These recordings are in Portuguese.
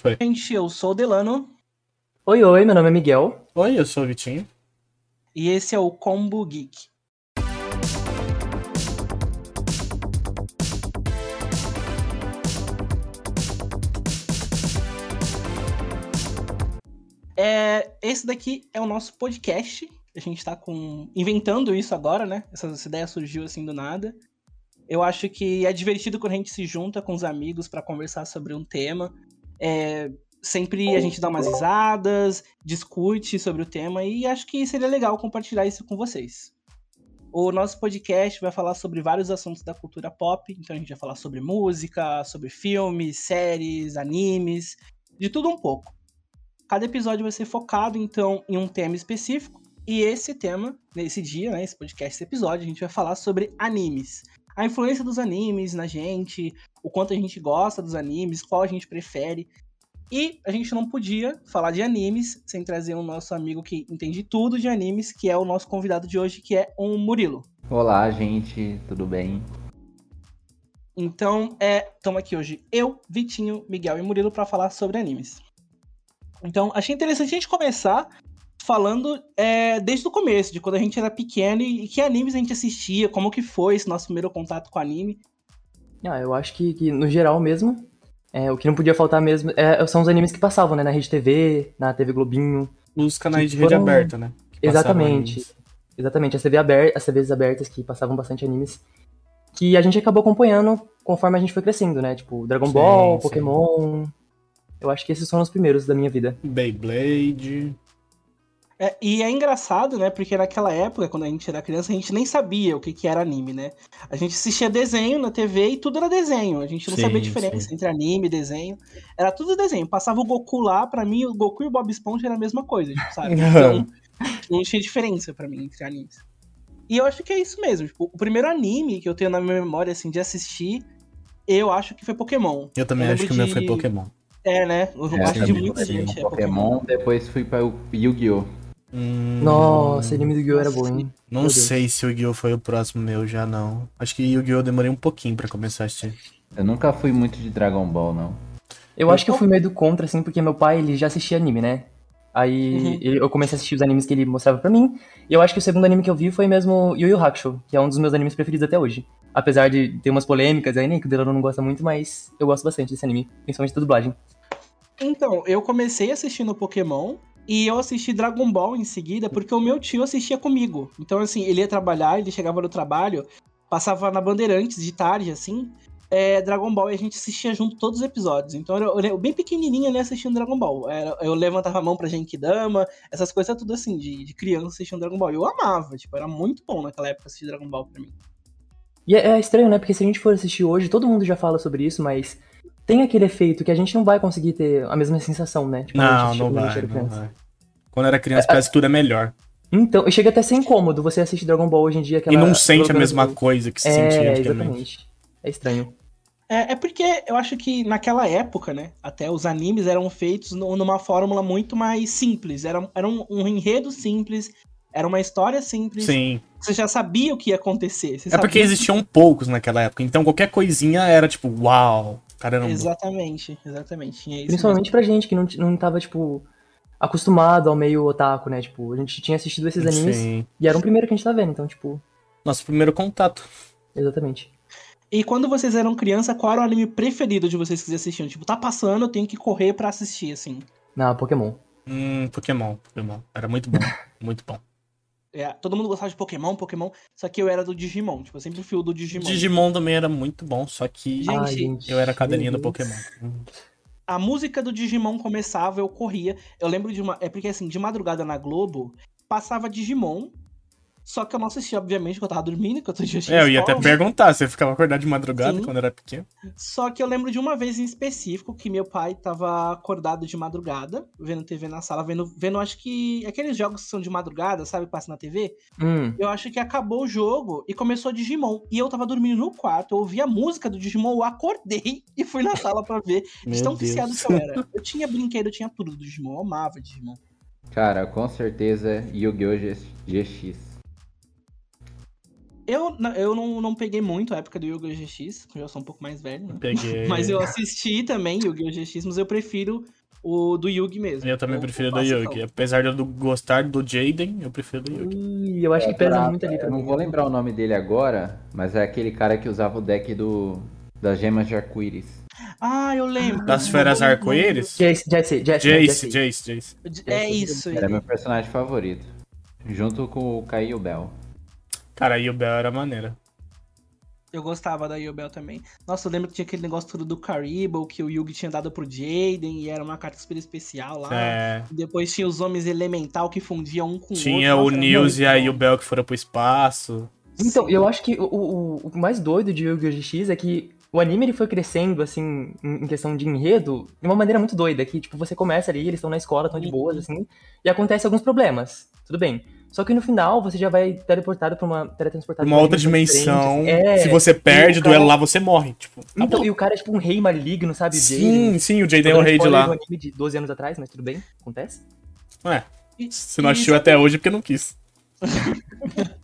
Foi. Gente, eu sou o Delano Oi, oi, meu nome é Miguel. Oi, eu sou o Vitinho. e esse é o Combo Geek. É, esse daqui é o nosso podcast. A gente tá com inventando isso agora, né? Essa, essa ideia surgiu assim do nada. Eu acho que é divertido quando a gente se junta com os amigos pra conversar sobre um tema. É, sempre a gente dá umas risadas, discute sobre o tema e acho que seria legal compartilhar isso com vocês. O nosso podcast vai falar sobre vários assuntos da cultura pop, então a gente vai falar sobre música, sobre filmes, séries, animes, de tudo um pouco. Cada episódio vai ser focado então em um tema específico e esse tema, nesse dia, né, esse podcast, esse episódio, a gente vai falar sobre animes. A influência dos animes na gente, o quanto a gente gosta dos animes, qual a gente prefere. E a gente não podia falar de animes sem trazer o nosso amigo que entende tudo de animes, que é o nosso convidado de hoje, que é o Murilo. Olá, gente, tudo bem? Então, é, estamos aqui hoje eu, Vitinho, Miguel e Murilo para falar sobre animes. Então, achei interessante a gente começar falando é, desde o começo, de quando a gente era pequeno e, e que animes a gente assistia, como que foi esse nosso primeiro contato com anime. Ah, eu acho que, que, no geral mesmo, é, o que não podia faltar mesmo é, são os animes que passavam, né? Na Rede TV, na TV Globinho. Os canais de rede foram- aberta, né? Exatamente. Exatamente, as, TV as TVs abertas que passavam bastante animes. Que a gente acabou acompanhando conforme a gente foi crescendo, né? Tipo, Dragon Sim, Ball, sim. Pokémon. Eu acho que esses foram os primeiros da minha vida. Beyblade. É, e é engraçado, né? Porque naquela época, quando a gente era criança, a gente nem sabia o que, que era anime, né? A gente assistia desenho na TV e tudo era desenho. A gente não Sim, sabia a diferença sim. entre anime e desenho. Era tudo desenho. Passava o Goku lá, pra mim, o Goku e o Bob Esponja era a mesma coisa, tipo, sabe? Então, não tinha diferença pra mim entre animes. E eu acho que é isso mesmo. Tipo, o primeiro anime que eu tenho na minha memória, assim, de assistir, eu acho que foi Pokémon. Eu também Eu acho que o meu foi de- Pokémon. É, né? Eu É, acho de muita foi gente. É Pokémon, depois fui para o Yu-Gi-Oh! Hum, Nossa, anime do Yu era bom, hein? Não Meu Deus. sei se o Yu-Gi-Oh! foi o próximo meu, já não. Acho que Yu-Gi-Oh! eu demorei um pouquinho pra começar a assistir. Eu nunca fui muito de Dragon Ball, não. Eu acho que eu fui meio do contra, assim, porque meu pai, ele já assistia anime, né? Aí Uhum. eu comecei a assistir os animes que ele mostrava pra mim. E eu acho que o segundo anime que eu vi foi mesmo Yu Yu Hakusho, que é um dos meus animes preferidos até hoje. Apesar de ter umas polêmicas aí, né, que o Delano não gosta muito, mas eu gosto bastante desse anime, principalmente da dublagem. Então, eu comecei assistindo Pokémon e eu assisti Dragon Ball em seguida porque o meu tio assistia comigo. Então, assim, ele ia trabalhar, ele chegava no trabalho, passava na Bandeirantes de tarde, assim, é, Dragon Ball e a gente assistia junto todos os episódios. Então, eu, eu bem pequenininho ali assistindo Dragon Ball. Era- eu levantava a mão pra Genkidama, essas coisas tudo assim, de, de criança assistindo Dragon Ball. Eu amava, tipo, era muito bom naquela época assistir Dragon Ball pra mim. E é, é estranho, né, porque se a gente for assistir hoje, todo mundo já fala sobre isso, mas tem aquele efeito que a gente não vai conseguir ter a mesma sensação, né? Tipo, Não, gente não vai, não vai. Quando era criança, parece que tudo é melhor. Então, e chega até a ser incômodo você assistir Dragon Ball hoje em dia. E Aquela, não sente a mesma coisa que se É, sentia antigamente. exatamente. É estranho. É, é porque eu acho que naquela época, né, até os animes eram feitos nu- numa fórmula muito mais simples. Era, era um, um enredo simples, era uma história simples. Sim. Você já sabia o que ia acontecer. Você É porque existiam poucos naquela época, então qualquer coisinha era tipo, uau, caramba. Exatamente, exatamente. Tinha isso Principalmente pra gente que não, não tava, tipo, acostumado ao meio otaku, né? Tipo, a gente tinha assistido esses animes Sim. e era o primeiro que a gente tá vendo, então, tipo, Nosso primeiro contato. exatamente. E quando vocês eram criança, qual era o anime preferido de vocês que vocês assistiam? Tipo, tá passando, eu tenho que correr pra assistir, assim. Na Pokémon. Hum, Pokémon, Pokémon. Era muito bom, muito bom. É, todo mundo gostava de Pokémon, Pokémon, só que eu era do Digimon. Tipo, eu sempre fui o do Digimon. Digimon também era muito bom, só que Gente, Ai, gente. eu era a cadelinha do. Pokémon. A música do Digimon começava, eu corria. Eu lembro de uma. É porque assim, de madrugada na Globo, passava Digimon. Só que eu não assistia, obviamente, porque eu tava dormindo, que eu já tinha É, eu ia até perguntar, você ficava acordado de madrugada Sim. quando era pequeno? Só que eu lembro de uma vez em específico que meu pai tava acordado de madrugada, vendo TV na sala, vendo, vendo acho que. Aqueles jogos que são de madrugada, sabe, que passa na TV? Hum, Eu acho que acabou o jogo e começou Digimon. E eu tava dormindo no quarto, eu ouvi a música do Digimon, eu acordei e fui na sala pra ver. De tão viciado que eu era. Eu tinha brinquedo, eu tinha tudo do Digimon, eu amava Digimon. Cara, com certeza Yu-Gi-Oh! GX. Eu, eu não, não peguei muito a época do Yu-Gi-Oh! GX, porque eu sou um pouco mais velho, né? Peguei. Mas eu assisti também Yu-Gi-Oh! GX, mas eu prefiro o do Yugi mesmo. Eu também O- prefiro o do. Yugi. Apesar de eu gostar do Jaden, eu prefiro do Yugi. Ui, eu acho que pesa Pra- muito ali pra Eu mim. não vou lembrar o nome dele agora, mas é aquele cara que usava o deck do das gemas de arco-íris. Ah, eu lembro. Das feras arco-íris? Jace, Jace, Jace, Jace, Jace, Jace. É isso. Era ele. meu personagem favorito. Junto com o Kai e o Bell. Cara, e o Bell era maneira. Eu gostava da Yubel também. Nossa, eu lembro que tinha aquele negócio tudo do Caribou, que o Yugi tinha dado pro Jaden, e era uma carta super especial lá. É. Depois tinha os homens elemental que fundiam um com o Tinha outro. o Nossa, era Nils muito e a. Yubel que foram pro espaço. Então, Sim. eu acho que o, o, o mais doido de Yu-Gi-Oh! GX é que o anime ele foi crescendo, assim, em em questão de enredo, de uma maneira muito doida. Que, tipo, você começa ali, eles estão na escola, estão de Uhum. boas, assim, e acontece alguns problemas. Tudo bem. Só que no final você já vai teleportado pra uma. teletransportado Uma outra dimensão. É. Se você perde o o duelo cara- lá, você morre. Tipo, Então, e o cara é tipo um rei maligno, sabe? Sim, sim, o Jaden é o rei de lá. do anime de 12 anos atrás, mas tudo bem, acontece. Ué, E- se não assistiu até hoje é porque não quis.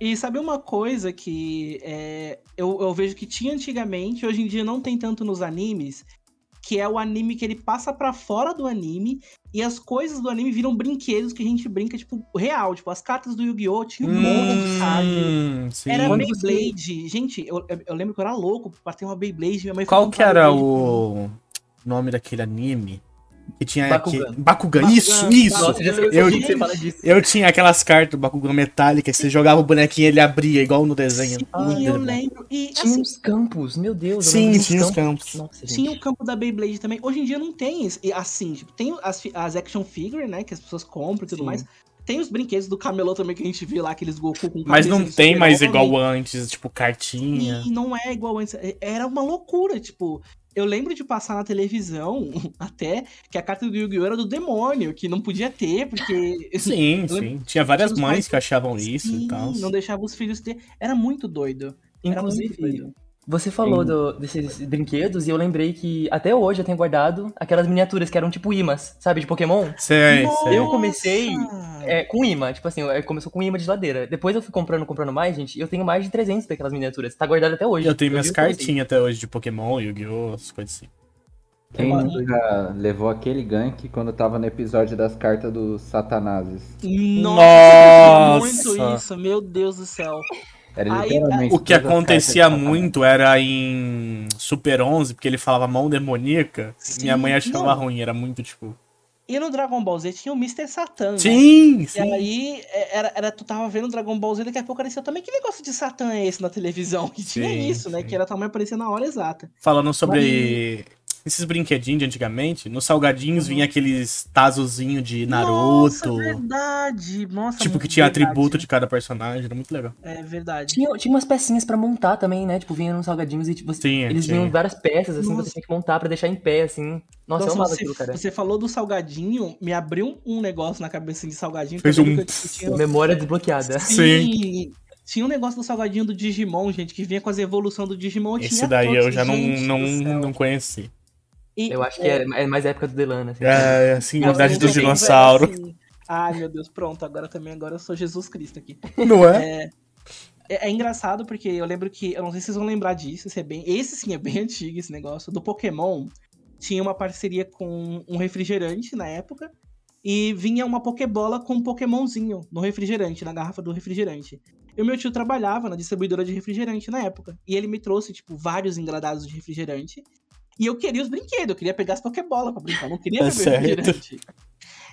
E sabe uma coisa que é, eu, eu vejo que tinha antigamente, hoje em dia não tem tanto nos animes, que é o anime que ele passa pra fora do anime e as coisas do anime viram brinquedos que a gente brinca, tipo, real. Tipo, as cartas do Yu-Gi-Oh! tinha um monte, sabe? Hum, sim. Era Quando você- Beyblade. Gente, eu, eu- lembro que eu era louco pra ter uma Beyblade. Minha mãe Qual que era o nome daquele anime? Tinha Bakugan. aqui. Bakugan. Bakugan, Isso, Bakugan. isso. Nossa, eu- eu, tinha aquelas cartas do Bakugan metálica, que você jogava o bonequinho e ele abria, igual no desenho. Sim, Muito eu lembro. E Tinha assim, uns campos, meu Deus. eu Sim, tinha os campos. Nossa, gente. Tinha o campo da Beyblade também. Hoje em dia não tem esse- e assim, tipo, tem as, as action figure, né, que as pessoas compram e tudo Sim. mais. Tem os brinquedos do camelô também que a gente viu lá, aqueles Goku com Mas não tem mais igual antes, tipo, cartinha. E não é igual antes. É- Era uma loucura, tipo. Eu lembro de passar na televisão, até, que a carta do Yu-Gi-Oh! era do demônio, que não podia ter, porque. Sim, sim. Tinha várias mães pais- que achavam isso Sim, e tal. Não deixava os filhos ter. Era muito doido. Era muito Inclusive, doido. Você falou do- desses brinquedos e eu lembrei que até hoje eu tenho guardado aquelas miniaturas que eram tipo imãs, sabe, de Pokémon. Sei, sei. Eu comecei-! É, com imã, tipo assim, é, começou com imã de geladeira. Depois eu fui comprando, comprando mais, gente, e eu tenho mais de 300 daquelas miniaturas. Tá guardado até hoje. Eu tenho minhas eu comecei. cartinhas até hoje de Pokémon, Yu-Gi-Oh!, essas coisas assim. Quem Mano. nunca levou aquele gank quando tava no episódio das cartas dos satanases? Nossa, Nossa! muito isso, meu Deus do céu. Aí, O que acontecia muito era em Super 11, porque ele falava mão demoníaca. Sim, minha mãe achava não. ruim, era muito tipo. E no Dragon Ball Z tinha o Mr. Satan, né? Sim, E sim. aí, é, era, era, tu tava vendo Dragon Ball Z, daqui a pouco apareceu também. Que negócio de Satã é esse na televisão? Que tinha Sim, isso, né? sim. Que era também aparecer na hora exata. Falando sobre esses brinquedinhos de antigamente, nos salgadinhos vinha aqueles tazozinho de Naruto. Nossa, verdade. Nossa, tipo, que tinha verdade. atributo de cada personagem, era muito legal. É verdade. Tinha, tinha umas pecinhas pra montar também, né? Tipo, vinha nos salgadinhos e tipo, Tinha, eles tinha. vinham várias peças, assim, Nossa. você tinha que montar pra deixar em pé, assim. Nossa, eu amava você, aquilo, cara. você falou do salgadinho, me abriu um negócio na cabeça de salgadinho. Fez um- tinha- Memória desbloqueada. Sim. Tinha um negócio do salgadinho do Digimon, gente, que vinha com as evoluções do Digimon. Esse tinha daí todos, eu já não, não, não conheci. E- Eu acho que é, é mais época do Delano, assim. É, assim, a idade eu do também, dinossauro. velho, assim. Ai, meu Deus, pronto, agora também, agora eu sou Jesus Cristo aqui. Não é? É, é, é engraçado porque eu lembro que, eu não sei se vocês vão lembrar disso, esse, é bem, esse sim é bem antigo, esse negócio. Do Pokémon, tinha uma parceria com um refrigerante na época, e vinha uma Pokébola com um Pokémonzinho no refrigerante, na garrafa do refrigerante. E o meu tio trabalhava na distribuidora de refrigerante na época, e ele me trouxe, tipo, vários engradados de refrigerante, e eu queria os brinquedos, eu queria pegar as Pokébolas pra brincar, eu não queria Tá beber certo. refrigerante.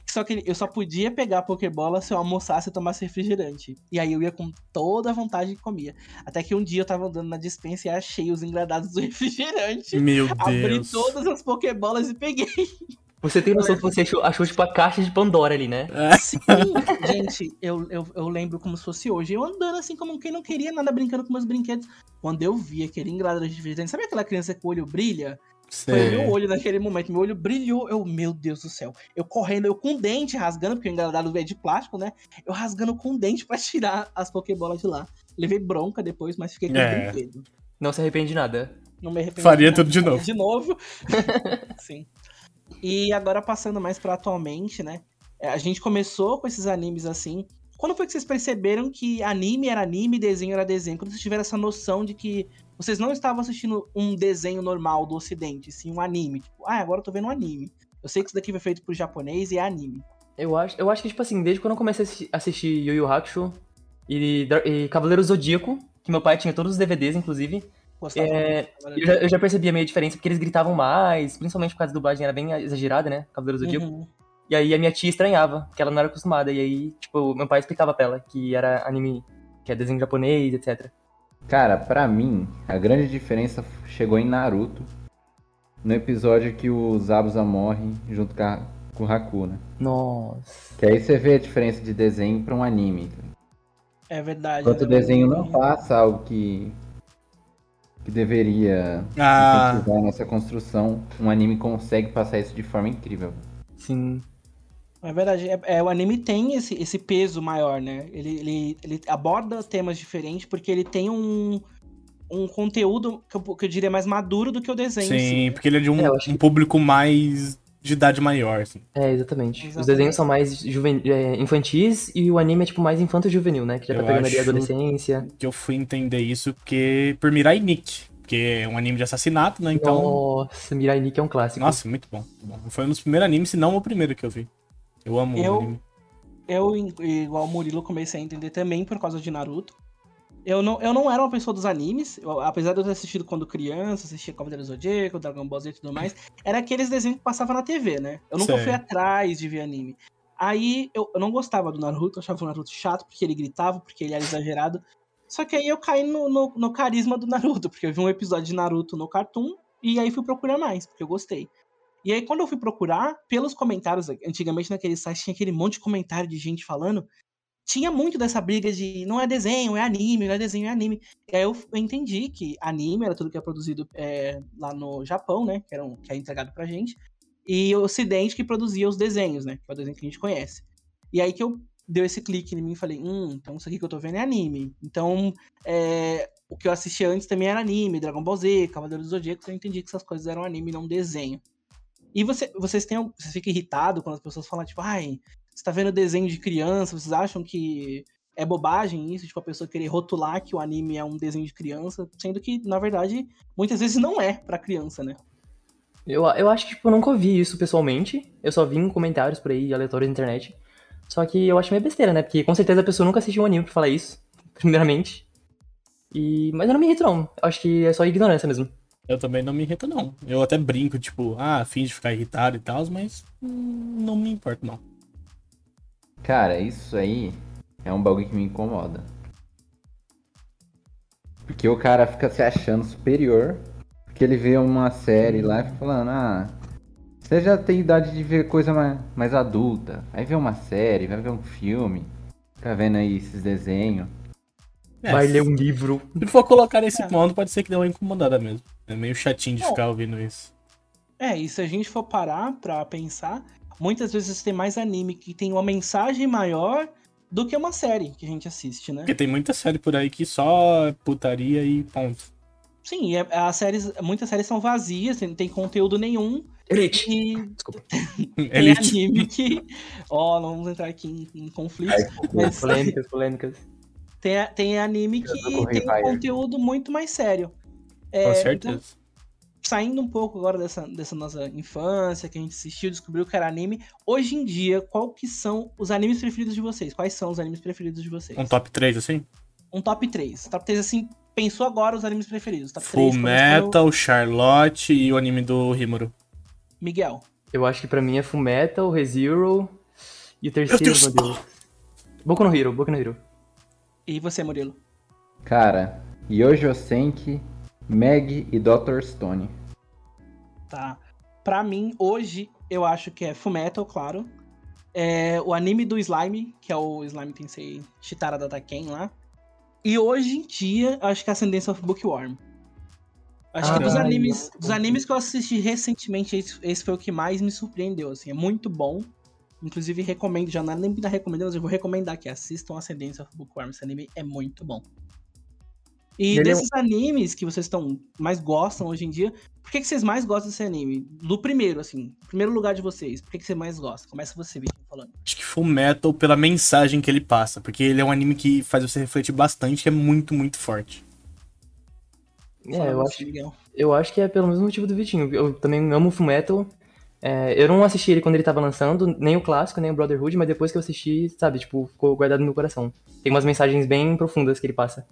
Só que eu só podia pegar a Pokébola se eu almoçasse e tomasse refrigerante. E aí eu ia com toda a vontade e comia. Até que um dia eu tava andando na dispensa e achei os engradados do refrigerante. Meu Abri Deus. todas as Pokébolas e peguei. Você tem noção que você achou, achou, tipo, a caixa de Pandora ali, né? Sim, gente, eu, eu, eu lembro como se fosse hoje. Eu andando assim como quem não queria nada, brincando com meus brinquedos. Quando eu vi aquele engradado de refrigerante, sabe aquela criança que o olho brilha? Foi o meu olho naquele momento. Meu olho brilhou. Eu, meu Deus do céu. Eu correndo, eu com o dente rasgando, porque o engradado é de plástico, né? Eu rasgando com o dente pra tirar as Pokébolas de lá. Levei bronca depois, mas fiquei com É. o brinquedo. Não se arrepende de nada. Não me arrependo. Faria nada. tudo de novo. De novo. Sim. E agora passando mais pra atualmente, né? É, A gente começou com esses animes assim. quando foi que vocês perceberam que anime era anime, desenho era desenho? Quando vocês tiveram essa noção de que vocês não estavam assistindo um desenho normal do ocidente, sim um anime. Tipo, ah, agora eu tô vendo um anime. Eu sei que isso daqui foi feito por japonês e é anime. Eu acho, eu acho que, tipo assim, desde quando eu comecei a assi- assistir Yu Yu Hakusho e, e Cavaleiro Zodíaco, que meu pai tinha todos os DVDs, inclusive, É, eu já, eu já percebia meio a diferença, porque eles gritavam mais, principalmente por causa da dublagem, era bem exagerada, né? Cavaleiro Zodíaco. Uhum. E aí a minha tia estranhava, porque ela não era acostumada. E aí, tipo, meu pai explicava pra ela que era anime, que é desenho japonês, etc. Cara, pra mim, a grande diferença chegou em Naruto. No episódio que o Zabuza morre junto com, a- com o Haku, né? Nossa. Que aí você vê a diferença de desenho pra um anime. É verdade. Enquanto o desenho não passa algo que, que deveria Ah, incentivar a nossa construção, um anime consegue passar isso de forma incrível. Sim. É verdade. É, é, o anime tem esse, esse peso maior, né? Ele, ele, ele aborda temas diferentes porque ele tem um, um conteúdo que eu, que eu diria mais maduro do que o desenho. sim, né? porque ele é de um, É, um público mais de idade maior, assim. É, exatamente. Os Exatamente. desenhos são mais juven... é, infantis e o anime é, tipo, mais infanto-juvenil, né? Que já tá Eu pegando ali a adolescência. Que eu fui entender isso porque por Mirai Nikki, que é um anime de assassinato, né? Então, Nossa, Mirai Nikki é um clássico. nossa, muito bom. Bom, Foi um dos primeiros animes, se não o primeiro que eu vi. Eu amo Eu- o anime. Eu, igual o Murilo, comecei a entender também por causa de Naruto. Eu não, eu não era uma pessoa dos animes, eu- apesar de eu ter assistido quando criança, assistia Cavaleiro do Zodíaco, Dragon Ball Z e tudo mais, era aqueles desenhos que passavam na TV, né? Eu nunca Sei. fui atrás de ver anime. Aí eu, eu não gostava do Naruto, eu achava o Naruto chato porque ele gritava, porque ele era exagerado. Só que aí eu caí no, no, no carisma do Naruto, porque eu vi um episódio de Naruto no Cartoon e aí fui procurar mais, porque eu gostei. E aí, quando eu fui procurar, pelos comentários, antigamente naquele site tinha aquele monte de comentário de gente falando, tinha muito dessa briga de não é desenho, é anime, não é desenho, é anime. E aí eu, entendi que anime era tudo que é produzido é, lá no Japão, né? Que, era um, que é entregado pra gente. E o Ocidente que produzia os desenhos, né? Que é o desenho que a gente conhece. E aí que eu deu esse clique em mim e falei, hum, então isso aqui que eu tô vendo é anime. Então, é, o que eu assisti antes também era anime, Dragon Ball Z, Cavaleiro dos Zodíacos, eu entendi que essas coisas eram anime, não desenho. E você, vocês têm. Vocês ficam irritados quando as pessoas falam, tipo, ai, você tá vendo desenho de criança, vocês acham que é bobagem isso, tipo, a pessoa querer rotular que o anime é um desenho de criança, sendo que, na verdade, muitas vezes não é pra criança, né? Eu, eu acho que, tipo, eu nunca ouvi isso pessoalmente. Eu só vi em comentários por aí, aleatórios na internet. Só que eu acho meio besteira, né? Porque com certeza a pessoa nunca assistiu um anime pra falar isso, primeiramente. E... Mas eu não me irrito, não. Eu acho que é só ignorância mesmo. Eu também não me irrito, não. Eu até brinco, tipo, ah, fim de ficar irritado e tal, mas hum, não me importa, não. Cara, isso aí é um bagulho que me incomoda. Porque o cara fica se achando superior, porque ele vê uma série lá e fica falando, ah, você já tem idade de ver coisa mais, mais adulta. Aí vê uma série, vai ver um filme, fica vendo aí esses desenhos. É, Vai ler um livro. Se for colocar nesse É. ponto, pode ser que dê uma incomodada mesmo. É meio chatinho de Bom. ficar ouvindo isso. É, e se a gente for parar pra pensar, muitas vezes tem mais anime que tem uma mensagem maior do que uma série que a gente assiste, né? Porque tem muita série por aí que só é putaria e ponto. Sim, é- as séries, muitas séries são vazias, não tem conteúdo nenhum. Elite. E Desculpa. tem Elite. anime que. Ó, não vamos entrar aqui em, em conflitos, mas Polêmicas, polêmicas. tem, tem anime que tem um conteúdo muito mais sério. É, Com então, certeza. saindo um pouco agora dessa, dessa nossa infância, que a gente assistiu, descobriu que era anime. Hoje em dia, qual que são os animes preferidos de vocês? Quais são os animes preferidos de vocês? Um top 3, assim? Um top 3. Top 3, assim, pensou agora os animes preferidos. Top Full 3, Metal, Charlotte e o anime do Rimuro. Miguel. Eu acho que pra mim é Fullmetal, ReZero e o terceiro, Deus. meu Deus. Boku no Hero, Boku no Hero. E você, Murilo? Cara, Yojo Senki, Meg e Dr. Stone. Tá. Pra mim, hoje, eu acho que é Fullmetal, claro. É o anime do Slime, que é o Slime Tensei Shitara Dataken lá. E hoje em dia, eu acho que é Ascendance of Bookworm. Acho que dos Caralho. animes, dos animes que eu assisti recentemente, esse, esse foi o que mais me surpreendeu, assim, é muito bom. Inclusive, recomendo, já não é nem da recomendando, mas eu vou recomendar que assistam Ascendance of Bookworm, esse anime é muito bom. E Ele é desses animes que vocês estão mais gostam hoje em dia, por que, que vocês mais gostam desse anime? Do primeiro, assim, primeiro lugar de vocês, por que, que você mais gosta? Começa você, Vitinho, falando. Acho que Full Metal pela mensagem que ele passa, porque ele é um anime que faz você refletir bastante, que é muito, muito forte. É, eu acho, eu acho que é pelo mesmo motivo do Vitinho. Eu também amo Fullmetal. É, eu não assisti ele quando ele tava lançando, nem o clássico, nem o Brotherhood, mas depois que eu assisti, sabe, tipo, ficou guardado no meu coração. Tem umas mensagens bem profundas que ele passa.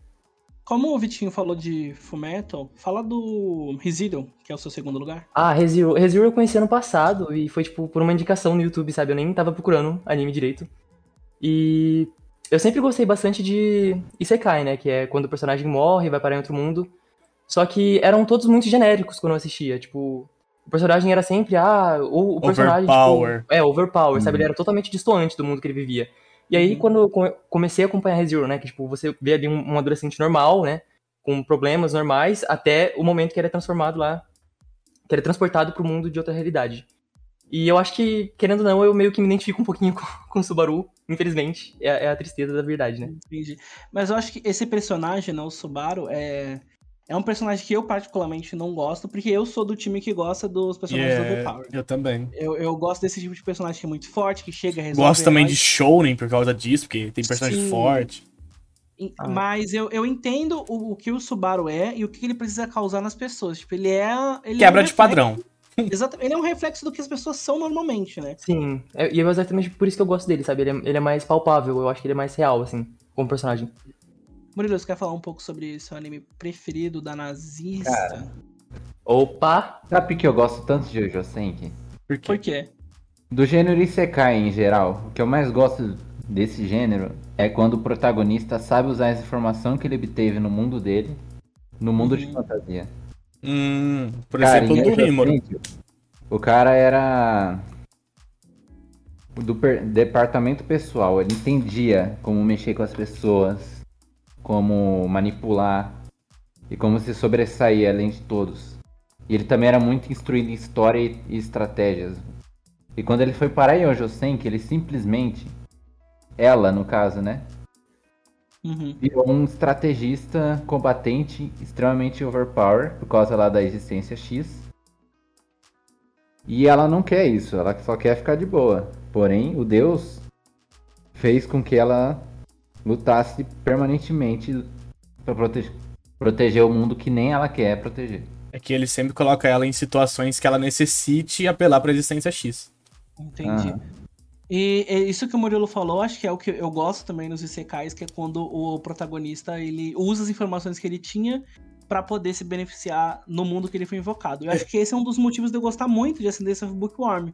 Como o Vitinho falou de Fullmetal, fala do Resident, que é o seu segundo lugar. Ah. ReZero eu conheci ano passado e foi, tipo, por uma indicação no YouTube, sabe? Eu nem tava procurando anime direito. E eu sempre gostei bastante de Isekai, né? Que é quando o personagem morre e vai parar em outro mundo. Só que eram todos muito genéricos quando eu assistia. Tipo, o personagem era sempre, ah, o, o personagem. Overpower. Tipo, é, overpower, sabe? Uhum. Ele era totalmente distoante do mundo que ele vivia. E aí, Uhum. quando eu come- comecei a acompanhar ReZero, né? Que, tipo, você vê ali um, um adolescente normal, né? Com problemas normais, até o momento que ele é transformado lá. Que ele é transportado pro mundo de outra realidade. E eu acho que, querendo ou não, eu meio que me identifico um pouquinho com, com o Subaru, infelizmente. É, é a tristeza da verdade, né? Entendi. Mas eu acho que esse personagem, né, o Subaru, é, é um personagem que eu particularmente não gosto, porque eu sou do time que gosta dos personagens do Yeah, Overpower. eu também. Eu, eu gosto desse tipo de personagem que é muito forte, que chega, resolve. Gosto também de heróis. Shounen por causa disso, porque tem personagem Sim. forte. Ah. Mas eu, eu entendo o, o que o Subaru é e o que ele precisa causar nas pessoas. Tipo, ele é. Ele Quebra é um de padrão. Exatamente. Ele é um reflexo do que as pessoas são normalmente, né? Sim, é- e é exatamente por isso que eu gosto dele, sabe? Ele é, ele é mais palpável, eu acho que ele é mais real, assim, como personagem. Murilo, você quer falar um pouco sobre seu anime preferido da nazista? Cara. Opa! Sabe que eu gosto tanto de Jojo Senki? Por quê? Por quê? Do gênero Isekai em geral, o que eu mais gosto desse gênero é quando o protagonista sabe usar essa informação que ele obteve no mundo dele, no mundo de Uhum. fantasia. Hum, por Cara, exemplo, em do. Senki, O cara era do per- departamento pessoal, ele entendia como mexer com as pessoas, como manipular e como se sobressair além de todos. E ele também era muito instruído em história e, estratégias. E quando ele foi parar em Jojo Senki, ele simplesmente, ela no caso, né, Uhum. virou um estrategista combatente extremamente overpower por causa lá da existência X. E ela não quer isso, ela só quer ficar de boa. Porém, o Deus fez com que ela lutasse permanentemente para proteger o mundo que nem ela quer proteger. É que ele sempre coloca ela em situações que ela necessite apelar pra existência X. Entendi. E, e isso que o Murilo falou, acho que é o que eu gosto também nos Isekais, que é quando o protagonista ele usa as informações que ele tinha pra poder se beneficiar no mundo que ele foi invocado. Eu acho que esse é um dos motivos de eu gostar muito de Ascendência of Bookworm.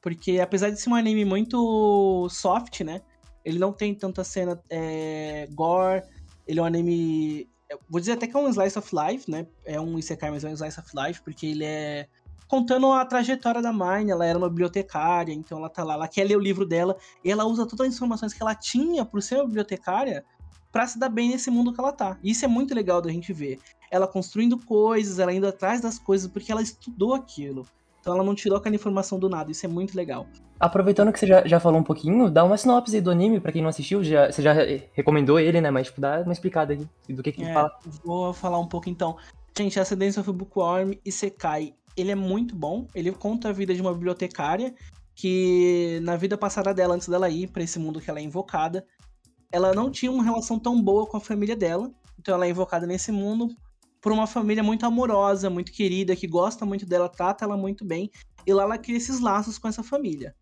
Porque apesar de ser um anime muito soft, né? Ele não tem tanta cena é, gore, ele é um anime. Vou dizer até que é um slice of life, né? É um Isekai, mas é um slice of life, porque ele é contando a trajetória da Mine. Ela era uma bibliotecária, então ela tá lá, ela quer ler o livro dela, e ela usa todas as informações que ela tinha por ser uma bibliotecária pra se dar bem nesse mundo que ela tá. E isso é muito legal da gente ver. Ela construindo coisas, ela indo atrás das coisas, porque ela estudou aquilo. Então ela não tirou aquela informação do nada, isso é muito legal. Aproveitando que você já, já falou um pouquinho, dá uma sinopse aí do anime pra quem não assistiu. Já, você já recomendou ele, né? Mas, tipo, dá uma explicada aí do que que É, fala. Vou falar um pouco então. Gente, Ascendência of Bookworm e Sekai, ele é muito bom. Ele conta a vida de uma bibliotecária que, na vida passada dela, antes dela ir pra esse mundo que ela é invocada, ela não tinha uma relação tão boa com a família dela. Então ela é invocada nesse mundo por uma família muito amorosa, muito querida, que gosta muito dela, trata ela muito bem. E lá ela cria esses laços com essa família.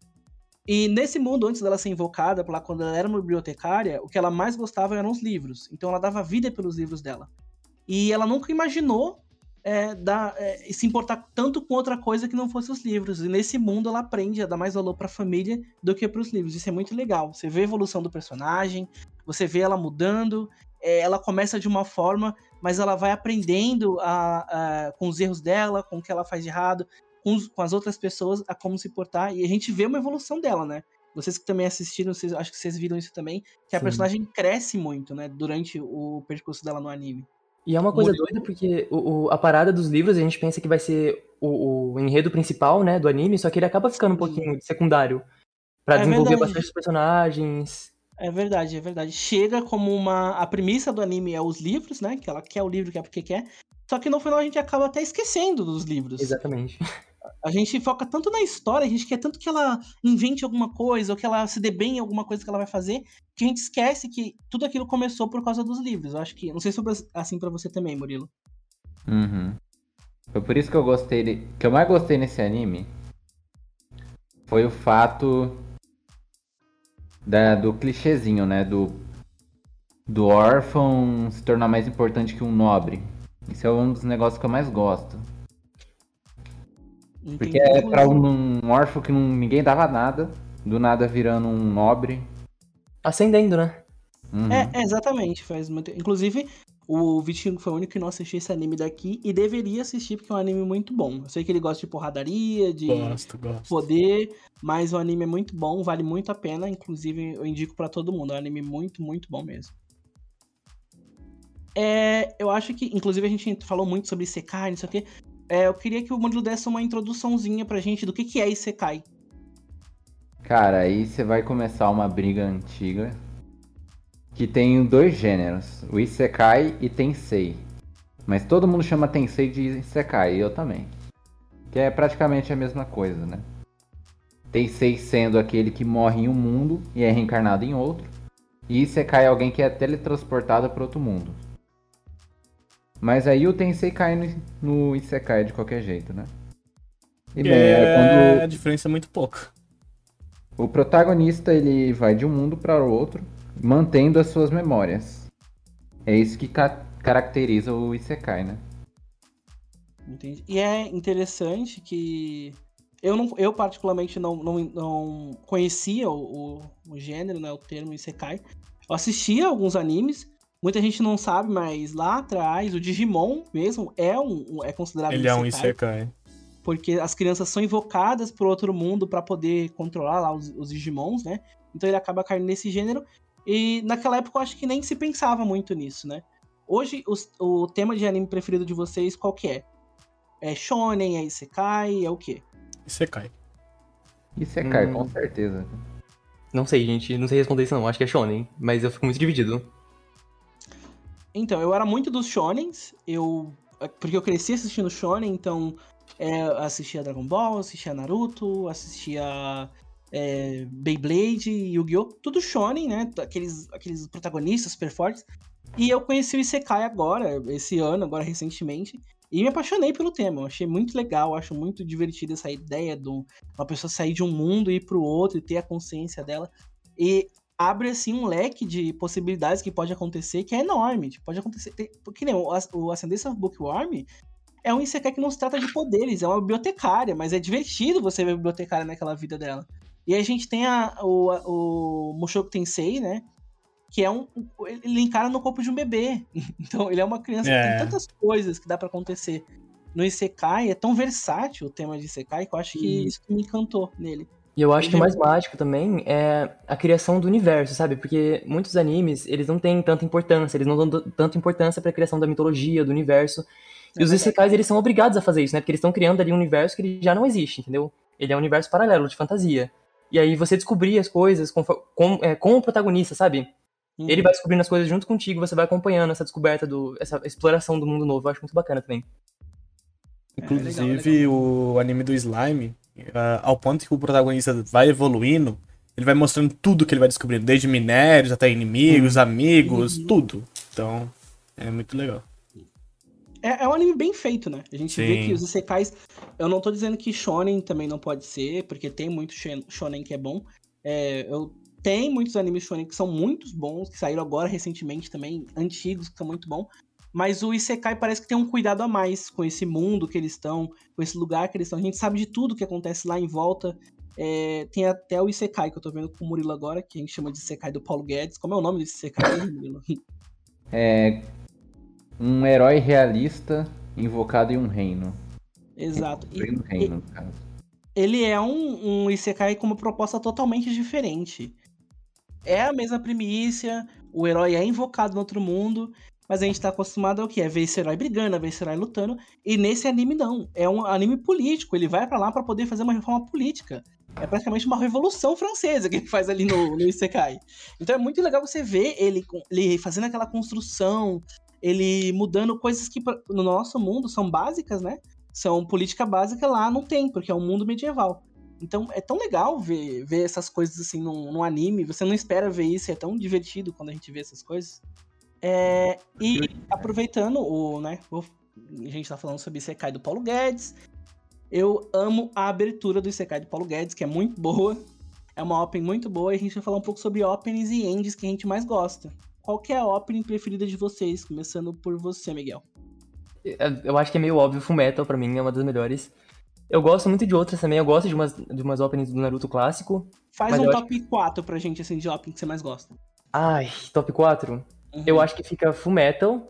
E nesse mundo, antes dela ser invocada, lá quando ela era uma bibliotecária, o que ela mais gostava eram os livros. Então ela dava vida pelos livros dela. E ela nunca imaginou é, dar, é, se importar tanto com outra coisa que não fosse os livros. E nesse mundo ela aprende a dar mais valor pra família do que pros livros. Isso é muito legal. Você vê a evolução do personagem, você vê ela mudando. é, ela começa de uma forma, mas ela vai aprendendo a, a- com os erros dela, com o que ela faz de errado, com, os- com as outras pessoas, a como se portar. E a gente vê uma evolução dela, né? Vocês que também assistiram, vocês, acho que vocês viram isso também, que a Sim. personagem cresce muito, né? Durante o percurso dela no anime. E é uma coisa doida porque o, o- a parada dos livros a gente pensa que vai ser o, o enredo principal, né, do anime, só que ele acaba ficando um pouquinho secundário. Pra É desenvolver verdade. bastante os personagens. É verdade, é verdade. Chega como uma. A premissa do anime é os livros, né? Que ela quer o livro, quer porque quer. Só que no final a gente acaba até esquecendo dos livros. Exatamente. A gente foca tanto na história, a gente quer tanto que ela invente alguma coisa, ou que ela se dê bem em alguma coisa que ela vai fazer, que a gente esquece que tudo aquilo começou por causa dos livros. Eu acho que. Não sei se foi assim para você também, Murilo. Uhum. Foi por isso que eu gostei. De... que eu mais gostei nesse anime foi o fato da, do clichêzinho, né? Do, do órfão se tornar mais importante que um nobre. Isso é um dos negócios que eu mais gosto. Porque é pra um, um órfão que não, ninguém dava nada, do nada virando um nobre. Ascendendo, né? Uhum. É, exatamente. Faz muito... Inclusive, o Vitinho foi o único que não assistiu esse anime daqui e deveria assistir porque é um anime muito bom. Eu sei que ele gosta de porradaria, de gosto, gosto. poder, mas o anime é muito bom, vale muito a pena. Inclusive, eu indico para todo mundo. É um anime muito, muito bom mesmo. É, eu acho que, inclusive, a gente falou muito sobre Isekai, não sei o quê. É, eu queria que o Murilo desse uma introduçãozinha pra gente do que, que é Isekai. Cara, aí você vai começar uma briga antiga que tem dois gêneros, o Isekai e Tensei. Mas todo mundo chama Tensei de Isekai, eu também. Que é praticamente a mesma coisa, né? Tensei sendo aquele que morre em um mundo e é reencarnado em outro. E Isekai é alguém que é teletransportado para outro mundo. Mas aí o Tensei cai no, no Isekai de qualquer jeito, né? E bem, é, é quando... a diferença é muito pouco. O protagonista ele vai de um mundo para o outro, mantendo as suas memórias. É isso que ca caracteriza o Isekai, né? Entendi. E é interessante que eu, não, eu particularmente não, não, não conhecia o, o, o gênero, né, o termo Isekai. Eu assistia alguns animes, Muita gente não sabe, mas lá atrás, o Digimon mesmo é, um, é considerado Ele um é um Isekai. Porque as crianças são invocadas por outro mundo para poder controlar lá os, os Digimons, né? Então ele acaba caindo nesse gênero. E naquela época eu acho que nem se pensava muito nisso, né? Hoje, os, o tema de anime preferido de vocês, qual que é? É Shonen, é Isekai, é o quê? Isekai. Isekai, hum... com certeza. Não sei, gente. Não sei responder isso não. Acho que é Shonen. Mas eu fico muito dividido. Então, eu era muito dos shonens, eu porque eu cresci assistindo shonen, então é, assistia Dragon Ball, assistia Naruto, assistia é, Beyblade, Yu-Gi-Oh! Tudo shonen, né? Aqueles, aqueles protagonistas super fortes. E eu conheci o Isekai agora, esse ano, agora recentemente, e me apaixonei pelo tema. Eu achei muito legal, acho muito divertido essa ideia de uma pessoa sair de um mundo e ir pro outro e ter a consciência dela. E abre assim um leque de possibilidades que pode acontecer que é enorme. Tipo, pode acontecer. Tem, porque nem o, o Ascendência of Bookworm é um Isekai que não se trata de poderes, é uma bibliotecária, mas é divertido você ver a bibliotecária naquela vida dela. E a gente tem a, o, o Mushoku Tensei, né? Que é um. Ele encara no corpo de um bebê. Então ele é uma criança é. que tem é. tantas coisas que dá para acontecer. No Isekai é tão versátil o tema de Isekai que eu acho que isso me encantou nele. E eu acho que o mais mágico também é a criação do universo, sabe? Porque muitos animes, eles não têm tanta importância, eles não dão tanta importância para a criação da mitologia, do universo. E é os isekais, eles são obrigados a fazer isso, né? Porque eles estão criando ali um universo que ele já não existe, entendeu? Ele é um universo paralelo, de fantasia. E aí você descobrir as coisas com, com, é, com o protagonista, sabe? Uhum. Ele vai descobrindo as coisas junto contigo, você vai acompanhando essa descoberta, do, essa exploração do mundo novo. Eu acho muito bacana também. Inclusive, é, legal, legal. o anime do Slime, uh, ao ponto que o protagonista vai evoluindo, ele vai mostrando tudo que ele vai descobrindo, desde minérios até inimigos, uhum. amigos, uhum. tudo. Então, é muito legal. É, é, um anime bem feito, né? A gente Sim. vê que os Isekais. Eu não tô dizendo que Shonen também não pode ser, porque tem muito Shonen que é bom. É, eu tem muitos animes Shonen que são muito bons, que saíram agora recentemente também, antigos, que são muito bons. Mas o Isekai parece que tem um cuidado a mais com esse mundo que eles estão, com esse lugar que eles estão. A gente sabe de tudo que acontece lá em volta. É, tem até o Isekai que eu tô vendo com o Murilo agora, que a gente chama de Isekai do Paulo Guedes. Como é o nome desse Isekai, Murilo? É. Um herói realista invocado em um reino. Exato. E, reino, no caso. Ele é um, um Isekai com uma proposta totalmente diferente. É a mesma primícia, o herói é invocado no outro mundo, mas a gente tá acostumado ao que? É ver esse herói brigando, a ver esse herói lutando. E nesse anime não. É um anime político. Ele vai para lá para poder fazer uma reforma política. É praticamente uma revolução francesa que ele faz ali no, no Isekai. Então é muito legal você ver ele, ele fazendo aquela construção, ele mudando coisas que no nosso mundo são básicas, né? São política básica lá não tem, porque é um mundo medieval. Então é tão legal ver, ver essas coisas assim num, num anime. Você não espera ver isso, é tão divertido quando a gente vê essas coisas. É, e aproveitando o, né, o, a gente tá falando sobre Isekai do Paulo Guedes. Eu amo a abertura do Isekai do Paulo Guedes, que é muito boa. É uma opening muito boa e a gente vai falar um pouco sobre openings e ends que a gente mais gosta. Qual que é a opening preferida de vocês? Começando por você, Miguel. Eu acho que é meio óbvio, Full Metal pra mim é uma das melhores. Eu gosto muito de outras também, eu gosto de umas, de umas openings do Naruto clássico. Faz um top acho... 4 pra gente, assim, de opening que você mais gosta. Ai, top 4? Uhum. Eu acho que fica Full Metal,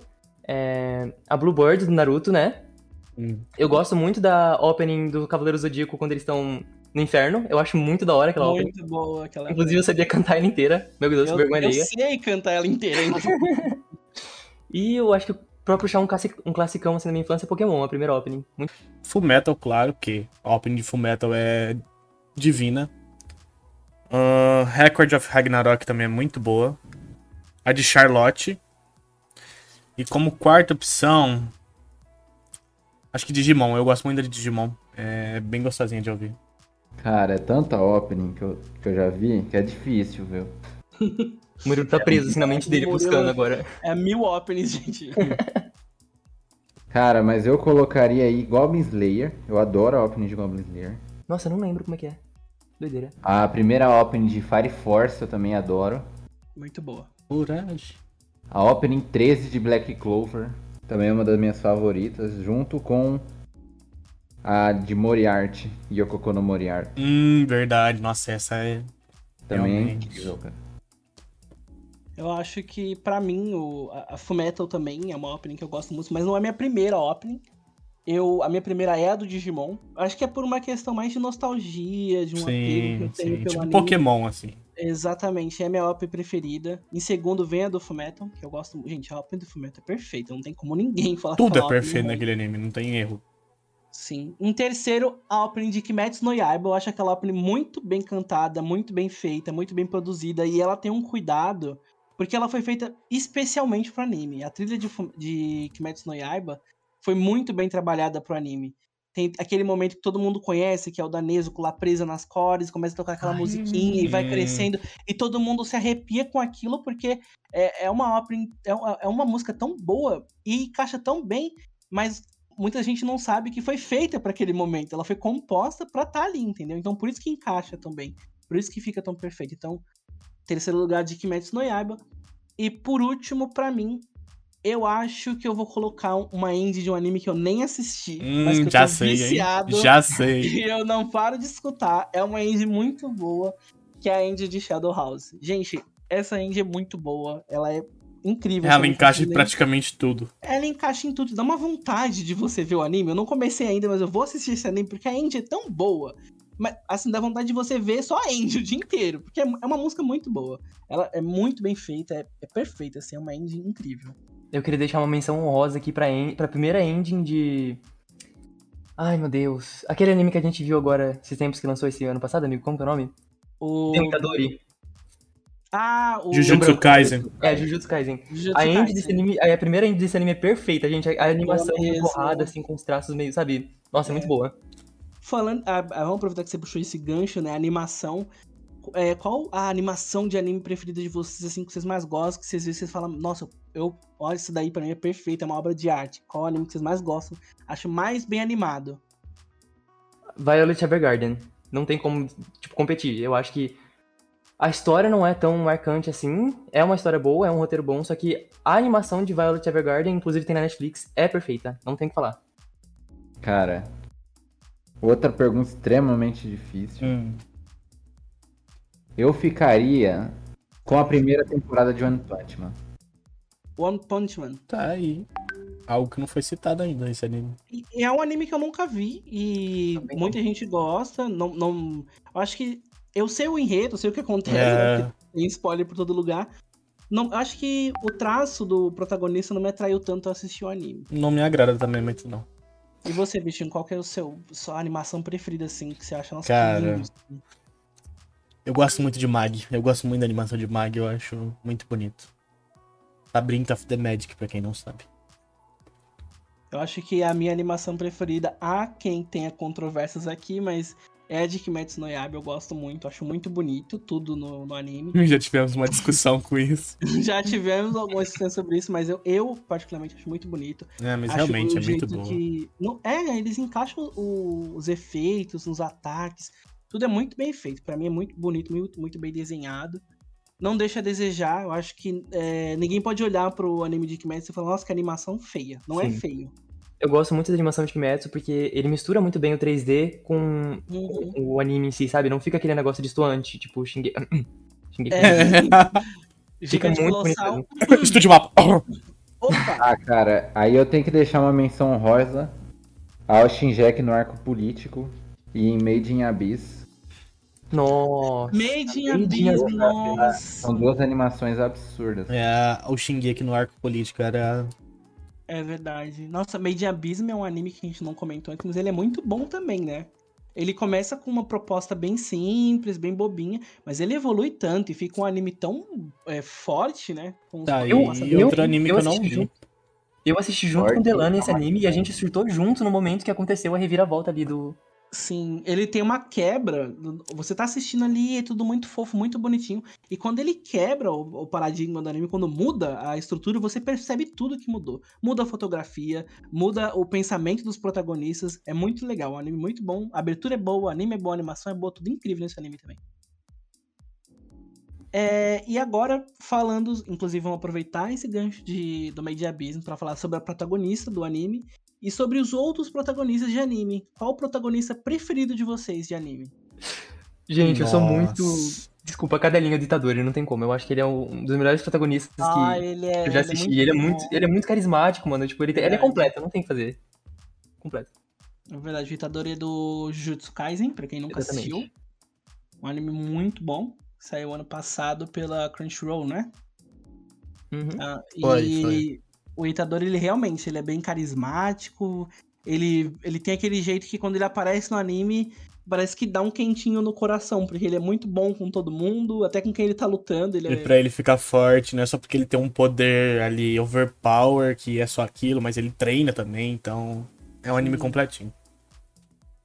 é... a Bluebird do Naruto, né? Hum. Eu gosto muito da opening do Cavaleiro Zodíaco quando eles estão no inferno. Eu acho muito da hora aquela muito opening. Muito boa aquela Inclusive, eu sabia cantar ela inteira. Meu Deus, eu, vergonha Eu sei cantar ela inteira. e eu acho que pra puxar um, classic, um classicão assim na minha infância, Pokémon, a primeira opening. Muito... Full Metal, claro que a opening de Full Metal é divina. Uh, Record of Ragnarok também é muito boa. A de Charlotte. E como quarta opção, acho que Digimon. Eu gosto muito da de Digimon. É bem gostosinha de ouvir. Cara, é tanta opening que eu, que eu já vi que é difícil, viu? O Murilo tá preso assim na mente dele buscando agora. É mil openings, gente. Cara, mas eu colocaria aí Goblin Slayer. Eu adoro a opening de Goblin Slayer. Nossa, eu não lembro como é que é. Doideira. A primeira opening de Fire Force eu também adoro. Muito boa. Coragem. A opening 13 de Black Clover também é uma das minhas favoritas, junto com a de Moriarty, Yoko no Moriarty. Hum, verdade. Nossa, essa é. Também é incrível, cara. Eu acho que, para mim, o, a, a Fullmetal também é uma opening que eu gosto muito, mas não é a minha primeira opening. Eu, a minha primeira é a do Digimon. Acho que é por uma questão mais de nostalgia, de um sim, apego que eu tenho sim. pelo tipo anime. Pokémon, assim. Exatamente, é a minha opening preferida. Em segundo vem a do Fullmetal, que eu gosto... Gente, a opening do Fullmetal é perfeita, não tem como ninguém falar Tudo é perfeito naquele anime, não tem erro. Sim. Em terceiro, a opening de Kimetsu no Yaiba. Eu acho aquela opening muito bem cantada, muito bem feita, muito bem produzida. E ela tem um cuidado porque ela foi feita especialmente pro anime. A trilha de, de Kimetsu no Yaiba foi muito bem trabalhada pro anime. Tem aquele momento que todo mundo conhece, que é o da Nezuko lá presa nas cordas, começa a tocar aquela Ai, musiquinha é. e vai crescendo, e todo mundo se arrepia com aquilo, porque é, é uma ópera, é, é uma música tão boa e encaixa tão bem, mas muita gente não sabe que foi feita para aquele momento. Ela foi composta para estar tá ali, entendeu? Então por isso que encaixa tão bem. Por isso que fica tão perfeito. Então, Terceiro lugar de Kimetsu no Yaiba. E por último, para mim, eu acho que eu vou colocar uma end de um anime que eu nem assisti, hum, mas que eu já tô sei, viciado. Hein? Já sei. E eu não paro de escutar. É uma end muito boa, que é a end de Shadow House. Gente, essa end é muito boa. Ela é incrível. Ela encaixa em praticamente tudo. Ela encaixa em tudo. Dá uma vontade de você ver o anime. Eu não comecei ainda, mas eu vou assistir esse anime porque a end é tão boa mas, assim, dá vontade de você ver só a Andy o dia inteiro, porque é, é uma música muito boa. Ela é muito bem feita, é, é perfeita, assim, é uma Andy incrível. Eu queria deixar uma menção honrosa aqui pra, pra primeira ending de. Ai, meu Deus. Aquele anime que a gente viu agora, esses tempos que lançou esse ano passado, amigo, como que é o nome? O. Tentadori. Ah, o. Jujutsu Kaisen. É, Jujutsu Kaisen. Jujutsu a, Kaisen. Desse anime, a primeira end desse anime é perfeita, gente. A, a animação é borrada, assim, com os traços meio, sabe? Nossa, é, é muito boa. Falando, ah, ah, vamos aproveitar que você puxou esse gancho, né? Animação. É, qual a animação de anime preferida de vocês, assim, que vocês mais gostam? Que vocês, vocês falam, nossa, eu, olha, isso daí pra mim é perfeito, é uma obra de arte. Qual anime que vocês mais gostam? Acho mais bem animado. Violet Evergarden. Não tem como, tipo, competir. Eu acho que a história não é tão marcante assim. É uma história boa, é um roteiro bom, só que a animação de Violet Evergarden, inclusive tem na Netflix, é perfeita. Não tem o que falar. Cara, Outra pergunta extremamente difícil. Hum. Eu ficaria com a primeira temporada de One Punch Man. One Punch Man. Tá aí. Algo que não foi citado ainda esse anime. E é um anime que eu nunca vi e Também muita não. gente gosta. Não, não, eu acho que eu sei o enredo, sei o que acontece, é... né, tem spoiler por todo lugar. Não, acho que o traço do protagonista não me atraiu tanto a assistir o anime. Não me agrada também muito não. E você, Vitinho, qual que é o seu sua animação preferida, assim, que você acha? Nossa, Cara, lindo. assim. Eu gosto muito de Mag. Eu gosto muito da animação de Mag, eu acho muito bonito. Labyrinth of the Magic, pra quem não sabe. Eu acho que a minha animação preferida, há quem tenha controvérsias aqui, mas é a de Kimetsu no Yaiba, eu gosto muito, acho muito bonito tudo no, no anime. Já tivemos uma discussão com isso. Já tivemos algumas discussões sobre isso, mas eu, eu particularmente acho muito bonito. É, mas Acho realmente é muito boa. que- não, é, eles encaixam o- os efeitos nos ataques. Tudo é muito bem feito. Pra mim é muito bonito, muito, muito bem desenhado. Não deixa a desejar. Eu acho que é, ninguém pode olhar pro anime de Kimetsu e falar, nossa, que animação feia. Não é Sim. feio. Eu gosto muito da animação de Kimetsu porque ele mistura muito bem o 3D com Uhum. o anime em si, sabe? Não fica aquele negócio distoante, tipo Shinge... Shingeki. É. Fica Gigante muito colossal. Estúdio Mapa. Opa! Ah, cara, aí eu tenho que deixar uma menção honrosa ao Shinjek no arco político e em Made in Abyss. Nossa. Made in Abyss, Abyss. nossa. São duas animações absurdas. É, o Shingeki no arco político era. É verdade. Nossa, Made in Abyss é um anime que a gente não comentou antes, mas ele é muito bom também, né? Ele começa com uma proposta bem simples, bem bobinha, mas ele evolui tanto e fica um anime tão é, forte, né? Com Tá, e, e eu- outro anime eu que eu não assisti vi. junto. Eu assisti junto Forte, com o Delano esse anime e a gente surtou junto no momento que aconteceu a reviravolta ali do. Sim, ele tem uma quebra. Você tá assistindo ali, é tudo muito fofo, muito bonitinho. E quando ele quebra o, o paradigma do anime, quando muda a estrutura, você percebe tudo que mudou. Muda a fotografia, muda o pensamento dos protagonistas. É muito legal, um anime muito bom. A abertura é boa, o anime é bom, a animação é boa, tudo incrível nesse anime também. É, e agora, falando, inclusive, vamos aproveitar esse gancho de, do in Abyss para falar sobre a protagonista do anime e sobre os outros protagonistas de anime. Qual o protagonista preferido de vocês de anime? Gente, eu sou Nossa. muito. Desculpa, cadelinha ditador, ele não tem como. Eu acho que ele é um dos melhores protagonistas Ah, que ele é. eu já assisti. Ele é muito, bom. ele é muito carismático, mano. Tipo, ele, tem- ele é completo, não tem o que fazer. Completo. Na verdade, o Itadori é do Jujutsu Kaisen, pra quem nunca Exatamente. assistiu. Um anime muito bom. Saiu ano passado pela Crunchyroll, né? Uhum. Ah, Foi, e foi. O Itadori, ele realmente ele é bem carismático. Ele, ele tem aquele jeito que quando ele aparece no anime, parece que dá um quentinho no coração, porque ele é muito bom com todo mundo, até com quem ele tá lutando. Ele E é... pra ele ficar forte, não é só porque ele tem um poder ali overpower, que é só aquilo, mas ele treina também, então é um anime Sim. completinho.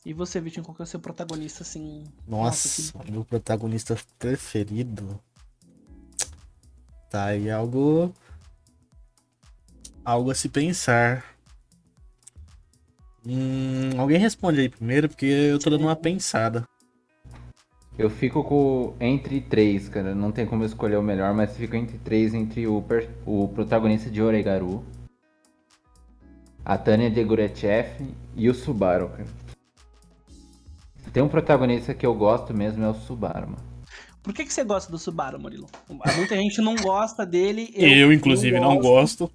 E você, Vitinho, qual que é o seu protagonista, assim? Nossa, que- meu protagonista preferido. Tá aí algo. Algo a se pensar. Hum, alguém responde aí primeiro, porque eu tô dando uma pensada. Eu fico com entre três, cara. Não tem como eu escolher o melhor, mas fico entre três entre o, per- o protagonista de Oregaru, a Tânia de Gurechev e o Subaru, cara. Tem um protagonista que eu gosto mesmo, é o Subaru, mano. Por que, que você gosta do Subaru, Murilo? Muita gente não gosta dele. Eu, inclusive, não gosto.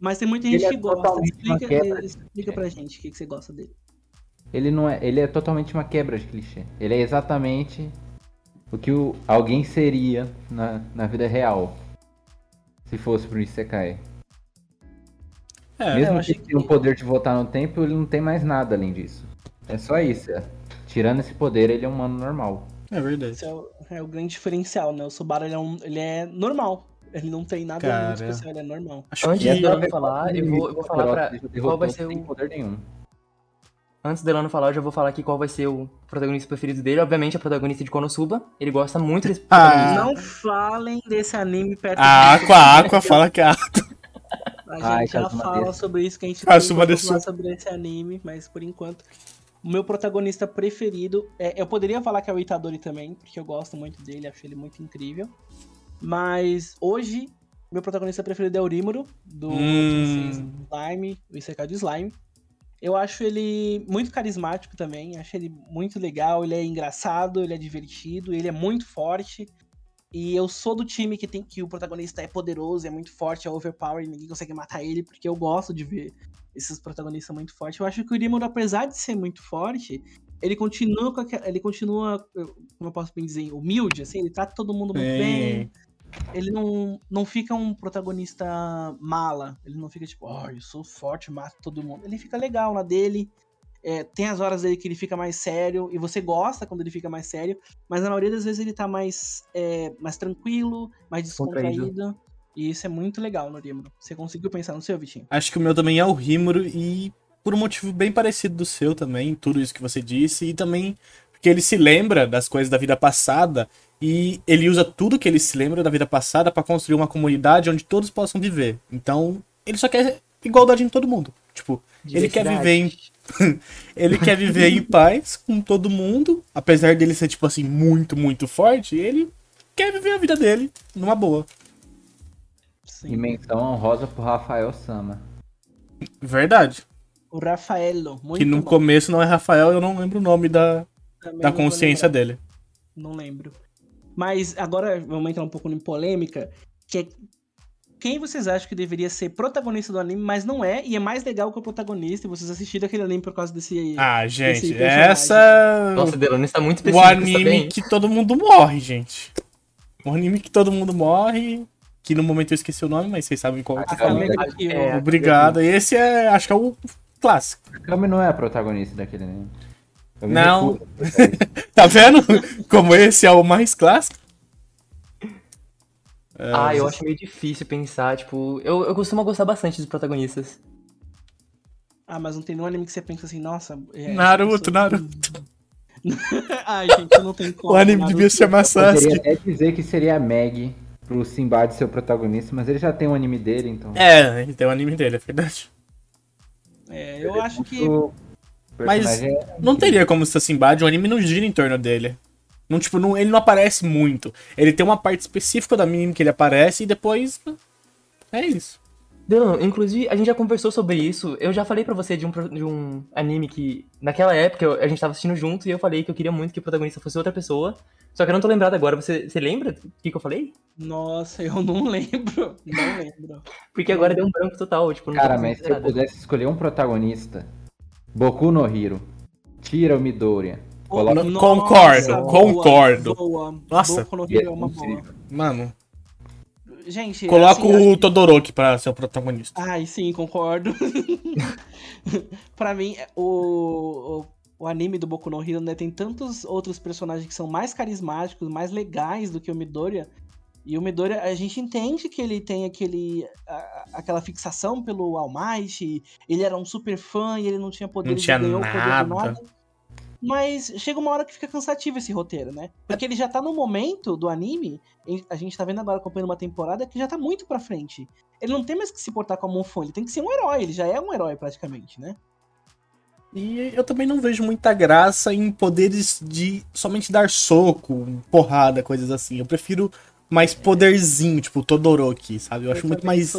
Mas tem muita gente Ele é que gosta. totalmente uma Explica, explica pra gente o que, que você gosta dele. Ele não é, ele é totalmente uma quebra de clichê. Ele é exatamente o que o, alguém seria na, na vida real. Se fosse pro Isekai. É, Mesmo que tenha o poder de voltar no tempo, ele não tem mais nada além disso. É só isso. é. Tirando esse poder, ele é um humano normal. é verdade. Esse é o, é o grande diferencial, né? O Subaru ele é, um- ele é normal. Ele não tem nada Cara. muito especial, ele é normal. Acho Antes que. de Delano falar, eu vou, eu vou falar pra. Qual vai ser o. poder nenhum. Antes dela não falar, eu já vou falar aqui qual vai ser o protagonista preferido dele. Obviamente, a protagonista de Konosuba. Ele gosta muito desse Ah. protagonista. Não falem desse anime perto A Aqua, a Aqua fala que a. A gente Ai, já fala Desu. sobre isso, que a gente Desu. falar sobre esse anime, mas por enquanto. O meu protagonista preferido. É, eu poderia falar que é o Itadori também, porque eu gosto muito dele, acho ele muito incrível. Mas hoje, meu protagonista preferido é o do Hum. Slime, o Isekai do Slime. Eu acho ele muito carismático também, acho ele muito legal, ele é engraçado, ele é divertido, ele é muito forte. E eu sou do time que tem que o protagonista é poderoso, é muito forte, é overpower, ninguém consegue matar ele, porque eu gosto de ver esses protagonistas muito fortes. Eu acho que o Rimuro, apesar de ser muito forte, ele continua com aquela, ele continua, como eu posso bem dizer, humilde, assim, ele trata todo mundo muito Sim. bem. Ele não, não fica um protagonista mala. Ele não fica tipo, ó, eu sou forte, mato todo mundo. Ele fica legal na dele. É, tem as horas dele que ele fica mais sério, e você gosta quando ele fica mais sério, mas na maioria das vezes ele tá mais, é, mais tranquilo, mais descontraído. Contraído. E isso é muito legal no Rimuro. Você conseguiu pensar no seu, Vitinho? Acho que o meu também é o Rimuro e por um motivo bem parecido do seu também, tudo isso que você disse, e também porque ele se lembra das coisas da vida passada e ele usa tudo que ele se lembra da vida passada pra construir uma comunidade onde todos possam viver. Então, ele só quer igualdade em todo mundo. Tipo, ele quer viver em ele quer viver em paz com todo mundo, apesar dele ser tipo assim muito, muito forte, ele quer viver a vida dele numa boa. E menção honrosa pro Rafael Sama. Verdade. O Rafaelo, muito que no bom. começo não é Rafael, eu não lembro o nome da, Também da consciência dele. Não lembro. Mas agora vamos entrar um pouco em polêmica, que é quem vocês acham que deveria ser protagonista do anime, mas não é, e é mais legal que o protagonista, e vocês assistiram aquele anime por causa desse. Ah, gente, essa. Nossa, Delano está muito o tá anime bem? que todo mundo morre, gente. O anime que todo mundo morre. Que no momento eu esqueci o nome, mas vocês sabem qual eu tô A falando. Kamega Kill. É, Obrigado. Esse é. Acho que é o clássico. A Kami não é a protagonista daquele anime. Eu Não. recuso. Tá vendo? Como esse é o mais clássico? É, Ah, eu acho meio difícil pensar, tipo, eu, eu costumo gostar bastante dos protagonistas. Ah, mas não tem nenhum anime que você pensa assim, nossa. é, Naruto, Naruto. Ai, gente, não tem como. O anime Naruto- devia se chamar Poderia Sasuke. até dizer que seria a Meg pro Sinbad ser o protagonista, mas ele já tem um anime dele, então. É, ele tem o anime dele, é verdade. É, eu acho que. O Mas é- não teria como ser Sinbad, o anime não gira em torno dele. Não, tipo, não, ele não aparece muito. Ele tem uma parte específica do anime que ele aparece e depois. É isso. Inclusive, a gente já conversou sobre isso. Eu já falei pra você de um, de um anime que, naquela época, eu- a gente tava assistindo junto e eu falei que eu queria muito que o protagonista fosse outra pessoa. Só que eu não tô lembrado agora. Você, você lembra o que, que eu falei? Nossa, eu não lembro. Não lembro. Porque agora deu um branco total, tipo, Cara, mas se eu pudesse escolher um protagonista, Boku no Hiro, tira o Midoriya. Coloca No- concordo, boa, concordo. Boa. Nossa. Boku no e é é uma boa. Mano, Gente, coloca assim, o Todoroki pra ser o protagonista. Ai, sim, concordo. pra mim, o, o, o anime do Boku no Hero né, tem tantos outros personagens que são mais carismáticos, mais legais do que o Midoriya. E o Midoriya, a gente entende que ele tem aquele, a- aquela fixação pelo All Might, ele era um super fã e ele não tinha poder, Não tinha ele ganhou o poder nada. do nada. Mas chega uma hora que fica cansativo esse roteiro, né? Porque ele já tá no momento do anime, a gente tá vendo agora acompanhando uma temporada que já tá muito pra frente. Ele não tem mais que se portar como um fã, ele tem que ser um herói, ele já é um herói praticamente, né? E eu também não vejo muita graça em poderes de somente dar soco, porrada, coisas assim. Eu prefiro mais poderzinho, tipo Todoroki, sabe? Eu acho muito mais,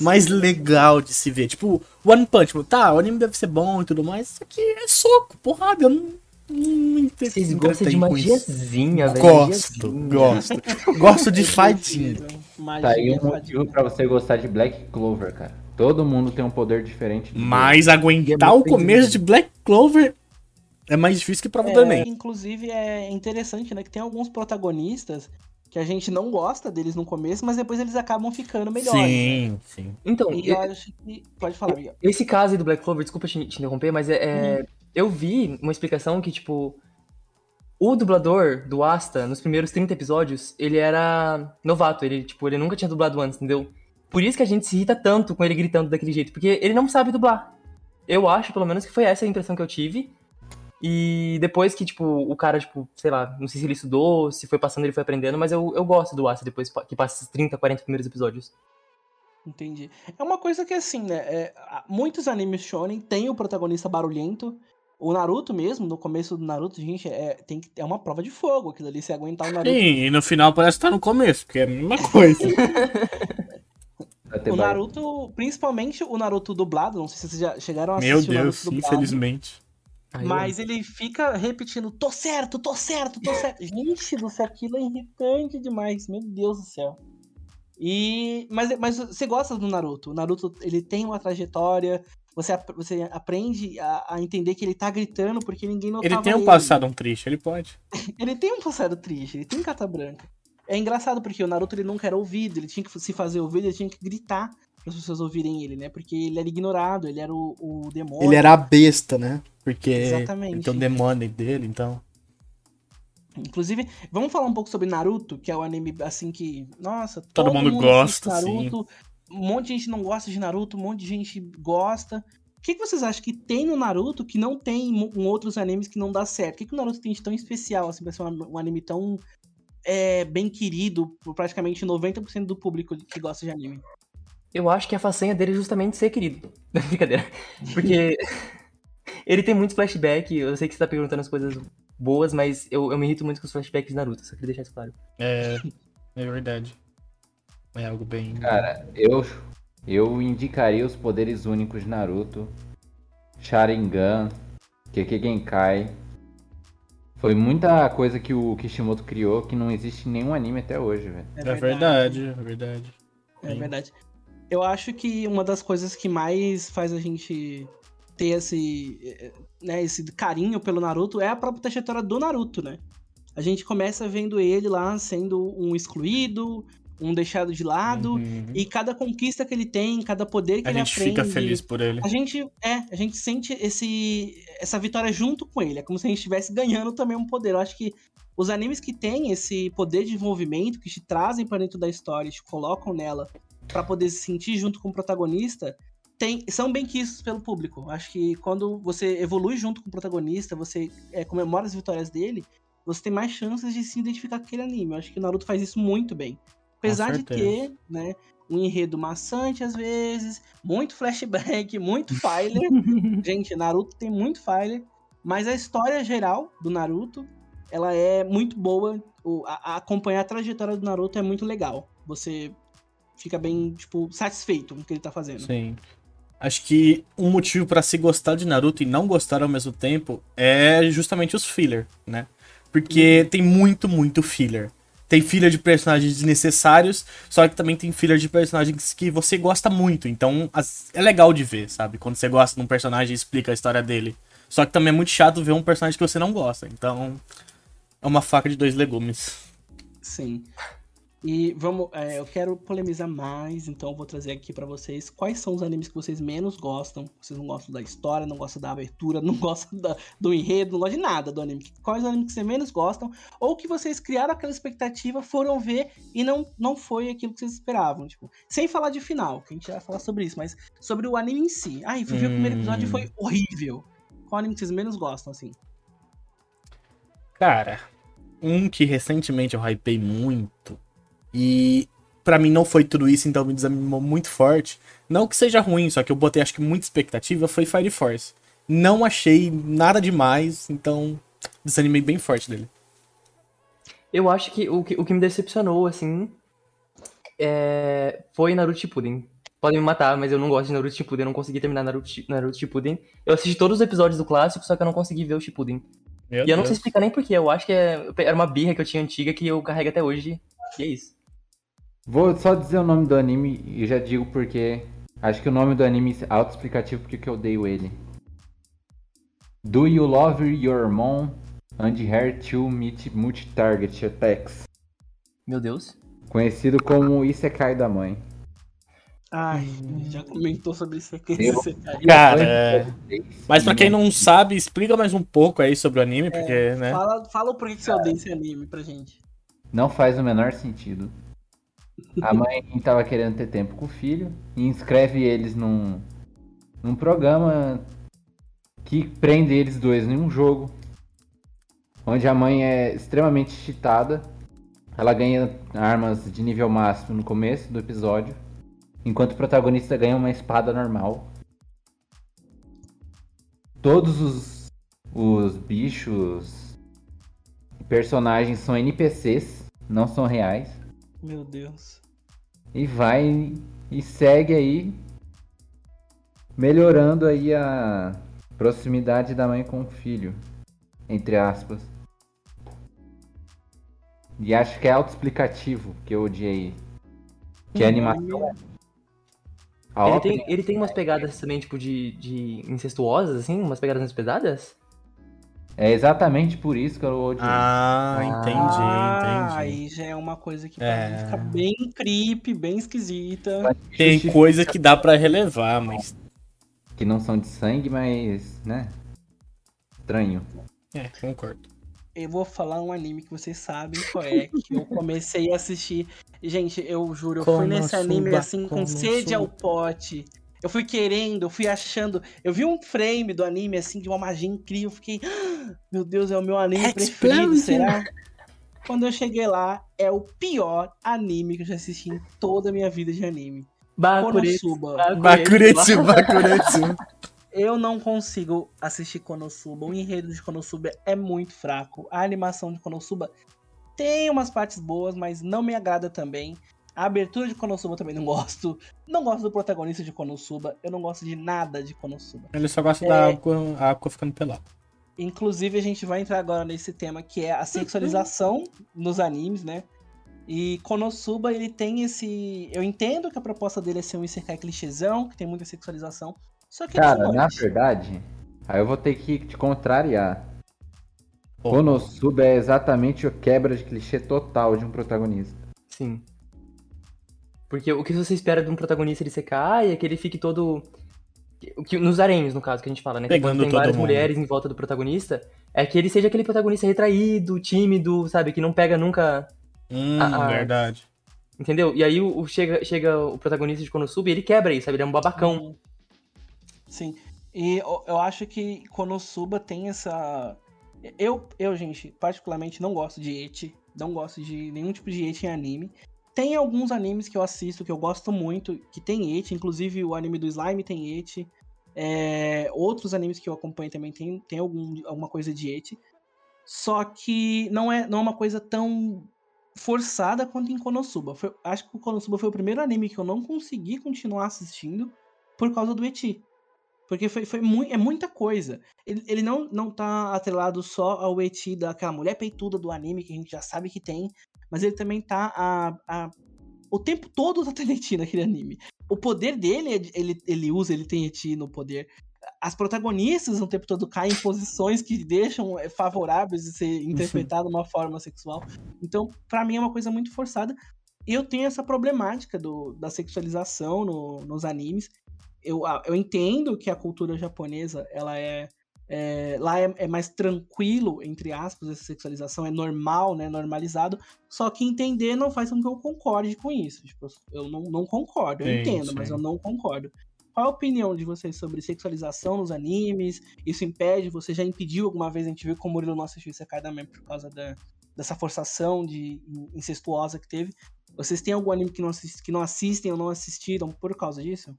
mais legal de se ver. Tipo, One Punch Man, tá, o anime deve ser bom e tudo mais, isso aqui é soco, porrada, eu não, Vocês gostam de magiazinha, velho. Gosto, gosto. Gosto de fighting. Tá aí um motivo pra você gostar de Black Clover, cara. Todo mundo tem um poder diferente. Mas aguentar é o começo de Black Clover é mais difícil que do É, Enem. inclusive é interessante, né, que tem alguns protagonistas que a gente não gosta deles no começo, mas depois eles acabam ficando melhores. né? Sim, sim. Então, E eu- acho que. Pode falar, Miguel. Esse caso aí do Black Clover, desculpa te, te interromper, mas é, é- eu vi uma explicação que, tipo, o dublador do Asta, nos primeiros 30 episódios, ele era novato, ele, tipo, ele nunca tinha dublado antes, entendeu? Por isso que a gente se irrita tanto com ele gritando daquele jeito, porque ele não sabe dublar. Eu acho, pelo menos, que foi essa a impressão que eu tive. E depois que, tipo, o cara, tipo, sei lá, não sei se ele estudou, se foi passando, ele foi aprendendo, mas eu, eu gosto do Asta depois que passa esses 30, 40 primeiros episódios. Entendi. É uma coisa que, assim, né? é, muitos animes shonen têm o protagonista barulhento. O Naruto mesmo, no começo do Naruto, gente, é, tem que, é uma prova de fogo aquilo ali. Se aguentar o Naruto. Sim, e no final parece que tá no começo, porque é a mesma coisa. O Naruto, principalmente o Naruto dublado, não sei se vocês já chegaram a assistir Meu o Naruto Deus, dublado. infelizmente. Aí eu- Mas ele fica repetindo, tô certo, tô certo, tô certo. Gente do céu, aquilo é irritante demais, meu Deus do céu. E, mas, mas você gosta do Naruto? O Naruto, ele tem uma trajetória, você, você aprende a, a entender que ele tá gritando porque ninguém notava Ele tem um passado um triste, ele pode. Ele tem um passado triste, ele tem carta branca. é engraçado porque o Naruto ele nunca era ouvido, ele tinha que se fazer ouvido, ele tinha que gritar para as pessoas ouvirem ele, né? Porque ele era ignorado, ele era o, o demônio. Ele era a besta, né? Porque Exatamente. tem um demônio dele, então. Inclusive, vamos falar um pouco sobre Naruto, que é o anime assim que, nossa, Todo mundo gosta, assiste Naruto. Um monte de gente não gosta de Naruto, um monte de gente gosta. O que, que vocês acham que tem no Naruto que não tem em outros animes que não dá certo? O que, que o Naruto tem de tão especial, assim, pra ser um, um anime tão é, bem querido por praticamente 90% do público que gosta de anime? Eu acho que a façanha dele é justamente ser querido. Brincadeira. Porque ele tem muito flashback. Eu sei que você tá perguntando as coisas boas, mas eu, eu me irrito muito com os flashbacks de Naruto, só queria deixar isso claro. É, é verdade. É algo bem. Cara, eu, eu indicaria os poderes únicos de Naruto. Sharingan, Keke Genkai. Foi muita coisa que o Kishimoto criou que não existe em nenhum anime até hoje, velho. É verdade, é verdade. É verdade. Eu acho que uma das coisas que mais faz a gente ter esse, né, esse carinho pelo Naruto é a própria trajetória do Naruto, né? A gente começa vendo ele lá sendo um excluído, um deixado de lado, Uhum. e cada conquista que ele tem, cada poder que A ele gente aprende. fica feliz por ele. A gente, é, a gente sente esse, essa vitória junto com ele. É como se a gente estivesse ganhando também um poder. Eu acho que os animes que têm esse poder de desenvolvimento, que te trazem para dentro da história, te colocam nela para poder se sentir junto com o protagonista, tem, são bem quistos pelo público. Acho que quando você evolui junto com o protagonista, você é, comemora as vitórias dele, você tem mais chances de se identificar com aquele anime. Eu acho que o Naruto faz isso muito bem. Apesar de ter, né, um enredo maçante às vezes, muito flashback, muito filler. Gente, Naruto tem muito filler, mas a história geral do Naruto, ela é muito boa. O, a, a acompanhar a trajetória do Naruto é muito legal. Você fica bem, tipo, satisfeito com o que ele tá fazendo. Sim. Acho que um motivo pra se gostar de Naruto e não gostar ao mesmo tempo é justamente os filler, né? Porque tem muito, muito filler. Tem filler de personagens desnecessários, só que também tem filler de personagens que você gosta muito. Então é legal de ver, sabe? Quando você gosta de um personagem e explica a história dele. Só que também é muito chato ver um personagem que você não gosta. Então é uma faca de dois legumes. Sim. E vamos, é, eu quero polemizar mais, então eu vou trazer aqui pra vocês quais são os animes que vocês menos gostam. Vocês não gostam da história, não gostam da abertura, não gostam da- do enredo, não gostam de nada do anime. Quais animes que vocês menos gostam? Ou que vocês criaram aquela expectativa, foram ver e não, não foi aquilo que vocês esperavam. Tipo, sem falar de final, que a gente vai falar sobre isso, mas sobre o anime em si. Ai, fui ver o primeiro episódio e foi horrível. Qual anime que vocês menos gostam, assim? Cara, um que recentemente eu hypei muito e pra mim não foi tudo isso, então me desanimou muito forte. Não que seja ruim, só que eu botei acho que muita expectativa foi Fire Force. Não achei nada demais, então desanimei bem forte dele. Eu acho que o que, o que me decepcionou, assim, é... foi Naruto Shippuden. Podem me matar, mas eu não gosto de Naruto Shippuden, eu não consegui terminar Naruto, Naruto Shippuden. Eu assisti todos os episódios do clássico, só que eu não consegui ver o Shippuden. Meu e eu não sei explicar nem porquê, eu acho que é- era uma birra que eu tinha antiga que eu carrego até hoje, e é isso. Vou só dizer o nome do anime e já digo porque. Acho que o nome do anime é autoexplicativo porque que eu odeio ele. Do you love your mom and her to meet multi-target attacks? Meu Deus. Conhecido como Isekai da mãe. Ai, já comentou sobre isso aqui. Eu-. Cara, é... mas pra quem não sabe, explica mais um pouco aí sobre o anime, porque, né? Fala, fala o porquê que você odeia esse anime pra gente. Não faz o menor sentido. A mãe tava querendo ter tempo com o filho e inscreve eles num, num programa que prende eles dois em um jogo. Onde a mãe é extremamente cheatada. Ela ganha armas de nível máximo no começo do episódio. Enquanto o protagonista ganha uma espada normal. Todos os, os bichos personagens são NPCs, não são reais. Meu Deus. E vai e segue aí melhorando aí a proximidade da mãe com o filho, entre aspas. E acho que é autoexplicativo que eu odiei. Que a animação. A Ele tem, ele tem umas pegadas também, tipo, de, de incestuosas, assim, umas pegadas mais pesadas? É exatamente por isso que eu odiei. Ah, entendi, Ah, entendi. aí já é uma coisa que É. fica bem creepy, bem esquisita. Tem coisa que dá pra relevar, mas. Que não são de sangue, mas, né? Estranho. É, concordo. Eu vou falar um anime que vocês sabem qual é, que eu comecei a assistir. Gente, eu juro, eu fui nesse anime assim, com sede ao pote. Eu fui querendo, eu fui achando. Eu vi um frame do anime, assim, de uma magia incrível. Eu fiquei, "Ah, meu Deus, é o meu anime preferido, Explosion. será? Quando eu cheguei lá, é o pior anime que eu já assisti em toda a minha vida de anime. Bakuretsu. Konosuba. Bakuretsu, Bakuretsu. Eu não consigo assistir Konosuba. O enredo de Konosuba é muito fraco. A animação de Konosuba tem umas partes boas, mas não me agrada também. A abertura de Konosuba também não gosto. Não gosto do protagonista de Konosuba. Eu não gosto de nada de Konosuba. Ele só gosta É. da água, a água ficando pelada. Inclusive, a gente vai entrar agora nesse tema que é a sexualização nos animes, né? E Konosuba, ele tem esse. Eu entendo que a proposta dele é ser um Isekai clichêzão, que tem muita sexualização. Só que Cara, na verdade, aí eu vou ter que te contrariar. Pô. Konosuba é exatamente o quebra de clichê total de um protagonista. Sim. Porque o que você espera de um protagonista de CK é que ele fique todo. O que, nos arenhos, no caso, que a gente fala, né? Que Pegando quando tem todo várias mundo. mulheres em volta do protagonista, é que ele seja aquele protagonista retraído, tímido, sabe? Que não pega nunca. Hum, Ah, ah. verdade. Entendeu? E aí o, o- chega, chega o protagonista de Konosuba e ele quebra isso, sabe? Ele é um babacão. Uhum. Sim. E eu, eu acho que Konosuba tem essa. Eu, eu, gente, particularmente não gosto de eti. Não gosto de nenhum tipo de eti em anime. Tem alguns animes que eu assisto que eu gosto muito, que tem eti. Inclusive o anime do Slime tem eti. É, outros animes que eu acompanho também tem, tem algum, alguma coisa de eti. Só que não é, não é uma coisa tão forçada quanto em Konosuba. Foi- acho que o Konosuba foi o primeiro anime que eu não consegui continuar assistindo por causa do eti. Porque foi, foi mui- é muita coisa. Ele, ele não, não tá atrelado só ao eti daquela mulher peituda do anime, que a gente já sabe que tem, mas ele também tá a, a, o tempo todo tá tendo naquele anime. O poder dele, de- ele, ele usa, ele tem eti no poder. As protagonistas o tempo todo caem em posições que deixam é, favoráveis de ser interpretado de uma forma sexual. Então, pra mim é uma coisa muito forçada. Eu tenho essa problemática do, da sexualização no- nos animes eu, eu entendo que a cultura japonesa, ela é. É, lá é, é mais tranquilo, entre aspas, essa sexualização, é normal, né? Normalizado. Só que entender não faz com que eu concorde com isso. Tipo, eu não, não concordo. Eu Sim, entendo, mas sim. eu não concordo. Qual a opinião de vocês sobre sexualização nos animes? Isso impede? Você já impediu alguma vez? A gente viu que o Murilo não assistiu Isekai também por causa da, dessa forçação de incestuosa que teve. Vocês têm algum anime que não, assist, que não assistem ou não assistiram por causa disso?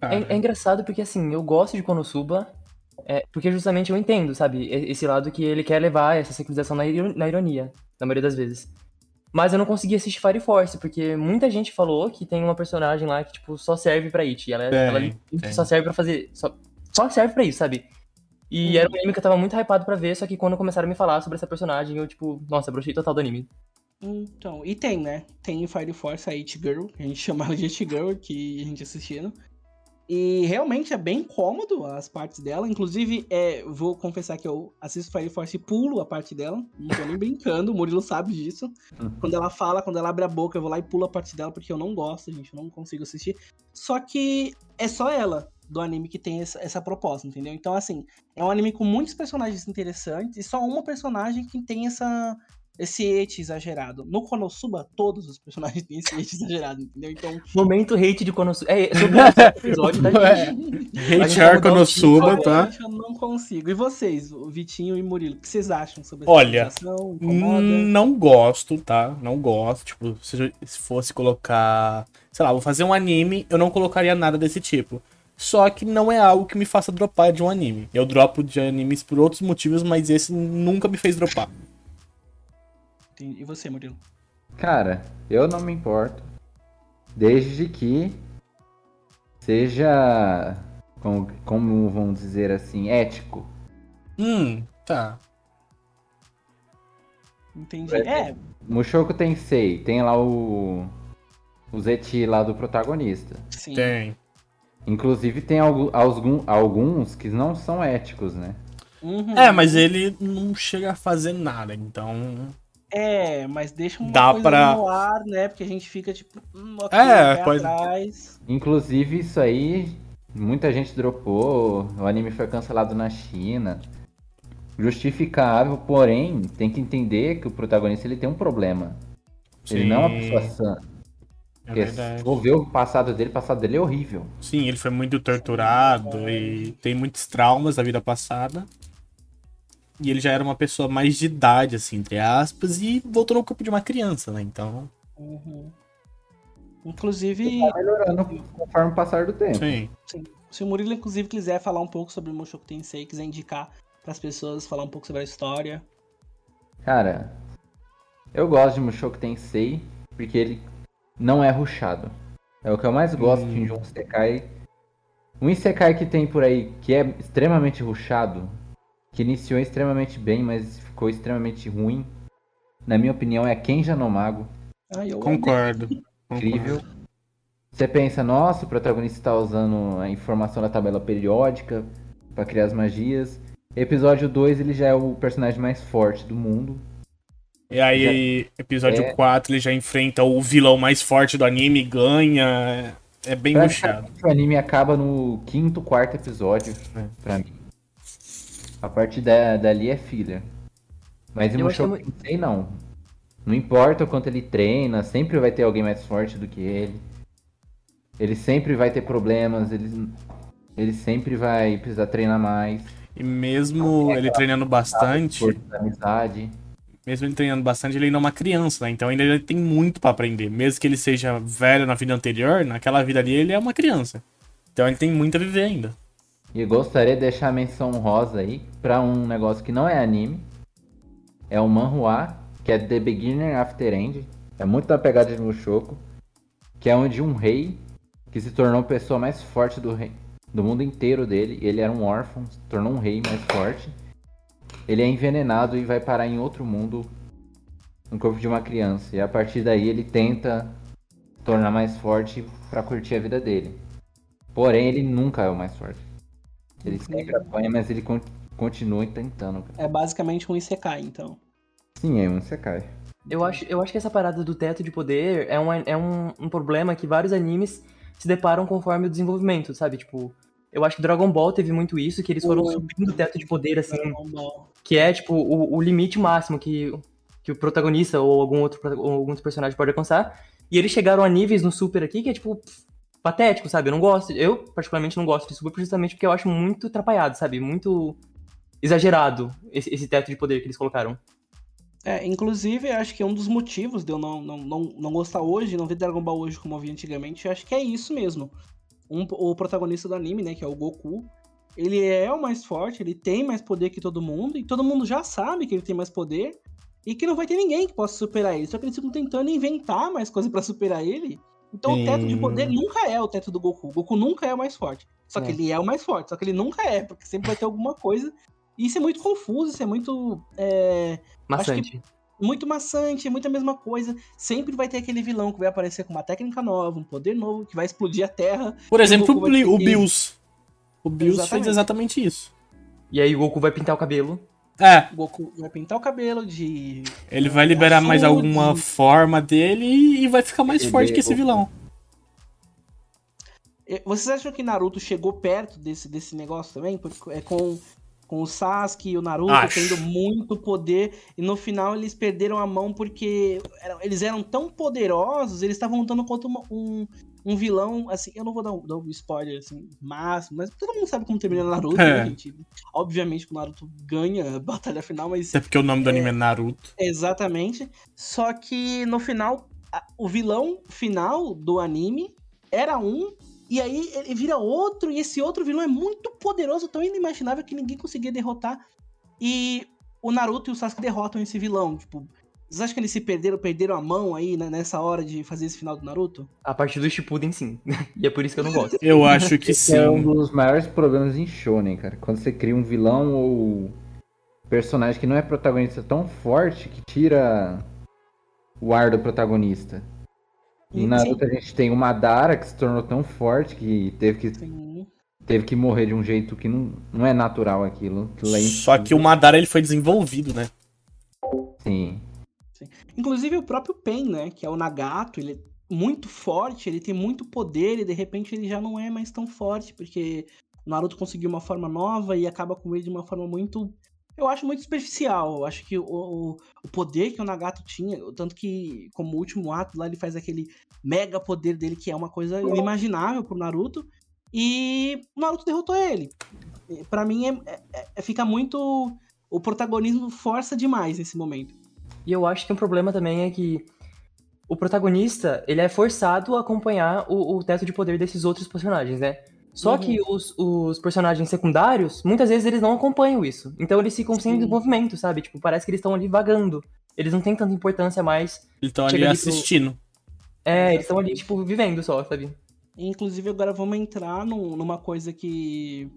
É, é engraçado porque, assim, eu gosto de Konosuba, é, porque justamente eu entendo, sabe? Esse lado que ele quer levar essa sexualização na, iro- na ironia, na maioria das vezes. Mas eu não consegui assistir Fire Force, porque muita gente falou que tem uma personagem lá que, tipo, só serve pra It. Ela, Tem, ela tem. só serve pra fazer. Só, só serve pra isso, sabe? E Uhum. era um anime que eu tava muito hypado pra ver, só que quando começaram a me falar sobre essa personagem, eu, tipo, nossa, brochei total do anime. Então, e tem, né? Tem Fire Force, a It Girl, que a gente chama ela de It Girl, que a gente assistindo. E realmente é bem cômodo as partes dela. Inclusive, é, vou confessar que eu assisto Fire Force e pulo a parte dela. Não tô nem brincando, o Murilo sabe disso. Uhum. Quando ela fala, quando ela abre a boca, eu vou lá e pulo a parte dela, porque eu não gosto, gente. Eu não consigo assistir. Só que é só ela do anime que tem essa, essa proposta, entendeu? Então, assim, é um anime com muitos personagens interessantes e só uma personagem que tem essa, esse ete exagerado. No Konosuba, todos os personagens têm esse ete exagerado, entendeu? Então, Momento hate de Konosuba. É, sobre esse episódio, tá, É. gente? Mudar o Konosuba, tá? realmente eu não consigo. E vocês, o Vitinho e Murilo, o que vocês acham sobre essa Olha? Hum, Não gosto, tá? Não gosto. Tipo, se se fosse colocar. Sei lá, vou fazer um anime, eu não colocaria nada desse tipo. Só que não é algo que me faça dropar de um anime. Eu dropo de animes por outros motivos, mas esse nunca me fez dropar. Entendi. E você, Murilo? Cara, eu não me importo. Desde que seja, como, como vamos dizer assim, ético. Hum, tá. Entendi. É, Mushoku Tensei, tem lá o. O Zeti lá do protagonista. sim. Tem. Inclusive tem alguns que não são éticos, né? Uhum. É, mas ele não chega a fazer nada, então. É, mas deixa uma Dá coisa pra- no ar, né? Porque a gente fica tipo, hum, ok, É, pode- atrás. Inclusive, isso aí, muita gente dropou, o anime foi cancelado na China. Justificável, porém, tem que entender que o protagonista ele tem um problema. Ele não é uma Sim, pessoa sã. É Porque verdade. ver o passado dele, o passado dele é horrível. Sim, ele foi muito torturado e tem muitos traumas da vida passada. E ele já era uma pessoa mais de idade, assim, entre aspas, e voltou no corpo de uma criança, né? Então, Uhum. Inclusive, Tá melhorando conforme o passar do tempo. sim. se o Murilo, inclusive, quiser falar um pouco sobre o Mushoku Tensei, quiser indicar pras pessoas, falar um pouco sobre a história. Cara, eu gosto de Mushoku Tensei porque ele não é rushado. É o que eu mais gosto Hum. de um Isekai. Um Isekai que tem por aí que é extremamente rushado, que iniciou extremamente bem, mas ficou extremamente ruim. Na minha opinião, é Kenja no Mago. Ai, eu Concordo. Incrível. concordo. Você pensa, nossa, o protagonista está usando a informação da tabela periódica para criar as magias. Episódio 2, ele já é o personagem mais forte do mundo. E aí, episódio É. 4, ele já enfrenta o vilão mais forte do anime, ganha. É bem rushado. Praticamente O anime acaba no quinto, quarto episódio, É. pra mim. A partir da, dali é filler. Mas em que é Mushoku Tensei, não. Não importa o quanto ele treina, sempre vai ter alguém mais forte do que ele. Ele sempre vai ter problemas, ele, ele sempre vai precisar treinar mais. E mesmo ele treinando bastante, amizade. mesmo ele treinando bastante, ele ainda é uma criança, né? Então ainda ele tem muito pra aprender. Mesmo que ele seja velho na vida anterior, naquela vida ali ele é uma criança. Então ele tem muito a viver ainda. E gostaria de deixar a menção rosa aí pra um negócio que não é anime. É um manhua, que é The Beginner After End. É muito da pegada de Mushoku. Que é onde um rei, que se tornou a pessoa mais forte do, rei, do mundo inteiro dele, ele era um órfão, se tornou um rei mais forte. Ele é envenenado e vai parar em outro mundo, no corpo de uma criança. E a partir daí ele tenta se tornar mais forte pra curtir a vida dele. Porém, ele nunca é o mais forte. Ele sempre apanha, mas ele con- continua tentando. cara. É basicamente um Isekai, então. Sim, é um Sekai. Eu acho, eu acho que essa parada do teto de poder é, um, é um, um problema que vários animes se deparam conforme o desenvolvimento, sabe? Tipo, eu acho que Dragon Ball teve muito isso, que eles foram subindo o teto de poder, assim, que é, tipo, o, o limite máximo que, que o protagonista ou algum outro, ou algum outro personagem pode alcançar. E eles chegaram a níveis no Super aqui que é, tipo, pff, patético, sabe? Eu não gosto, eu particularmente não gosto de Super justamente porque eu acho muito atrapalhado, sabe? Muito exagerado esse, esse teto de poder que eles colocaram. É, inclusive, acho que um dos motivos de eu não, não, não, não gostar hoje, não ver Dragon Ball hoje como eu vi antigamente, eu acho que é isso mesmo. Um- o protagonista do anime, né, que é o Goku, ele é o mais forte, ele tem mais poder que todo mundo, e todo mundo já sabe que ele tem mais poder, e que não vai ter ninguém que possa superar ele. Só que eles ficam tentando inventar mais coisas pra superar ele. Então o teto de Sim. poder nunca é o teto do Goku. O Goku nunca é o mais forte. Só que É. ele é o mais forte, só que ele nunca é, porque sempre vai ter alguma coisa. E isso é muito confuso, isso é muito. é, Maçante. muito maçante, é muita mesma coisa. Sempre vai ter aquele vilão que vai aparecer com uma técnica nova, um poder novo, que vai explodir a Terra. Por exemplo, o, o que- Bills. O Bills fez Exatamente. exatamente isso. E aí o Goku vai pintar o cabelo. É, O Goku vai pintar o cabelo de. ele vai liberar mais alguma de- forma dele e, vai ficar mais Ele forte que esse vilão. Eh, Vocês acham que Naruto chegou perto desse, desse negócio também? Porque é com, com o Sasuke e o Naruto Acho. tendo muito poder, e no final eles perderam a mão porque eram- eles eram tão poderosos, eles estavam lutando contra uma- um, um vilão, assim, eu não vou dar um, dar um spoiler, assim, máximo, mas todo mundo sabe como termina Naruto, É. né, gente? Obviamente que o Naruto ganha a batalha final, mas Até porque o nome do anime é Naruto. Exatamente. Só que no final, a- o vilão final do anime era um, e aí ele vira outro, e esse outro vilão é muito poderoso, tão inimaginável que ninguém conseguia derrotar. E o Naruto e o Sasuke derrotam esse vilão. Tipo, vocês acham que eles se perderam, perderam a mão aí né, nessa hora de fazer esse final do Naruto? A partir do Shippuden, sim. e é por isso que eu não gosto. Eu acho que Esse é um sim. dos maiores problemas em shonen, cara. Quando você cria um vilão ou personagem que não é protagonista tão forte que tira o ar do protagonista. Em Sim. Naruto a gente tem o Madara que se tornou tão forte que teve que Sim. teve que morrer de um jeito que não, não é natural aquilo. aquilo é Só que o Madara ele foi desenvolvido, né? Sim. Inclusive o próprio Pen, né? Que é o Nagato, ele é muito forte, ele tem muito poder e de repente ele já não é mais tão forte, porque o Naruto conseguiu uma forma nova e acaba com ele de uma forma muito. Eu acho muito superficial. Eu acho que o, o, o poder que o Nagato tinha, tanto que, como último ato lá, ele faz aquele mega poder dele, que é uma coisa inimaginável pro Naruto. E o Naruto derrotou ele. Para mim, é, é, é, fica muito. O protagonismo força demais nesse momento. E eu acho que um problema também é que o protagonista, ele é forçado a acompanhar o, o teto de poder desses outros personagens, né? Só Uhum. que os, os personagens secundários, muitas vezes eles não acompanham isso. Então eles ficam sem desenvolvimento, sabe? Tipo, parece que eles estão ali vagando. Eles não têm tanta importância mais. Eles estão ali ali pro- assistindo. É, eles estão ali, tipo, vivendo só, sabe? Inclusive, agora vamos entrar num- numa coisa que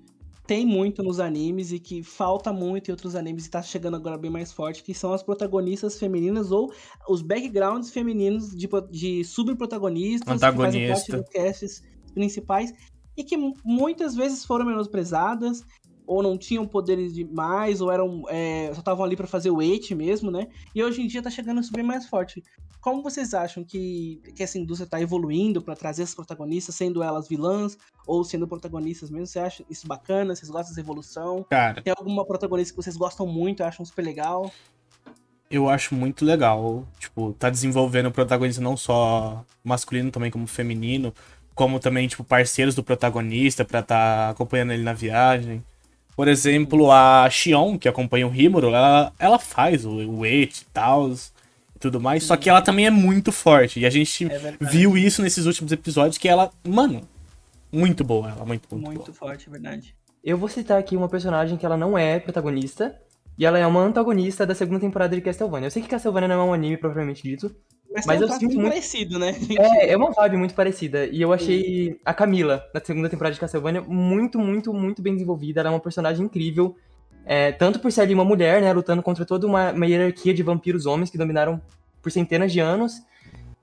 tem muito nos animes e que falta muito em outros animes e tá chegando agora bem mais forte, que são as protagonistas femininas ou os backgrounds femininos de, de subprotagonistas que fazem parte Antagonista. dos casts principais e que mu- muitas vezes foram menosprezadas ou não tinham poderes demais, ou eram é, só estavam ali pra fazer o weight mesmo, né? E hoje em dia tá chegando isso bem mais forte. Como vocês acham que, que essa indústria tá evoluindo pra trazer essas protagonistas, sendo elas vilãs ou sendo protagonistas mesmo? Você acha isso bacana? Vocês gostam dessa evolução? Cara, Tem alguma protagonista que vocês gostam muito, acham super legal? eu acho muito legal. Tipo, tá desenvolvendo o protagonista não só masculino, também como feminino. Como também, tipo, parceiros do protagonista pra tá acompanhando ele na viagem. Por exemplo, a Xion, que acompanha o Rimuro, ela, ela faz o, o e tal e tudo mais. Só que ela também é muito forte. E a gente É viu isso nesses últimos episódios, que ela, mano, muito boa ela, muito, muito, Muito boa. forte, é verdade. Eu vou citar aqui uma personagem que ela não é protagonista. E ela é uma antagonista da segunda temporada de Castlevania. Eu sei que Castlevania não é um anime propriamente dito. Mas, Mas tem um eu sinto muito- parecido, né? É, é uma vibe muito parecida. E eu achei a Camila, na segunda temporada de Castlevania, muito, muito, muito bem desenvolvida. Ela é uma personagem incrível. É, tanto por ser ali uma mulher, né, lutando contra toda uma, uma hierarquia de vampiros homens que dominaram por centenas de anos.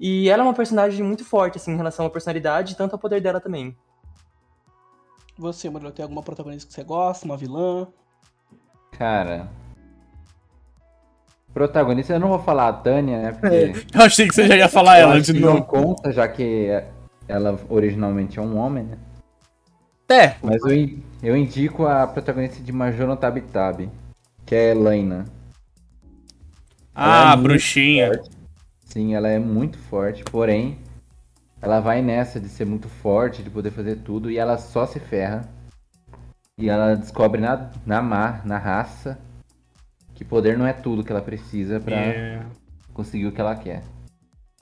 E ela é uma personagem muito forte, assim, em relação à personalidade e tanto ao poder dela também. Você, Murilo, tem alguma protagonista que você gosta? Uma vilã? Cara. Protagonista, eu não vou falar a Tânia, né? Porque Eu achei que você já ia falar ela de que não novo. conta, já que ela originalmente é um homem, né? É, Mas eu, eu indico a protagonista de Majoro Tabitabi, que é a Elaina. ah, Ela é bruxinha. forte. Sim, ela é muito forte, porém, ela vai nessa de ser muito forte, de poder fazer tudo, e ela só se ferra. E ela descobre na, na mar, na raça, que poder não é tudo que ela precisa pra É. conseguir o que ela quer.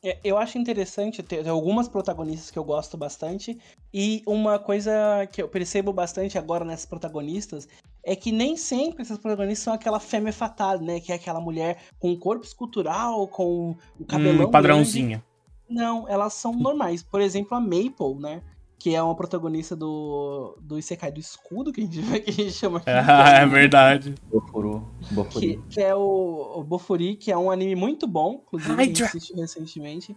É, Eu acho interessante ter algumas protagonistas que eu gosto bastante. E uma coisa que eu percebo bastante agora nessas protagonistas é que nem sempre essas protagonistas são aquela femme fatale, né? Que é aquela mulher com um corpo escultural, com o cabelão. Hum, grande. padrãozinha. Não, elas são normais. Por exemplo, a Maple, né? Que é uma protagonista do, do Isekai do Escudo, que a gente, que a gente chama aqui. Ah, é verdade. Bofuru, Bofuri. que, que é o, o Bofuri, que é um anime muito bom, inclusive, que a gente Hydra. assistiu recentemente.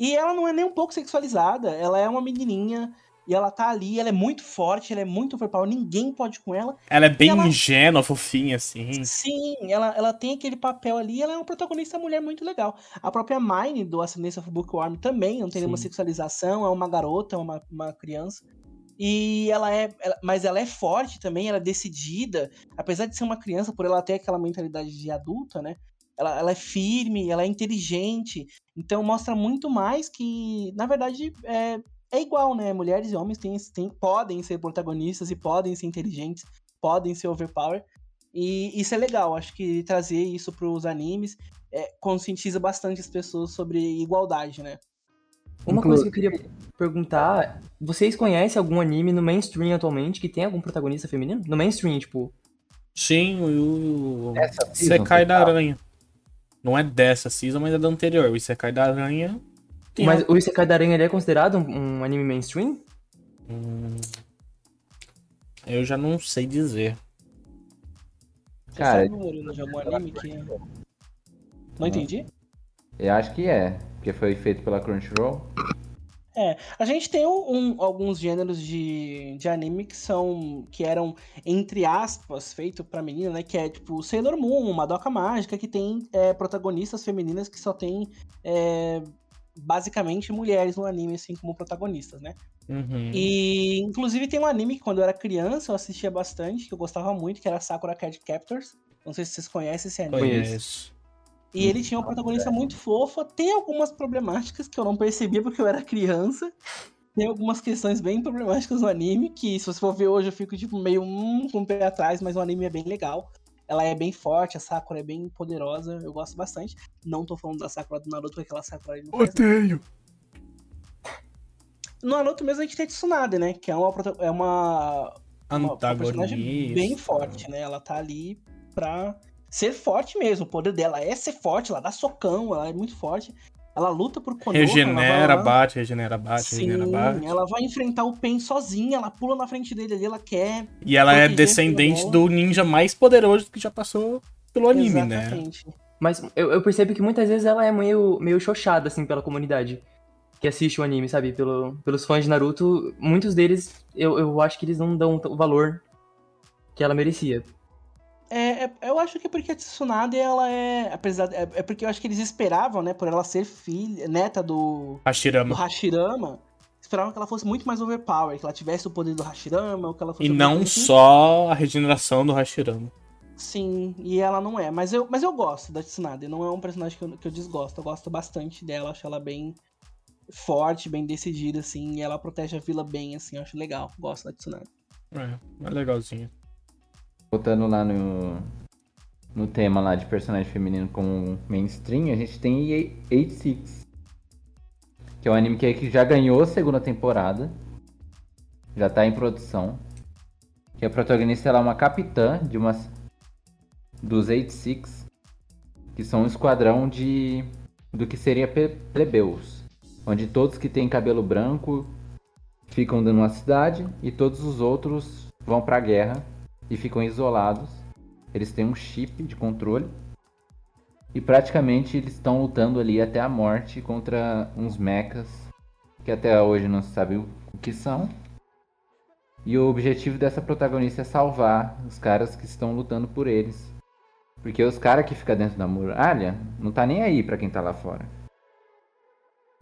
E ela não é nem um pouco sexualizada, ela é uma menininha, e ela tá ali, ela é muito forte, ela é muito overpower, ninguém pode com ela. Ela é bem ela- ingênua, fofinha, assim. Sim, ela, ela tem aquele papel ali, ela é uma protagonista mulher muito legal. A própria Mine, do Ascendência of Bookworm, também não tem nenhuma Sim. sexualização, é uma garota, é uma, uma criança. E ela é. ela- mas ela é forte também, ela é decidida. Apesar de ser uma criança, por ela ter aquela mentalidade de adulta, né? Ela, ela é firme, ela é inteligente. Então mostra muito mais que, na verdade, é, é igual, né? Mulheres e homens têm, têm, podem ser protagonistas e podem ser inteligentes, podem ser overpower. E isso é legal, acho que trazer isso pros animes é, conscientiza bastante as pessoas sobre igualdade, né? Uma coisa que eu queria perguntar, vocês conhecem algum anime no mainstream atualmente que tem algum protagonista feminino? No mainstream, tipo, Sim, o. o Isekai da. Aranha. Não é dessa season, mas é da anterior. O Isekai da Aranha. Tem mas o Isekai da Aranha ele é considerado um, um anime mainstream? Hum, Eu já não sei dizer. Você Cara, sabe, Murilo, de algum anime que. Não entendi? Eu acho que é, porque foi feito pela Crunchyroll. É, a gente tem um, um- alguns gêneros de, de anime que são. que eram, entre aspas, feito pra menina, né? Que é tipo Sailor Moon, Madoka Mágica, que tem é, protagonistas femininas que só tem é, basicamente mulheres no anime, assim, como protagonistas, né? Uhum. E inclusive tem um anime que quando eu era criança eu assistia bastante, que eu gostava muito, que era Sakura Card Captors. Não sei se vocês conhecem esse anime. Conheço. E ele tinha uma protagonista muito fofa. Tem algumas problemáticas que eu não percebia porque eu era criança. Tem algumas questões bem problemáticas no anime, que se você for ver hoje eu fico tipo meio hum, com o pé atrás, mas o anime é bem legal. Ela é bem forte, a Sakura é bem poderosa, eu gosto bastante. Não tô falando da Sakura do Naruto, porque aquela Sakura ali não faz Odeio. No Naruto mesmo a gente tem Tsunade, né? Que é uma, é uma, uma, uma personagem bem forte, né? Ela tá ali pra ser forte mesmo. O poder dela é ser forte, ela dá socão, ela é muito forte. Ela luta por Konoha, Regenera, bate, regenera, bate, Sim, regenera, bate. ela vai enfrentar o Pen sozinha, ela pula na frente dele ali, ela quer. E ela é descendente do ninja mais poderoso que já passou pelo anime, né? Exatamente. Mas eu, eu percebo que muitas vezes ela é meio, meio xoxada, assim, pela comunidade que assiste o anime, sabe? Pelo, pelos fãs de Naruto, muitos deles, eu, eu acho que eles não dão o valor que ela merecia. É, é- eu acho que porque a Tsunade, ela é. Apesar. É, é porque eu acho que eles esperavam, né? Por ela ser filha, neta do, do Hashirama. Hashirama. Esperavam que ela fosse muito mais overpower, que ela tivesse o poder do Hashirama, ou que ela fosse E não assim. só a regeneração do Hashirama. Sim, e ela não é. Mas eu, mas eu gosto da Tsunade. Não é um personagem que eu, que eu desgosto. Eu gosto bastante dela. Acho ela bem forte, bem decidida, assim. E ela protege a vila bem, assim. Eu acho legal. Gosto da Tsunade. É, é legalzinho. Voltando lá no, no tema lá de personagem feminino como mainstream, a gente tem 86. Que é um anime que, já ganhou a segunda temporada. Já tá em produção. Que a protagonista ela é uma capitã de uma dos 86, que são um esquadrão de do que seria plebeus, onde todos que têm cabelo branco ficam numa cidade e todos os outros vão pra guerra e ficam isolados. Eles têm um chip de controle. E praticamente eles estão lutando ali até a morte contra uns mechas que até hoje não se sabe o que são. E o objetivo dessa protagonista é salvar os caras que estão lutando por eles. Porque os caras que ficam dentro da muralha não tá nem aí pra quem tá lá fora.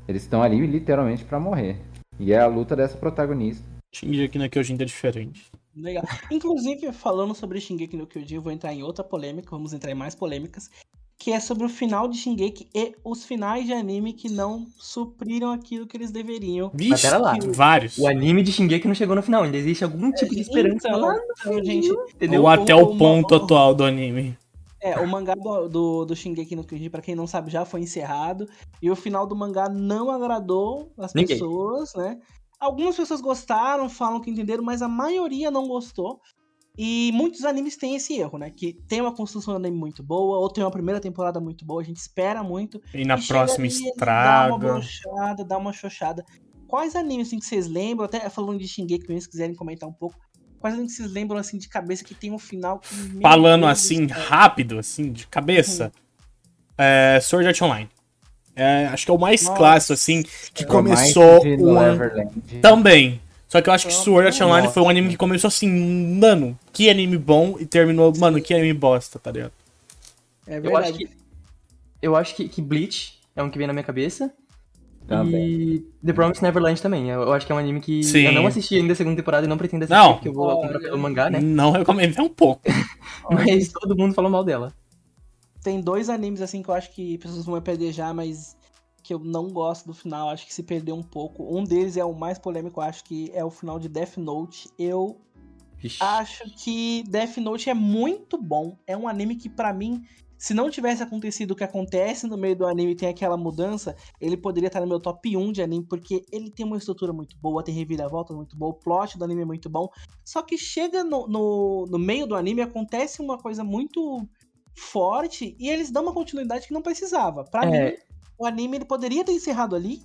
Eles estão ali literalmente pra morrer. E é a luta dessa protagonista. Shingeki no Kyojin é diferente. Legal. Inclusive, falando sobre Shingeki no Kyojin, eu vou entrar em outra polêmica. Vamos entrar em mais polêmicas. Que é sobre o final de Shingeki e os finais de anime que não supriram aquilo que eles deveriam. Vixe, pera lá. vários. O anime de Shingeki não chegou no final, ainda existe algum tipo de esperança Então, lá, então, gente, entendeu? Ou até o- o ponto o- atual do anime. É, o mangá do, do, do Shingeki no Kyojin, pra quem não sabe, já foi encerrado. E o final do mangá não agradou as Ninguém. pessoas, né? Algumas pessoas gostaram, falam que entenderam, mas a maioria não gostou. E muitos animes têm esse erro, né? Que tem uma construção de anime muito boa, ou tem uma primeira temporada muito boa, a gente espera muito. E na e próxima ali, ele Dá uma estraga. brochada, dá uma xoxada. Quais animes assim, que vocês lembram? Até falando de Shingeki, se quiserem comentar um pouco. Quais animes que vocês lembram assim de cabeça que tem um final que. Falando Deus do assim, rápido, assim, de cabeça. É, Sword Art Online. É, acho que é o mais Nossa. clássico, assim, que É começou Neverland. Também. Só que eu acho que Sword Art Online foi um anime que começou assim, mano, que anime bom, e terminou, mano, que anime bosta, tá ligado? É Eu verdade. acho que. Eu acho que, que Bleach é um que vem na minha cabeça. Também. E The Promised Neverland também. Eu, eu acho que é um anime que Sim. eu não assisti ainda a segunda temporada e não pretendo assistir, Não. porque eu vou comprar pelo mangá, né? Não recomendo, é um pouco. Mas todo mundo falou mal dela. Tem dois animes assim que eu acho que pessoas vão apedrejar, mas que eu não gosto do final, acho que se perdeu um pouco. Um deles é o mais polêmico, acho que é o final de Death Note. Eu Vixe. acho que Death Note é muito bom. É um anime que pra mim, se não tivesse acontecido o que acontece no meio do anime tem aquela mudança, ele poderia estar no meu top 1 de anime, porque ele tem uma estrutura muito boa, tem reviravolta muito boa, o plot do anime é muito bom. Só que chega no, no, no meio do anime, acontece uma coisa muito forte e eles dão uma continuidade que não precisava. Pra É. mim, o anime ele poderia ter encerrado ali,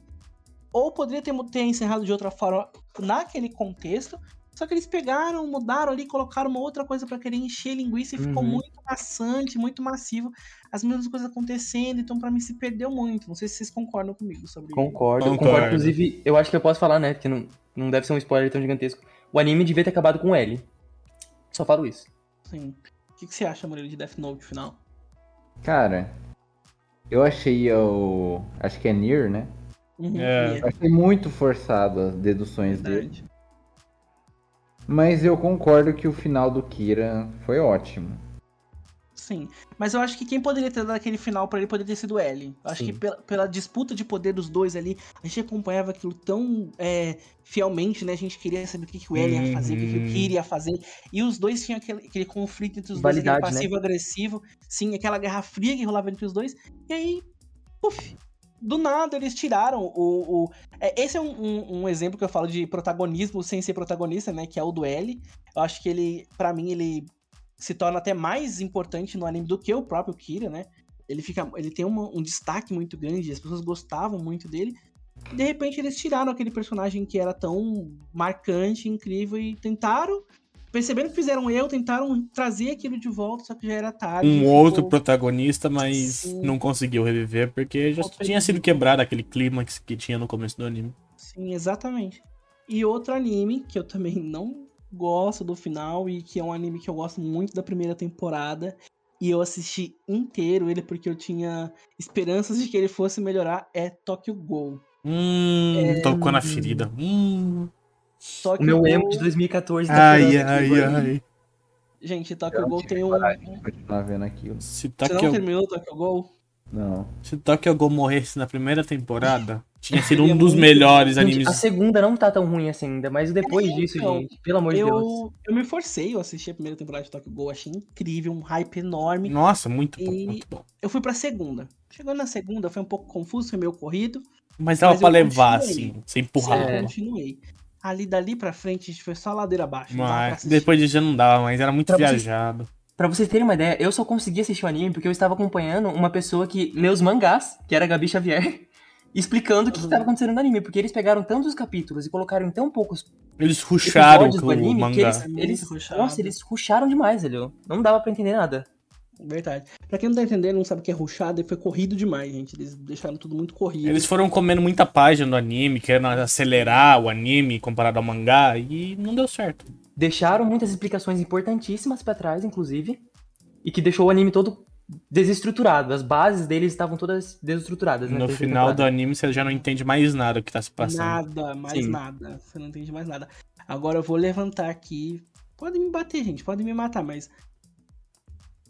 ou poderia ter, ter encerrado de outra forma naquele contexto. Só que eles pegaram, mudaram ali, colocaram uma outra coisa pra querer encher linguiça e ficou Uhum. muito maçante, muito massivo. As mesmas coisas acontecendo, então pra mim se perdeu muito. Não sei se vocês concordam comigo sobre Concordo, Concordo. concordo. Inclusive, eu acho que eu posso falar, né? Porque não, não deve ser um spoiler tão gigantesco. O anime devia ter acabado com L. Só falo isso. Sim. O que, que você acha, Murilo, de Death Note final? Cara, eu achei o. Acho que é Nier, né? Uhum, É. Eu achei muito forçado as deduções dele. verdade. Mas eu concordo que o final do Kira foi ótimo. Sim. Mas eu acho que quem poderia ter dado aquele final pra ele poderia ter sido o L. Eu acho Sim. que pela, pela disputa de poder dos dois ali, a gente acompanhava aquilo tão é, fielmente, né? A gente queria saber o que, que o L ia fazer, o que, que o Uhum. Kira ia fazer. E os dois tinham aquele, aquele conflito entre os dois, aquele Rivalidade, né? passivo-agressivo. Sim, aquela guerra fria que rolava entre os dois. E aí, puf, do nada eles tiraram o. o- é, esse é um, um- um exemplo que eu falo de protagonismo sem ser protagonista, né? Que é o do L. Eu acho que ele, pra mim, ele se torna até mais importante no anime do que o próprio Kira, né? Ele fica, ele tem uma- um destaque muito grande, as pessoas gostavam muito dele. De repente eles tiraram aquele personagem que era tão marcante, incrível e tentaram, percebendo que fizeram eu, tentaram trazer aquilo de volta, só que já era tarde. Um ficou- outro protagonista, mas Sim. não conseguiu reviver porque já tinha sido quebrado aquele clímax que tinha no começo do anime. Sim, exatamente. E outro anime que eu também não gosto do final e que é um anime que eu gosto muito da primeira temporada e eu assisti inteiro ele porque eu tinha esperanças de que ele fosse melhorar é Tokyo Ghoul. Hum, É. tocou na ferida. Hum. O Tokyo meu Ghoul, emo de 2014 tá Ai, aqui, ai, ai. gente, Tokyo Ghoul tem um vendo aquilo. Se Você não terminou Tokyo Ghoul? Não. se Tokyo Ghoul morresse na primeira temporada, tinha sido um dos melhores Gente, animes. a segunda não tá tão ruim assim ainda, mas depois disso, então, gente, pelo amor de Deus. Eu, eu me forcei, eu assisti a primeira temporada de Tokyo Ghoul, achei incrível, um hype enorme. Nossa, muito bom, E- muito bom. Eu fui pra segunda. Chegando na segunda, foi um pouco confuso, foi meio corrido. Mas dava Mas pra eu levar, assim, sem empurrar. Eu É. continuei. Ali dali pra frente, a gente foi só ladeira abaixo. Mas depois disso já não dava, mas era muito Pra vocês- viajado. Pra vocês terem uma ideia, eu só consegui assistir o anime porque eu estava acompanhando uma pessoa que lê os mangás, que era a Gabi Xavier, explicando o que Uhum. estava acontecendo no anime, porque eles pegaram tantos capítulos e colocaram em tão poucos Eles ruxaram com do o anime que mangá. eles, eles nossa, eles ruxaram demais, velho. Não dava pra entender nada. Verdade. Pra quem não tá entendendo, não sabe o que é rushado, foi corrido demais, gente. Eles deixaram tudo muito corrido. Eles foram comendo muita página do anime, querendo acelerar o anime comparado ao mangá, e não deu certo. Deixaram muitas explicações importantíssimas pra trás, inclusive, e que deixou o anime todo desestruturado. As bases deles estavam todas desestruturadas, né? No final do anime você já não entende mais nada do que tá se passando. Nada, mais Sim. nada. Você não entende mais nada. Agora eu vou levantar aqui. Podem me bater, gente. Podem me matar, mas.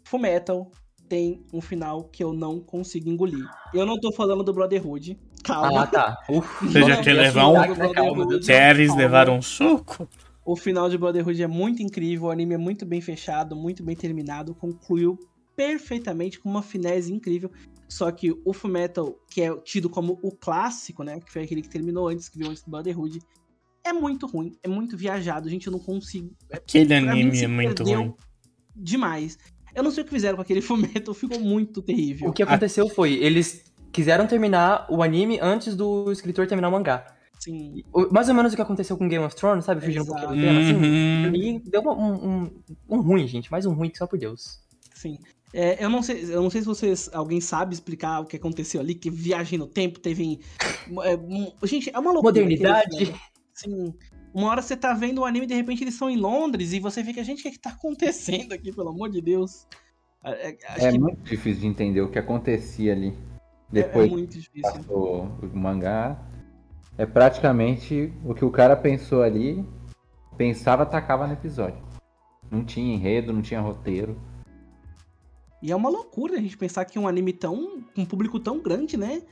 Fullmetal tem um final que eu não consigo engolir. Eu não tô falando do Brotherhood. Calma. Ah, tá. Uf, Você já quer levar um- Calma. levaram um soco? O final de Brotherhood é muito incrível, o anime é muito bem fechado, muito bem terminado, concluiu perfeitamente com uma finesse incrível. Só que o Fullmetal, que é tido como o clássico, né, que foi aquele que terminou antes, que veio antes do Brotherhood, é muito ruim, é muito viajado, gente, eu não consigo. Aquele Pra mim, anime se é muito ruim. Demais. Eu não sei o que fizeram com aquele Fullmetal, ficou muito terrível. O que aconteceu foi, eles quiseram terminar o anime antes do escritor terminar o mangá. O- Mais ou menos o que aconteceu com Game of Thrones, sabe? Fugindo um pouquinho do tema, assim. Uhum. E deu uma- um, um, um ruim, gente. Mais um ruim só por Deus. Sim. É, eu, não sei, eu não sei se vocês. Alguém sabe explicar o que aconteceu ali, que viagem no tempo teve. é, um- gente, é uma loucura. Modernidade. Sim. Uma hora você tá vendo o anime e de repente eles estão em Londres e você fica, gente, o que, é que tá acontecendo aqui, pelo amor de Deus? É, é, acho É que muito difícil de entender o que acontecia ali. é- é Depois muito difícil. passou o mangá. É praticamente o que o cara pensou ali, pensava, atacava no episódio. Não tinha enredo, não tinha roteiro. E é uma loucura a gente pensar que um anime tão. com um público tão grande, né?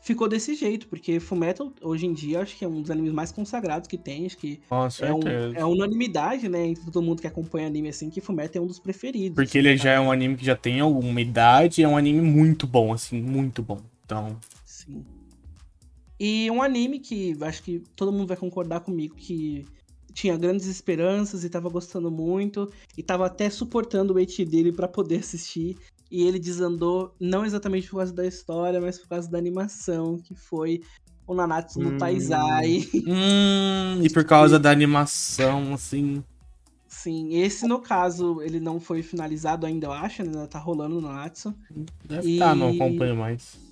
Ficou desse jeito, porque Fullmetal, hoje em dia, acho que é um dos animes mais consagrados que tem, acho que Com é, um, certeza. é unanimidade, né, entre todo mundo que acompanha anime assim, que Fullmetal é um dos preferidos. Porque ele já é um anime que já tem alguma idade e é um anime muito bom, assim, muito bom. Então, Sim. E um anime que acho que todo mundo vai concordar comigo que tinha grandes esperanças e tava gostando muito e tava até suportando o hate dele pra poder assistir e ele desandou não exatamente por causa da história, mas por causa da animação, que foi o Nanatsu no Hum. Taizai. Hum, e por causa da animação, assim. Sim, esse no caso, ele não foi finalizado ainda, eu acho, ainda tá rolando no Nanatsu. Deve E- estar, não acompanho mais.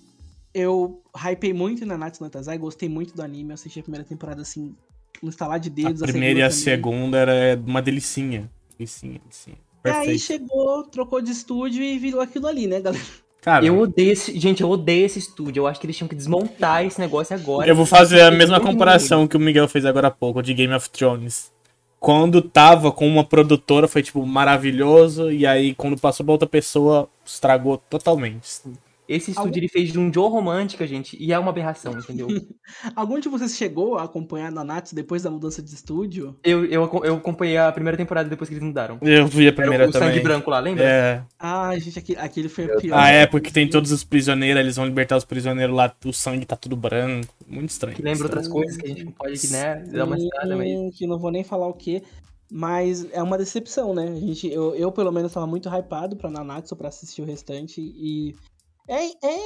Eu hypei muito em Nanatsu no Taizai, gostei muito do anime, eu assisti a primeira temporada assim, no estalar de A dedos. primeira e a segunda também. segunda era uma delicinha. Delicinha, delicinha. E aí Perfeito. chegou, trocou de estúdio e virou aquilo ali, né, galera? Cara, Eu eu, odeio esse. Gente, eu odeio esse estúdio. Eu acho que eles tinham que desmontar esse negócio agora. vou fazer a mesma comparação que o Miguel fez agora há pouco, de Game of Thrones. Quando tava com uma produtora, foi, tipo, maravilhoso. E aí, quando passou pra outra pessoa, estragou totalmente. Esse estúdio ele fez de um Joe romântica, gente, e é uma aberração, entendeu? Algum de vocês chegou a acompanhar Nanatsu depois da mudança de estúdio? eu, eu, eu acompanhei a primeira temporada depois que eles mudaram. Eu vi a Era primeira o sangue também. branco lá, lembra? É. Ah, gente, aquele, aquele foi Eu o pior. A época que tem todos os prisioneiros, eles vão libertar os prisioneiros lá, o sangue tá tudo branco. Muito estranho. Que lembra outras coisas que a gente não pode aqui, né? Dar uma estrada, mas. Que não vou nem falar o que. Mas é uma decepção, né? A gente, eu, eu pelo menos, tava muito hypado pra Nanatsu pra assistir o restante. E. É, é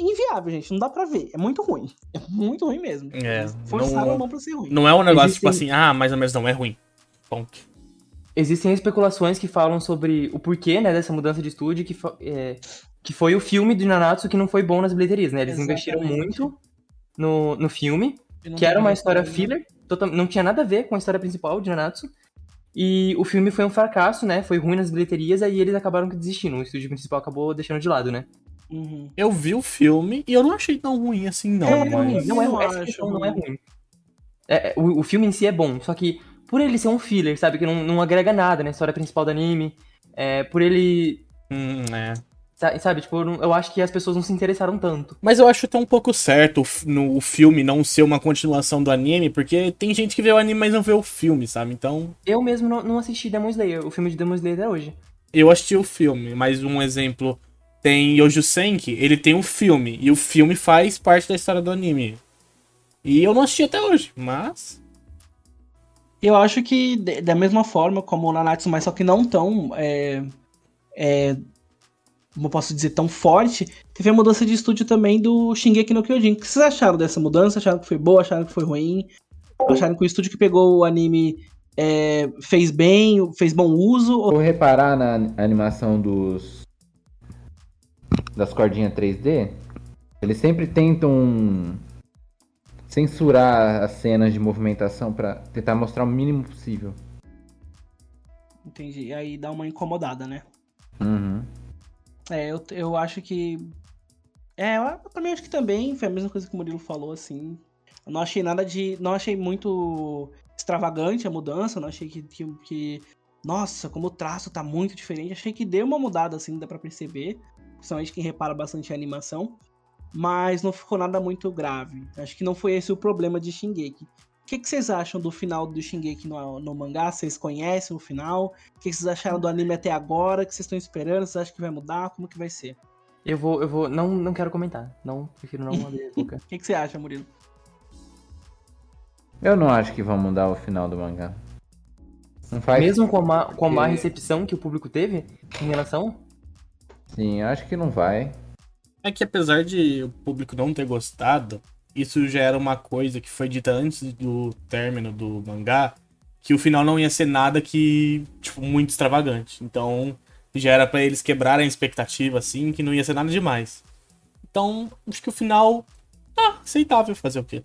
inviável, gente. Não dá pra ver. É muito ruim. É muito ruim mesmo. É, Forçaram não- a mão pra ser ruim. Não é um negócio tipo Existem- assim, ah, mais ou menos não, é ruim. Ponto. Existem especulações que falam sobre o porquê, né, dessa mudança de estúdio, que, fo- é, que foi o filme de Nanatsu que não foi bom nas bilheterias, né? Eles investiram Exatamente. muito no, no filme, que era uma história como- filler, total- não tinha nada a ver com a história principal de Nanatsu. E o filme foi um fracasso, né? Foi ruim nas bilheterias, aí eles acabaram desistindo. O estúdio principal acabou deixando de lado, né? Uhum. Eu vi o filme e eu não achei tão ruim assim, não. É, mas... não é. Essa acho questão não é ruim. É, é, o, o filme em si é bom, só que por ele ser um filler, sabe? Que não, não agrega nada na história principal do anime. É, por ele. Hum, é. sa- Sabe, tipo, eu, acho que as pessoas não se interessaram tanto. Mas eu acho até um pouco certo no o filme não ser uma continuação do anime, porque tem gente que vê o anime, mas não vê o filme, sabe? Então, Eu mesmo não, não assisti Demon Slayer, o filme de Demon Slayer até hoje. eu assisti o filme, mas um exemplo tem Yojo Senki, ele tem um filme, e o filme faz parte da história do anime. E eu não assisti até hoje, mas. Eu acho que da mesma forma como o Nanatsu, mas só que não tão. É, é, como eu posso dizer, tão forte, teve a mudança de estúdio também do Shingeki no Kyojin. O que vocês acharam dessa mudança? Acharam que foi boa? Acharam que foi ruim? Acharam que o estúdio que pegou o anime é, fez bem, fez bom uso? Ou... Vou reparar na animação dos. Das cordinhas 3D. Eles sempre tentam censurar as cenas de movimentação pra tentar mostrar o mínimo possível. Entendi. Aí dá uma incomodada, né? Uhum. É, eu, eu acho que. É, eu também acho que também foi a mesma coisa que o Murilo falou, assim. Eu não achei nada de. Não achei muito extravagante a mudança, não achei que. que, que- nossa, como o traço tá muito diferente. Achei que deu uma mudada, assim, dá pra perceber. Principalmente quem repara bastante em animação. Mas não ficou nada muito grave. Acho que não foi esse o problema de Shingeki. O que, que vocês acham do final do Shingeki no, no mangá? Vocês conhecem o final? O que, que vocês acharam do anime até agora? O que vocês estão esperando? Vocês acham que vai mudar? Como que vai ser? Eu vou, eu vou. Não, não quero comentar. Não, prefiro não abrir a boca. O que, que você acha, Murilo? Eu não acho que vão mudar o final do mangá. Não faz. Mesmo com a, má, com a má recepção que o público teve em relação. Sim, acho que não vai. É que apesar de o público não ter gostado, isso já era uma coisa que foi dita antes do término do mangá, que o final não ia ser nada que, tipo, muito extravagante. Então, já era pra eles quebrarem a expectativa, assim, que não ia ser nada demais. Então, acho que o final, ah, aceitável fazer o quê?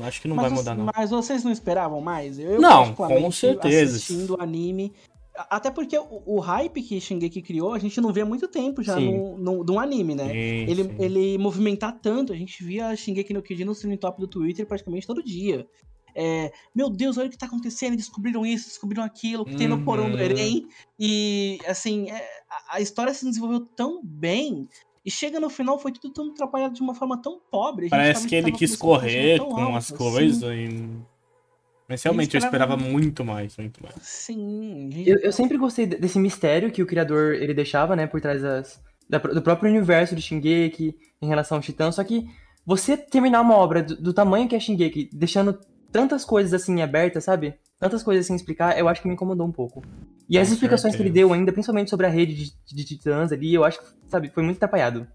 Acho que não vai mas, mudar, não. mas vocês não esperavam mais? Eu, Não, com certeza. Assistindo o anime. Até porque o, o hype que Shingeki criou, a gente não vê há muito tempo já no, no, de um anime, né? Sim, Ele, sim. ele movimentar tanto, a gente via Shingeki no Kyojin no trending top do Twitter praticamente todo dia. É, meu Deus, olha o que tá acontecendo, descobriram isso, descobriram aquilo, o que tem no porão do Uhum. Eren. E, assim, é, a, a história se desenvolveu tão bem, e chega no final, foi tudo tão atrapalhado de uma forma tão pobre. Parece que ele quis expectativa correr com alta, as sim. coisas e... Mas realmente eu esperava muito mais, muito mais. Sim. Eu, eu sempre gostei de- desse mistério que o criador ele deixava, né, por trás das, da- do próprio universo de Shingeki em relação ao Titã. Só que você terminar uma obra do, do tamanho que é Shingeki, deixando tantas coisas assim abertas, sabe? Tantas coisas sem explicar, eu acho que me incomodou um pouco. E as Com explicações que ele certeza. deu ainda, principalmente sobre a rede de, de titãs ali, eu acho que, sabe, foi muito atrapalhado.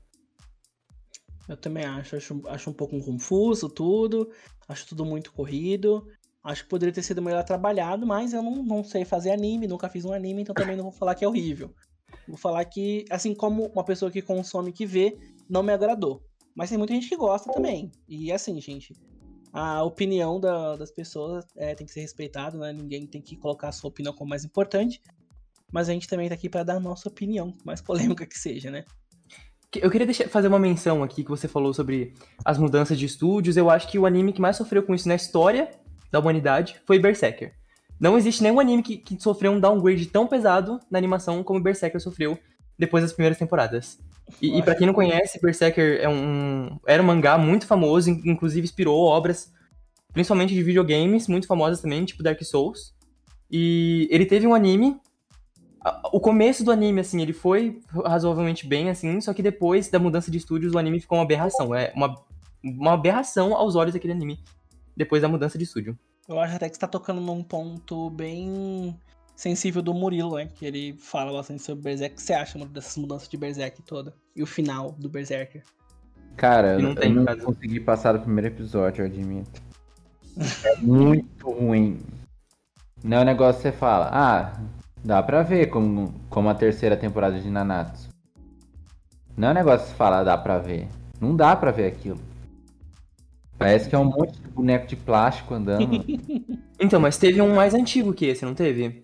Eu também acho. Acho, acho um pouco confuso tudo. Acho tudo muito corrido. Acho que poderia ter sido melhor trabalhado, mas eu não, não sei fazer anime, nunca fiz um anime, então também não vou falar que é horrível. Vou falar que, assim como uma pessoa que consome, que vê, não me agradou. Mas tem muita gente que gosta também. E assim, gente, a opinião da, das pessoas é, tem que ser respeitada, né? Ninguém tem que colocar a sua opinião como mais importante. Mas a gente também tá aqui para dar a nossa opinião, mais polêmica que seja, né? Eu queria deixar, fazer uma menção aqui que você falou sobre as mudanças de estúdios. Eu acho que o anime que mais sofreu com isso na história da humanidade foi Berserker. Não existe nenhum anime que, que sofreu um downgrade tão pesado na animação como Berserker sofreu depois das primeiras temporadas. E, e para quem não conhece, Berserker é um, era um mangá muito famoso, inclusive inspirou obras, principalmente de videogames, muito famosas também, tipo Dark Souls. E ele teve um anime. O começo do anime, assim, ele foi razoavelmente bem, assim, só que depois da mudança de estúdios, o anime ficou uma aberração. É uma, uma aberração aos olhos daquele anime depois da mudança de estúdio. Eu acho até que você tá tocando num ponto bem sensível do Murilo, né? Que ele fala bastante sobre Berserk. O que você acha dessas mudanças de Berserk toda? E o final do Berserker? Cara, não eu não caso. consegui passar do primeiro episódio, eu admito. É muito ruim. Não é um negócio que você fala, ah, dá pra ver como, como a terceira temporada de Nanatsu. Não é um negócio que você fala, dá pra ver. Não dá pra ver aquilo. Parece que é um monte de boneco de plástico andando. então, mas teve um mais antigo que esse, não teve?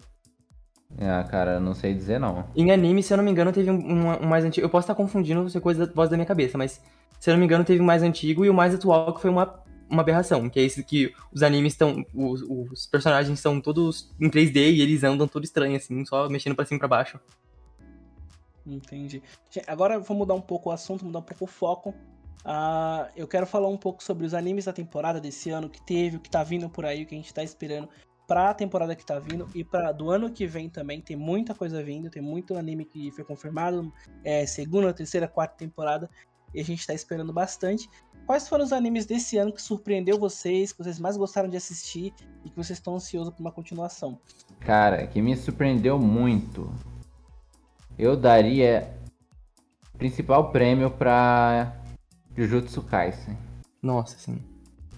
Ah, cara, não sei dizer não. Em anime, se eu não me engano, teve um, um, um mais antigo. Eu posso estar confundindo você coisa da voz da minha cabeça, mas se eu não me engano, teve um mais antigo e o mais atual que foi uma, uma aberração. Que é esse que os animes estão. Os, os personagens são todos em 3D e eles andam todo estranho, assim, só mexendo pra cima e pra baixo. Entendi. Agora vou mudar um pouco o assunto, mudar um pouco o foco. Uh, eu quero falar um pouco sobre os animes da temporada desse ano que teve, o que tá vindo por aí, o que a gente tá esperando pra temporada que tá vindo e para do ano que vem também. Tem muita coisa vindo, tem muito anime que foi confirmado, é, segunda, terceira, quarta temporada, e a gente tá esperando bastante. Quais foram os animes desse ano que surpreendeu vocês, que vocês mais gostaram de assistir e que vocês estão ansiosos por uma continuação? Cara, que me surpreendeu muito. Eu daria principal prêmio para Jujutsu Kaisen. Nossa, sim.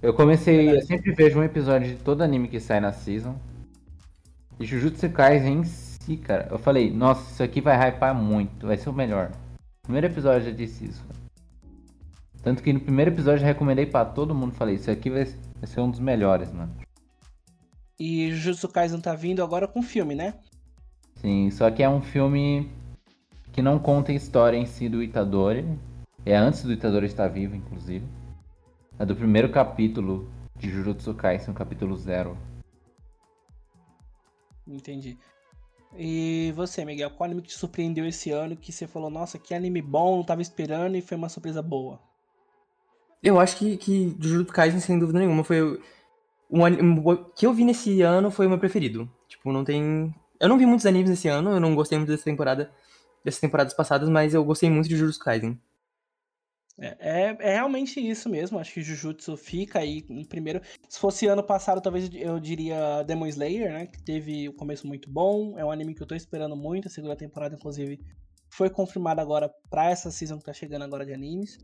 Eu comecei, eu sempre vejo um episódio de todo anime que sai na season. E Jujutsu Kaisen em si, cara, eu falei, nossa, isso aqui vai hypar muito, vai ser o melhor. Primeiro episódio já disse isso. Tanto que no primeiro episódio eu recomendei para todo mundo, falei, isso aqui vai, vai ser um dos melhores, mano. E Jujutsu Kaisen tá vindo agora com filme, né? Sim, só que é um filme que não conta a história em si do Itadori, é antes do Itadori estar vivo, inclusive. É do primeiro capítulo de Jujutsu Kaisen, capítulo zero. Entendi. E você, Miguel, qual anime que te surpreendeu esse ano que você falou, nossa, que anime bom, não tava esperando e foi uma surpresa boa? Eu acho que, que Jujutsu Kaisen, sem dúvida nenhuma, foi o, o que eu vi nesse ano foi o meu preferido. Tipo, não tem... Eu não vi muitos animes esse ano, eu não gostei muito dessa temporada, dessas temporadas passadas, mas eu gostei muito de Jujutsu Kaisen. É, é, é, realmente isso mesmo. Acho que Jujutsu fica aí em primeiro. Se fosse ano passado, talvez eu diria Demon Slayer, né? Que teve o um começo muito bom. É um anime que eu tô esperando muito. A segunda temporada, inclusive, foi confirmada agora pra essa season que tá chegando agora de animes.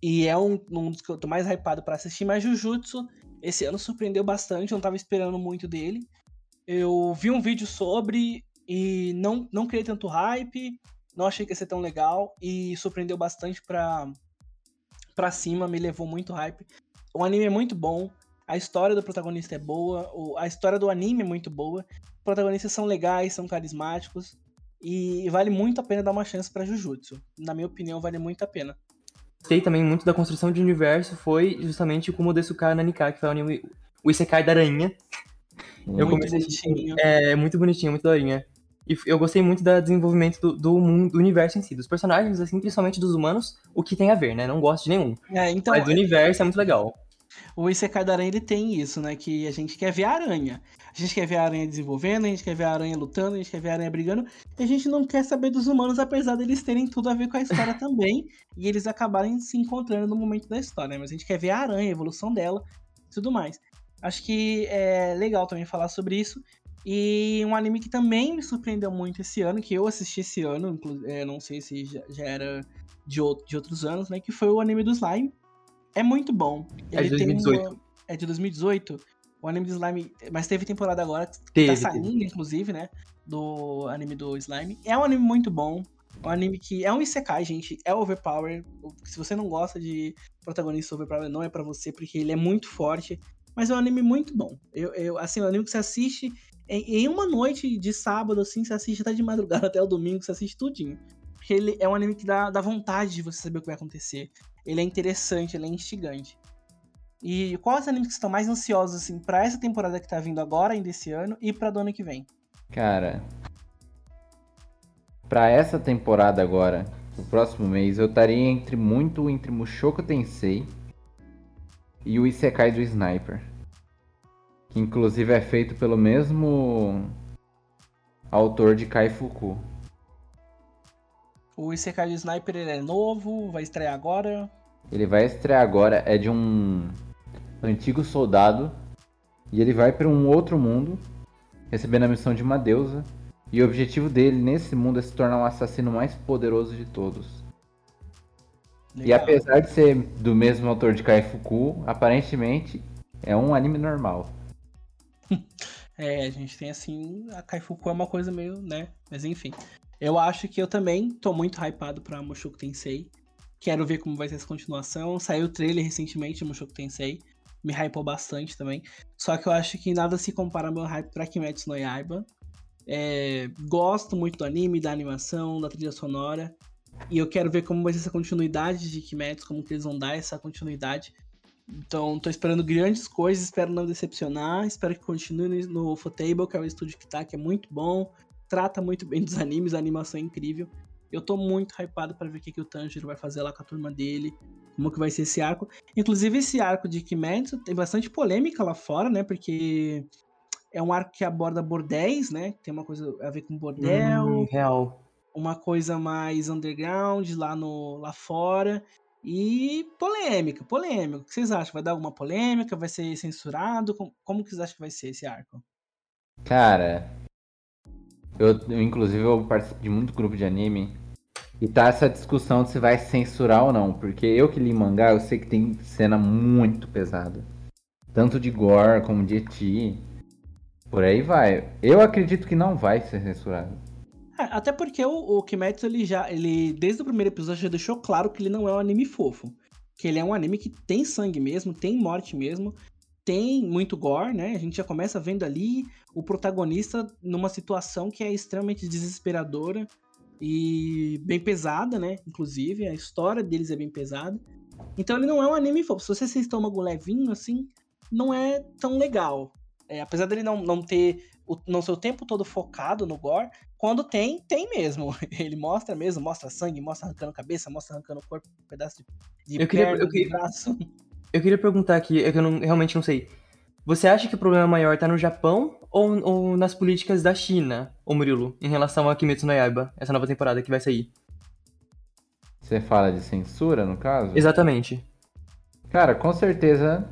E é um, um dos que eu tô mais hypado para assistir. Mas Jujutsu, esse ano surpreendeu bastante. Eu não tava esperando muito dele. Eu vi um vídeo sobre e não, não criei tanto hype não achei que ia ser tão legal e surpreendeu bastante pra, pra cima, me levou muito hype. O anime é muito bom, a história do protagonista é boa, a história do anime é muito boa, os protagonistas são legais, são carismáticos e vale muito a pena dar uma chance para Jujutsu. Na minha opinião, vale muito a pena. Gostei também muito da construção de universo, foi justamente o Kumodesuka Nanika, que foi o anime, o Isekai da aranha. Muito eu comecei bonitinho. É, muito bonitinho, muito daorinha. E eu gostei muito do desenvolvimento do, do, mundo, do universo em si, dos personagens, assim, principalmente dos humanos, o que tem a ver, né? Não gosto de nenhum. É, então, Mas o universo é muito legal. O Isekai da Aranha, ele tem isso, né? Que a gente quer ver a aranha. A gente quer ver a aranha desenvolvendo, a gente quer ver a aranha lutando, a gente quer ver a aranha brigando. E a gente não quer saber dos humanos, apesar deles terem tudo a ver com a história também. E eles acabarem se encontrando no momento da história, né? Mas a gente quer ver a aranha, a evolução dela e tudo mais. Acho que é legal também falar sobre isso. E um anime que também me surpreendeu muito esse ano, que eu assisti esse ano, é, não sei se já, já, era de, outro, de outros anos, né? Que foi o anime do Slime. É muito bom. É de 2018. Uma... É de 2018. O anime do Slime. Mas teve temporada agora que Teve, tá saindo, inclusive, né? Do anime do Slime. É um anime muito bom. Um anime que é um Isekai, gente. É overpower. Se você não gosta de protagonista overpower, não é para você, porque ele é muito forte. Mas é um anime muito bom. Eu, eu, assim, é um anime que você assiste em, em uma noite de sábado, assim, você assiste até de madrugada até o domingo, você assiste tudinho. Porque ele é um anime que dá, dá vontade de você saber o que vai acontecer. Ele é interessante, ele é instigante. E quais animes que estão mais ansiosos, assim, pra essa temporada que tá vindo agora, ainda esse ano, e pra do ano que vem? Cara, pra essa temporada agora, o próximo mês, eu estaria entre muito entre Mushoku Tensei e o Isekai do Sniper. Que inclusive é feito pelo mesmo autor de Kaifuku. O Isekai Sniper ele é novo, vai estrear agora. Ele vai estrear agora, é de um antigo soldado e ele vai para um outro mundo, recebendo a missão de uma deusa e o objetivo dele nesse mundo é se tornar o assassino mais poderoso de todos. Legal. E apesar de ser do mesmo autor de Kaifuku, aparentemente é um anime normal. é, a gente tem assim. A Kaifuku é uma coisa meio, né? Mas enfim. Eu acho que eu também tô muito hypado pra Mushoku Tensei. Quero ver como vai ser essa continuação. Saiu o trailer recentemente de Mushoku Tensei. Me hypou bastante também. Só que eu acho que nada se compara ao meu hype pra Kimetsu no Yaiba. É, gosto muito do anime, da animação, da trilha sonora. E eu quero ver como vai ser essa continuidade de Kimetsu, como que eles vão dar essa continuidade. Então, tô esperando grandes coisas, espero não decepcionar, espero que continue no Ufotable, que é o estúdio que tá, que é muito bom, trata muito bem dos animes, a animação é incrível. Eu tô muito hypado para ver o que, que o Tanjiro vai fazer lá com a turma dele, como que vai ser esse arco. Inclusive, esse arco de Kimetsu tem bastante polêmica lá fora, né, porque é um arco que aborda bordéis, né? Tem uma coisa a ver com bordel. Hum, real. Uma coisa mais underground lá, no, lá fora. E polêmica, polêmica. O que vocês acham? Vai dar alguma polêmica? Vai ser censurado? Como, como que vocês acham que vai ser esse arco? Cara, eu, eu inclusive eu participo de muito grupo de anime e tá essa discussão de se vai censurar ou não, porque eu que li mangá, eu sei que tem cena muito pesada. Tanto de gore como de eti. Por aí vai. Eu acredito que não vai ser censurado. É, até porque o, o Kimetsu, ele já, ele, desde o primeiro episódio, já deixou claro que ele não é um anime fofo. Que ele é um anime que tem sangue mesmo, tem morte mesmo, tem muito gore, né? A gente já começa vendo ali o protagonista numa situação que é extremamente desesperadora e bem pesada, né? Inclusive, a história deles é bem pesada. Então ele não é um anime fofo. Se você tem estômago levinho, assim, não é tão legal. É, apesar dele não, não ter o, não ser o tempo todo focado no gore, quando tem, tem mesmo. Ele mostra mesmo, mostra sangue, mostra arrancando cabeça, mostra arrancando corpo, um pedaço de, de eu queria, perna, eu queria, de braço. Eu queria perguntar aqui, é que eu não, realmente não sei. Você acha que o problema maior tá no Japão ou, ou nas políticas da China, ô Murilo, em relação a Kimetsu no Yaiba, essa nova temporada que vai sair? Você fala de censura, no caso? Exatamente. Cara, com certeza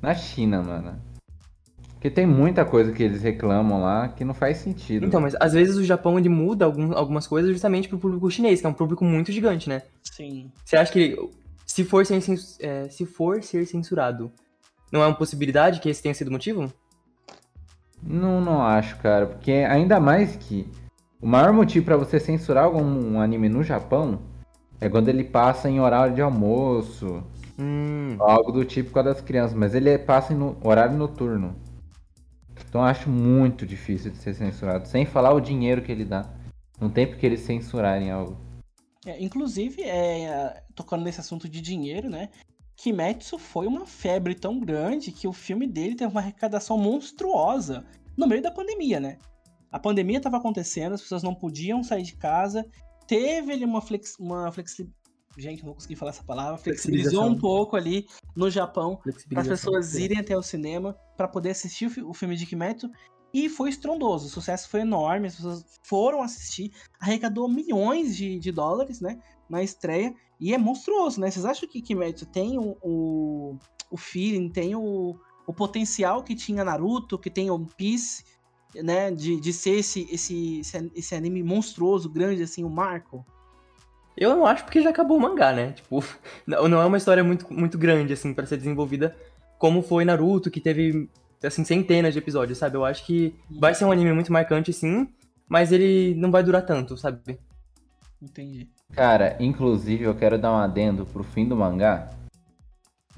na China, mano. Porque tem muita coisa que eles reclamam lá que não faz sentido. Então, mas às vezes o Japão ele muda algum, algumas coisas justamente pro público chinês, que é um público muito gigante, né? Sim. Você acha que se for, ser, é, se for ser censurado, não é uma possibilidade que esse tenha sido o motivo? Não, não acho, cara. Porque ainda mais que o maior motivo para você censurar algum anime no Japão é quando ele passa em horário de almoço. Hum. Algo do tipo com a das crianças. Mas ele passa em horário noturno. Então acho muito difícil de ser censurado. Sem falar o dinheiro que ele dá. Não tem porque eles censurarem algo. É, inclusive, é, tocando nesse assunto de dinheiro, né? Kimetsu foi uma febre tão grande que o filme dele teve uma arrecadação monstruosa no meio da pandemia, né? A pandemia estava acontecendo, as pessoas não podiam sair de casa, teve ali uma, flex, uma flexi, gente, não vou conseguir falar essa palavra, flexibilizou um pouco ali no Japão para as pessoas irem até o cinema para poder assistir o, filme de Kimetsu. E foi estrondoso, o sucesso foi enorme, as pessoas foram assistir, arrecadou milhões de, de dólares, né, na estreia, e é monstruoso, né? Vocês acham que Kimetsu tem o, o, o feeling, tem o, o potencial que tinha Naruto, que tem One Piece, né, de, de ser esse, esse, esse, esse anime monstruoso, grande, assim, o marco? Eu não acho porque já acabou o mangá, né? Tipo, não é uma história muito, muito grande, assim, pra ser desenvolvida como foi Naruto, que teve, assim, centenas de episódios, sabe? Eu acho que vai ser um anime muito marcante, sim, mas ele não vai durar tanto, sabe? Entendi. Cara, inclusive eu quero dar um adendo pro fim do mangá.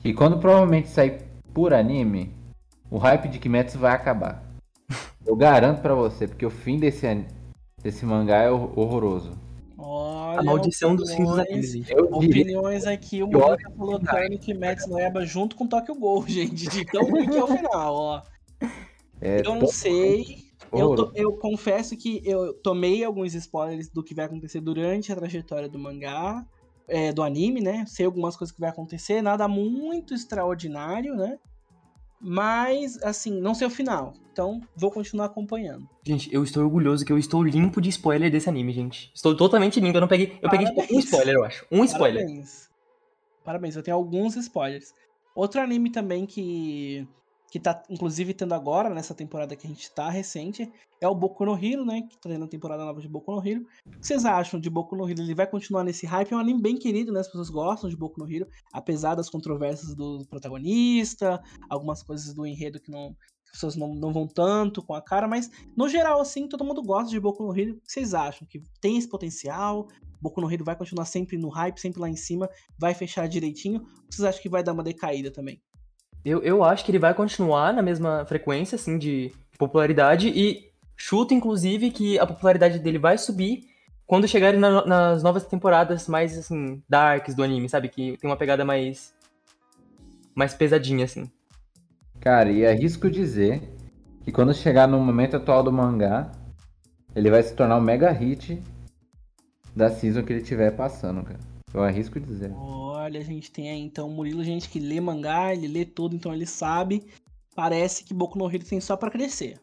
Que quando provavelmente sair por anime, o hype de Kimetsu vai acabar. Eu garanto pra você, porque o fim desse, desse mangá é hor- horroroso. Olha, A maldição dos dos opiniões- gente. Eu diria, Opiniões aqui, o Murilo tá colocando que Max Noeba junto com Tokyo Ghoul, gente. De tão ruim que é o final, ó. é Eu não sei. Eu, to- eu confesso que eu tomei alguns spoilers do que vai acontecer durante a trajetória do mangá, é, do anime, né? Sei algumas coisas que vai acontecer, nada muito extraordinário, né? Mas, assim, não sei o final. Então, vou continuar acompanhando. Gente, eu estou orgulhoso que eu estou limpo de spoiler desse anime, gente. Estou totalmente limpo, eu não peguei. Eu peguei tipo, um Parabéns. spoiler, eu acho. Um spoiler. Parabéns. Parabéns, eu tenho alguns spoilers. Outro anime também que que tá inclusive tendo agora nessa temporada que a gente tá recente é o Boku no Hero, né, que tá tendo a temporada nova de Boku no Hero. O que vocês acham de Boku no Hero? Ele vai continuar nesse hype? É um anime bem querido, né? As pessoas gostam de Boku no Hero, apesar das controvérsias do protagonista, algumas coisas do enredo que não as pessoas não, não vão tanto com a cara, mas no geral assim, todo mundo gosta de Boku no Hero. O que vocês acham que tem esse potencial? Boku no Hero vai continuar sempre no hype, sempre lá em cima, vai fechar direitinho? Ou vocês acham que vai dar uma decaída também? Eu, eu acho que ele vai continuar na mesma frequência, assim, de popularidade e chuto, inclusive, que a popularidade dele vai subir quando chegarem na- nas novas temporadas mais, assim, darks do anime, sabe? Que tem uma pegada mais. mais pesadinha, assim. Cara, e arrisco dizer que quando chegar no momento atual do mangá, ele vai se tornar um mega hit da season que ele estiver passando, cara. Eu arrisco dizer. Olha, a gente tem aí então o Murilo, gente que lê mangá, ele lê tudo, então ele sabe. Parece que Boku no Hero tem só pra crescer.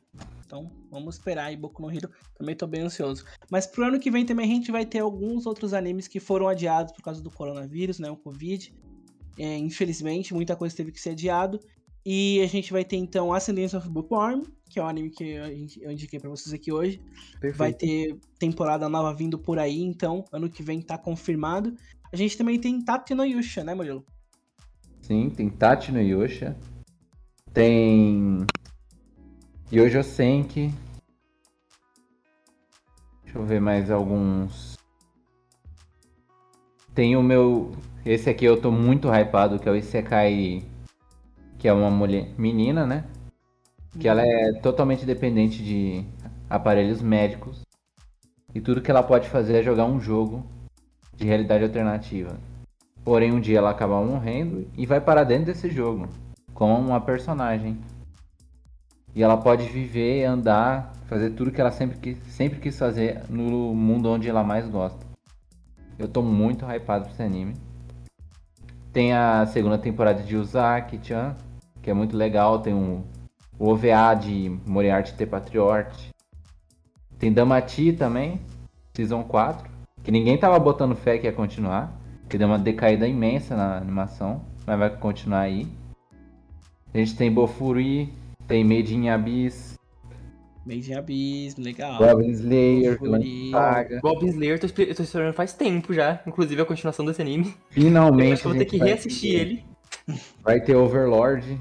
Então, vamos esperar aí Boku no Hero. Também tô bem ansioso. Mas pro ano que vem também a gente vai ter alguns outros animes que foram adiados por causa do coronavírus, né? O Covid. É, infelizmente, muita coisa teve que ser adiado. E a gente vai ter então Ascendance of Bookworm, que é o anime que eu indiquei pra vocês aqui hoje. Perfeito. Vai ter temporada nova vindo por aí, então ano que vem tá confirmado. A gente também tem Tati no Yusha, né, Murilo? Sim, tem Tati no Yosha. Tem. Yojo Senki. Deixa eu ver mais alguns. Tem o meu. Esse aqui eu tô muito hypado, que é o Isekai. Que é uma mulher. Menina, né? Que ela é totalmente dependente de aparelhos médicos. E tudo que ela pode fazer é jogar um jogo de realidade alternativa. Porém, um dia ela acaba morrendo e vai parar dentro desse jogo, como uma personagem. E ela pode viver, andar, fazer tudo que ela sempre quis, sempre quis fazer no mundo onde ela mais gosta. Eu tô muito hypado pra esse anime. Tem a segunda temporada de Uzaki-chan, que é muito legal. Tem um, o OVA de Moriarty The Patriot. Tem Damati também, Season 4. Que ninguém tava botando fé que ia continuar. Que deu uma decaída imensa na animação. Mas vai continuar aí. A gente tem Bofuri, tem Made in Abyss, Made in Abyss, legal. Goblin Slayer, Bofuri. Vilã Saga. Goblin Slayer, eu tô, espe- eu tô esperando faz tempo já, inclusive a continuação desse anime. Eu Finalmente acho que eu vou ter que reassistir ter- ele. Vai ter Overlord.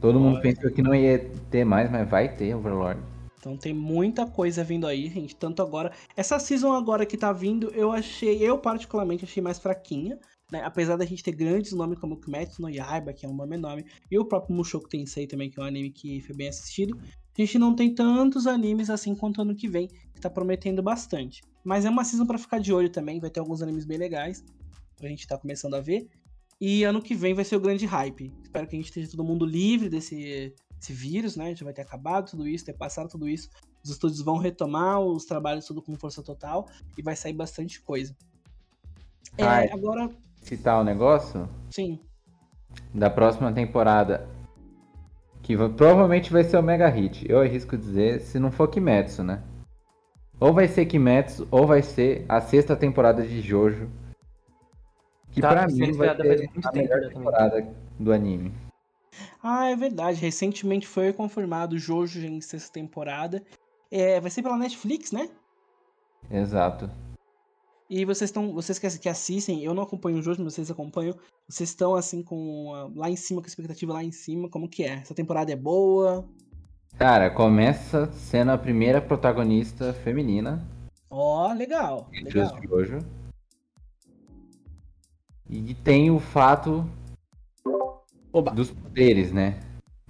Todo mundo pensou que não ia ter mais, mas vai ter Overlord. Então tem muita coisa vindo aí, gente. Tanto agora. Essa season agora que tá vindo, eu achei, eu particularmente achei mais fraquinha. Né? Apesar da gente ter grandes nomes como Kimetsu no Yaiba, que é um nome enorme, e o próprio Mushoku Tensei também, que é um anime que foi bem assistido, a gente não tem tantos animes assim quanto ano que vem, que tá prometendo bastante. Mas é uma season pra ficar de olho também, vai ter alguns animes bem legais, pra gente tá começando a ver. E ano que vem vai ser o grande hype. Espero que a gente esteja todo mundo livre desse, desse vírus, né? Já vai ter acabado tudo isso, ter passado tudo isso. Os estúdios vão retomar os trabalhos tudo com força total e vai sair bastante coisa. É, Ai. agora, Citar o negócio sim, da próxima temporada. Que vai- provavelmente vai ser o Mega Hit. Eu arrisco dizer, se não for Kimetsu, né? Ou vai ser Kimetsu, ou vai ser a sexta temporada de Jojo. Que Tá pra mim vai ser a melhor já também. temporada do anime. Ah, é verdade. Recentemente foi confirmado Jojo em sexta temporada. É, vai ser pela Netflix, né? Exato. E vocês estão, vocês que, que assistem, eu não acompanho o jogo, mas vocês acompanham. Vocês estão assim com lá em cima, com a expectativa lá em cima, como que é? Essa temporada é boa? Cara, começa sendo a primeira protagonista feminina Ó, legal, entre os legal. Jojo. E tem o fato Oba. dos poderes, né?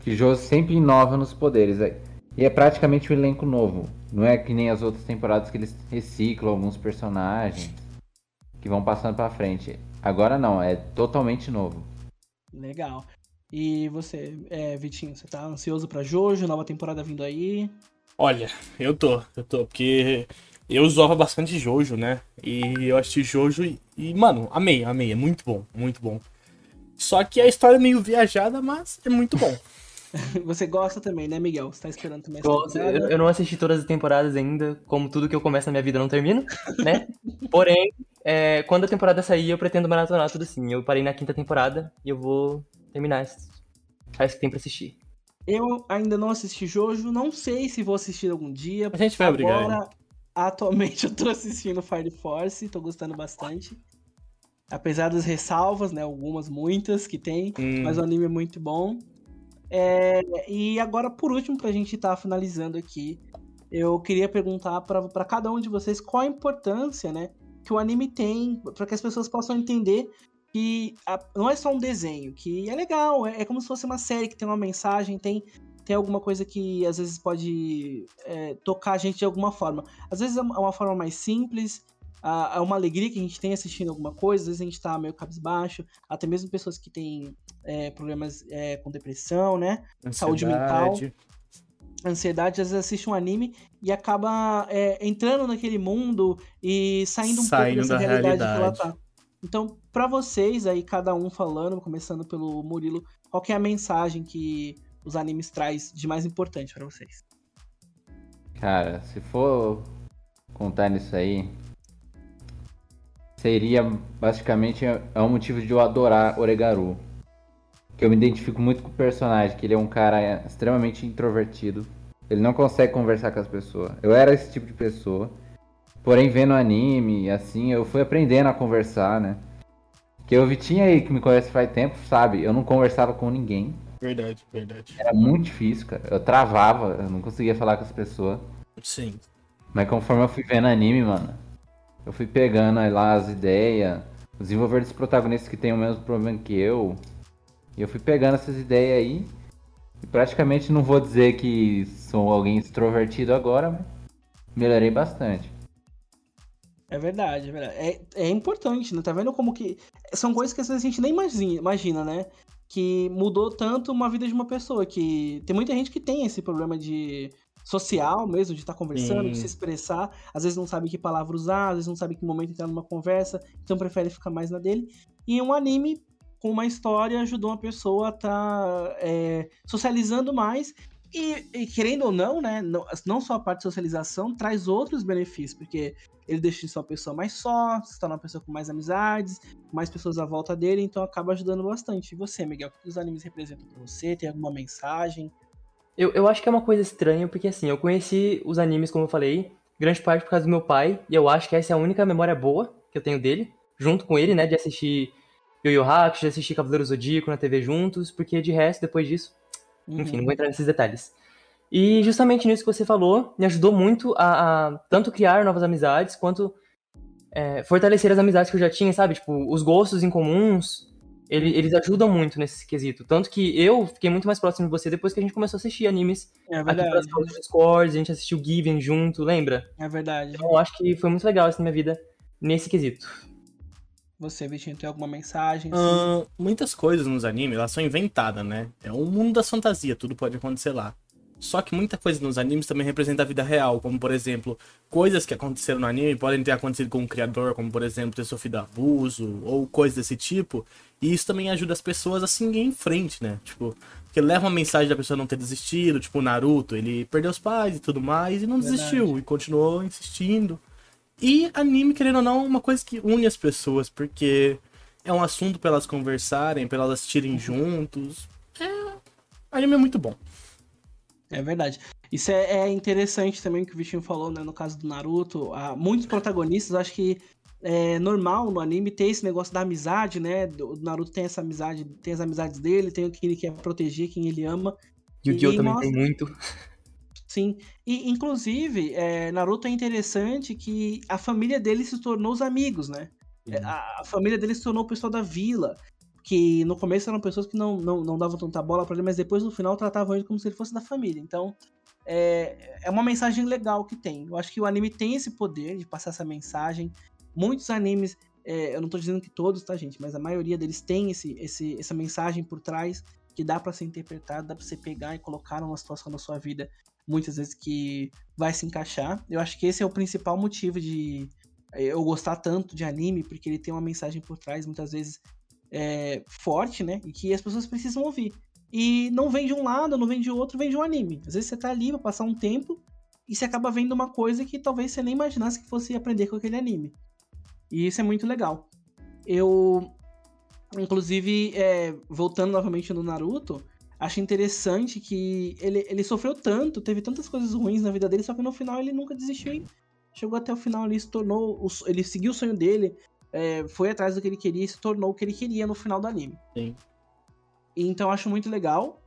Que Jojo sempre inova nos poderes. é- E é praticamente um elenco novo. Não é que nem as outras temporadas que eles reciclam alguns personagens que vão passando pra frente. Agora não, é totalmente novo. Legal. E você, é, Vitinho, você tá ansioso pra Jojo, nova temporada vindo aí? Olha, eu tô, eu tô, porque eu usava bastante Jojo, né? E eu assisti Jojo e, e, mano, amei, amei, é muito bom, muito bom. Só que a história é meio viajada, mas é muito bom. Você gosta também, né, Miguel? Você tá esperando também Gosto. Eu, eu não assisti todas as temporadas ainda, como tudo que eu começo na minha vida eu não termino, né? Porém, é, quando a temporada sair, eu pretendo maratonar tudo sim. Eu parei na quinta temporada e eu vou terminar as as que tem pra assistir. Eu ainda não assisti Jojo, não sei se vou assistir algum dia. A gente vai brigar Agora, atualmente eu tô assistindo Fire Force, tô gostando bastante. Apesar das ressalvas, né? Algumas, muitas que tem, Hum. mas o anime é muito bom. É, e agora, por último, pra gente estar finalizando aqui, eu queria perguntar pra cada um de vocês qual a importância, né, que o anime tem, pra que as pessoas possam entender que a- não é só um desenho, que é legal, é, é como se fosse uma série que tem uma mensagem, tem, tem alguma coisa que às vezes pode é, tocar a gente de alguma forma. Às vezes é uma é uma forma mais simples, é uma alegria que a gente tem assistindo alguma coisa, às vezes a gente tá meio cabisbaixo, até mesmo pessoas que têm é, problemas é, com depressão, né? Saúde mental. Ansiedade. ansiedade, às vezes assiste um anime e acaba é, entrando naquele mundo e saindo um Saindo pouco dessa da realidade, que ela realidade. tá. Então, pra vocês aí, cada um falando, começando pelo Murilo, qual que é a mensagem que os animes traz de mais importante pra vocês? Cara, se for contar nisso aí, seria basicamente é um motivo de eu adorar Oregaru. Que eu me identifico muito com o personagem, que ele é um cara extremamente introvertido. Ele não consegue conversar com as pessoas. Eu era esse tipo de pessoa. Porém, vendo anime, assim, eu fui aprendendo a conversar, né? Que o Vitinho aí, que me conhece faz tempo, sabe? Eu não conversava com ninguém. Verdade, verdade. Era muito difícil, cara. Eu travava, eu não conseguia falar com as pessoas. Sim. Mas conforme eu fui vendo anime, mano, eu fui pegando aí lá as ideias, os dos protagonistas que tem o mesmo problema que eu. E eu fui pegando essas ideias aí. E praticamente não vou dizer que sou alguém extrovertido agora, mas melhorei bastante. É verdade, é verdade. É, é importante, né? Tá vendo como que. São coisas que às vezes a gente nem imagina, né? Que mudou tanto uma vida de uma pessoa. Que tem muita gente que tem esse problema de social mesmo, de estar conversando, de Sim. se expressar. Às vezes não sabe que palavra usar, às vezes não sabe que momento entrar numa conversa, então prefere ficar mais na dele. E um anime com uma história ajudou uma pessoa a estar socializando mais. E, e querendo ou não, né? Não, não só a parte de socialização, traz outros benefícios, porque ele deixa de ser uma pessoa mais só, se torna uma pessoa com mais amizades, mais pessoas à volta dele, então acaba ajudando bastante. E você, Miguel, o que os animes representam pra você? Tem alguma mensagem? Eu, eu acho que é uma coisa estranha, porque assim, eu conheci os animes, como eu falei, grande parte por causa do meu pai, e eu acho que essa é a única memória boa que eu tenho dele, junto com ele, né, de assistir Yu Yu Hakusho, de assistir Cavaleiro Zodíaco na TV juntos, porque de resto, depois disso, enfim, não vou entrar nesses detalhes. E justamente nisso que você falou, me ajudou muito a, a tanto criar novas amizades, quanto é, fortalecer as amizades que eu já tinha, sabe? Tipo, os gostos em comuns, ele- eles ajudam muito nesse quesito. Tanto que eu fiquei muito mais próximo de você depois que a gente começou a assistir animes É aqui pelas verdade, calls do Discord, a gente assistiu Given junto, lembra? é verdade. Então eu acho que foi muito legal isso na minha vida, nesse quesito. Você, Vitinho, tem alguma mensagem? assim? Ahn, muitas coisas nos animes, elas são inventadas, né? É um mundo das fantasias, tudo pode acontecer lá. Só que muita coisa nos animes também representa a vida real, como por exemplo, coisas que aconteceram no anime podem ter acontecido com o criador, como por exemplo ter sofrido abuso ou coisas desse tipo. E isso também ajuda as pessoas a seguir em frente, né? Tipo, porque leva uma mensagem da pessoa não ter desistido, tipo o Naruto, ele perdeu os pais e tudo mais e não Verdade. desistiu e continuou insistindo. E anime, querendo ou não, é uma coisa que une as pessoas, porque é um assunto pra elas conversarem, pra elas assistirem juntos. É. Anime é muito bom. É verdade. Isso é, é interessante também que o Vitinho falou, né? No caso do Naruto, há muitos protagonistas, acho que é normal no anime ter esse negócio da amizade, né? O Naruto tem essa amizade, tem as amizades dele, tem o que ele quer proteger, quem ele ama. Yu-Gi-Oh! também mostra... tem muito. Sim. E, inclusive, é, Naruto é interessante que a família dele se tornou os amigos, né? Uhum. A, a, família dele se tornou o pessoal da vila. Que no começo eram pessoas que não, não, não davam tanta bola para ele, mas depois no final tratavam ele como se ele fosse da família. Então, é, é uma mensagem legal que tem. Eu acho que o anime tem esse poder de passar essa mensagem. Muitos animes, é, eu não tô dizendo que todos, tá, gente? Mas a maioria deles tem esse, esse, essa mensagem por trás que dá para ser interpretado, dá pra você pegar e colocar numa situação da sua vida, muitas vezes que vai se encaixar. Eu acho que esse é o principal motivo de é, eu gostar tanto de anime, porque ele tem uma mensagem por trás, muitas vezes é, forte, né? E que as pessoas precisam ouvir. E não vem de um lado, não vem de outro, vem de um anime. Às vezes você tá ali pra passar um tempo e você acaba vendo uma coisa que talvez você nem imaginasse que fosse aprender com aquele anime. E isso é muito legal. Eu, inclusive, é, voltando novamente no Naruto, acho interessante que ele, ele sofreu tanto, teve tantas coisas ruins na vida dele, só que no final ele nunca desistiu chegou até o final ali, se tornou. Ele seguiu o sonho dele, é, foi atrás do que ele queria e se tornou o que ele queria no final do anime. Sim. Então acho muito legal.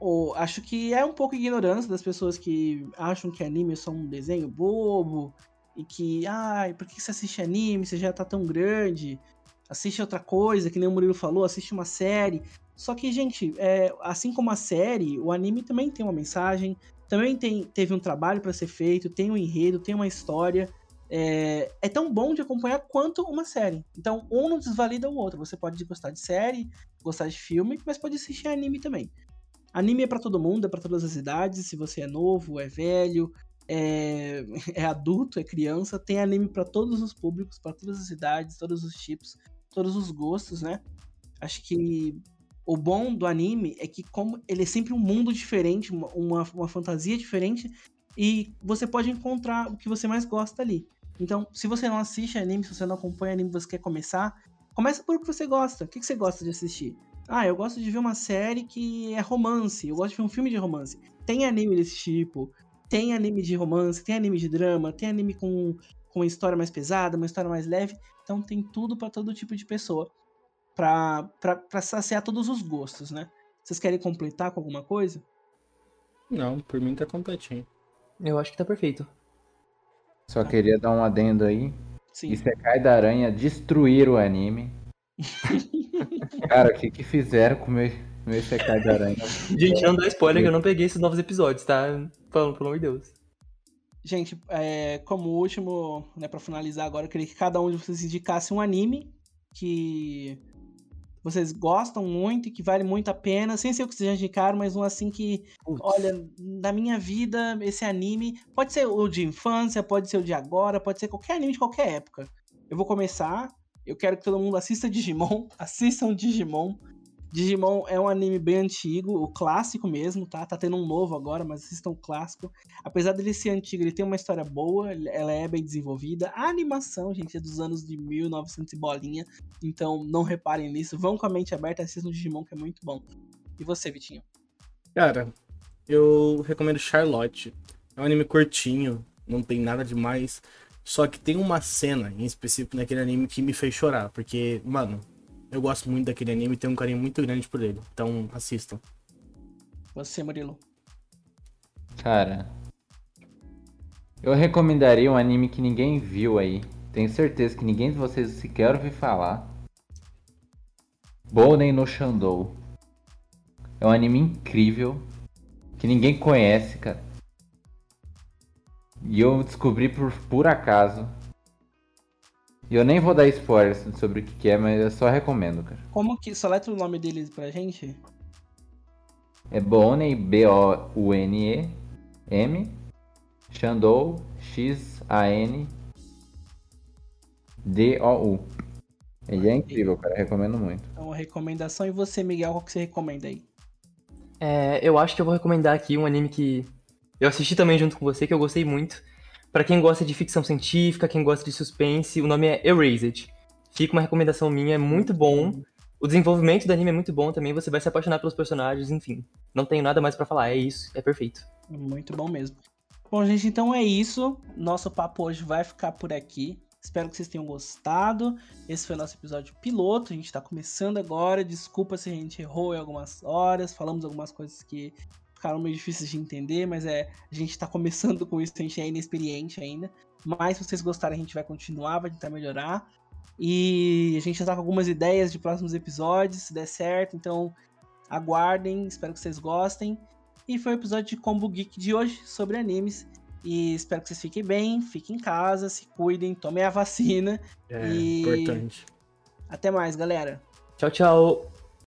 Ou, acho que é um pouco ignorância das pessoas que acham que anime é só um desenho bobo, e que, ai, por que você assiste anime? Você já tá tão grande. Assiste outra coisa, que nem o Murilo falou, assiste uma série. Só que, gente, é, assim como a série, o anime também tem uma mensagem, também tem, teve um trabalho para ser feito, tem um enredo, tem uma história. É, é, tão bom de acompanhar quanto uma série. Então, um não desvalida o outro. Você pode gostar de série, gostar de filme, mas pode assistir anime também. Anime é para todo mundo, é para todas as idades. Se você é novo, é velho, é, é adulto, é criança, tem anime para todos os públicos, para todas as idades, todos os tipos, todos os gostos, né? Acho que o bom do anime é que como ele é sempre um mundo diferente, uma, uma fantasia diferente, e você pode encontrar o que você mais gosta ali. Então, se você não assiste anime, se você não acompanha anime, você quer começar, começa por o que você gosta. O que você gosta de assistir? Ah, eu gosto de ver uma série que é romance, eu gosto de ver um filme de romance. Tem anime desse tipo, tem anime de romance, tem anime de drama, tem anime com, com uma história mais pesada, uma história mais leve. Então tem tudo para todo tipo de pessoa. Pra, pra, pra saciar todos os gostos, né? Vocês querem completar com alguma coisa? Não, por mim tá completinho. Eu acho que tá perfeito. Só queria dar um adendo aí. Sim. E Sekai da Aranha destruir o anime. Cara, o que que fizeram com o meu, meu Sekai da Aranha? Gente, não dá spoiler que eu não peguei esses novos episódios, tá? Falando, pelo amor de Deus. Gente, é, como último, né, pra finalizar agora, eu queria que cada um de vocês indicasse um anime que vocês gostam muito e que vale muito a pena, sem ser o que vocês já indicaram, mas um assim que, olha, na minha vida, esse anime, pode ser o de infância, pode ser o de agora, pode ser qualquer anime de qualquer época. Eu vou começar, eu quero que todo mundo assista Digimon, assistam Digimon, Digimon é um anime bem antigo, o clássico mesmo, tá? Tá tendo um novo agora, mas assistam o clássico. Apesar dele ser antigo, ele tem uma história boa, ela é bem desenvolvida. A animação, gente, é dos anos de 1900 e bolinha, então não reparem nisso. Vão com a mente aberta, assistam Digimon, que é muito bom. E você, Vitinho? Cara, eu recomendo Charlotte. É um anime curtinho, não tem nada demais. Só que tem uma cena em específico naquele anime que me fez chorar, porque, mano, eu gosto muito daquele anime e tenho um carinho muito grande por ele. Então, assistam. Você, Murilo. Cara, eu recomendaria um anime que ninguém viu aí. Tenho certeza que ninguém de vocês sequer ouviu falar. Bonen no Shandou. É um anime incrível que ninguém conhece, cara. E eu descobri por, por acaso. E eu nem vou dar spoilers sobre o que é, mas eu só recomendo, cara. Como que. Só letra o nome deles pra gente? É Bonnie, B-O-U-N-E, M, Shandou, X-A-N, D-O-U. Ele é incrível, cara. Recomendo muito. Então, uma recomendação. E você, Miguel, qual que você recomenda aí? É, eu acho que eu vou recomendar aqui um anime que eu assisti também junto com você, que eu gostei muito. Para quem gosta de ficção científica, quem gosta de suspense, o nome é Erased. Fica uma recomendação minha, é muito bom. O desenvolvimento do anime é muito bom também, você vai se apaixonar pelos personagens, enfim. Não tenho nada mais para falar, é isso, é perfeito. Muito bom mesmo. Bom, gente, então é isso. Nosso papo hoje vai ficar por aqui. Espero que vocês tenham gostado. Esse foi o nosso episódio piloto. A gente tá começando agora. Desculpa se a gente errou em algumas horas. Falamos algumas coisas que ficaram meio difíceis de entender, mas é, a gente tá começando com isso, a gente é inexperiente ainda. Mas se vocês gostarem, a gente vai continuar, vai tentar melhorar. E a gente já tá com algumas ideias de próximos episódios, se der certo, então aguardem, espero que vocês gostem. E foi o episódio de Combo Geek de hoje sobre animes. E espero que vocês fiquem bem, fiquem em casa, se cuidem, tomem a vacina. É E- importante. Até mais, galera. Tchau, tchau.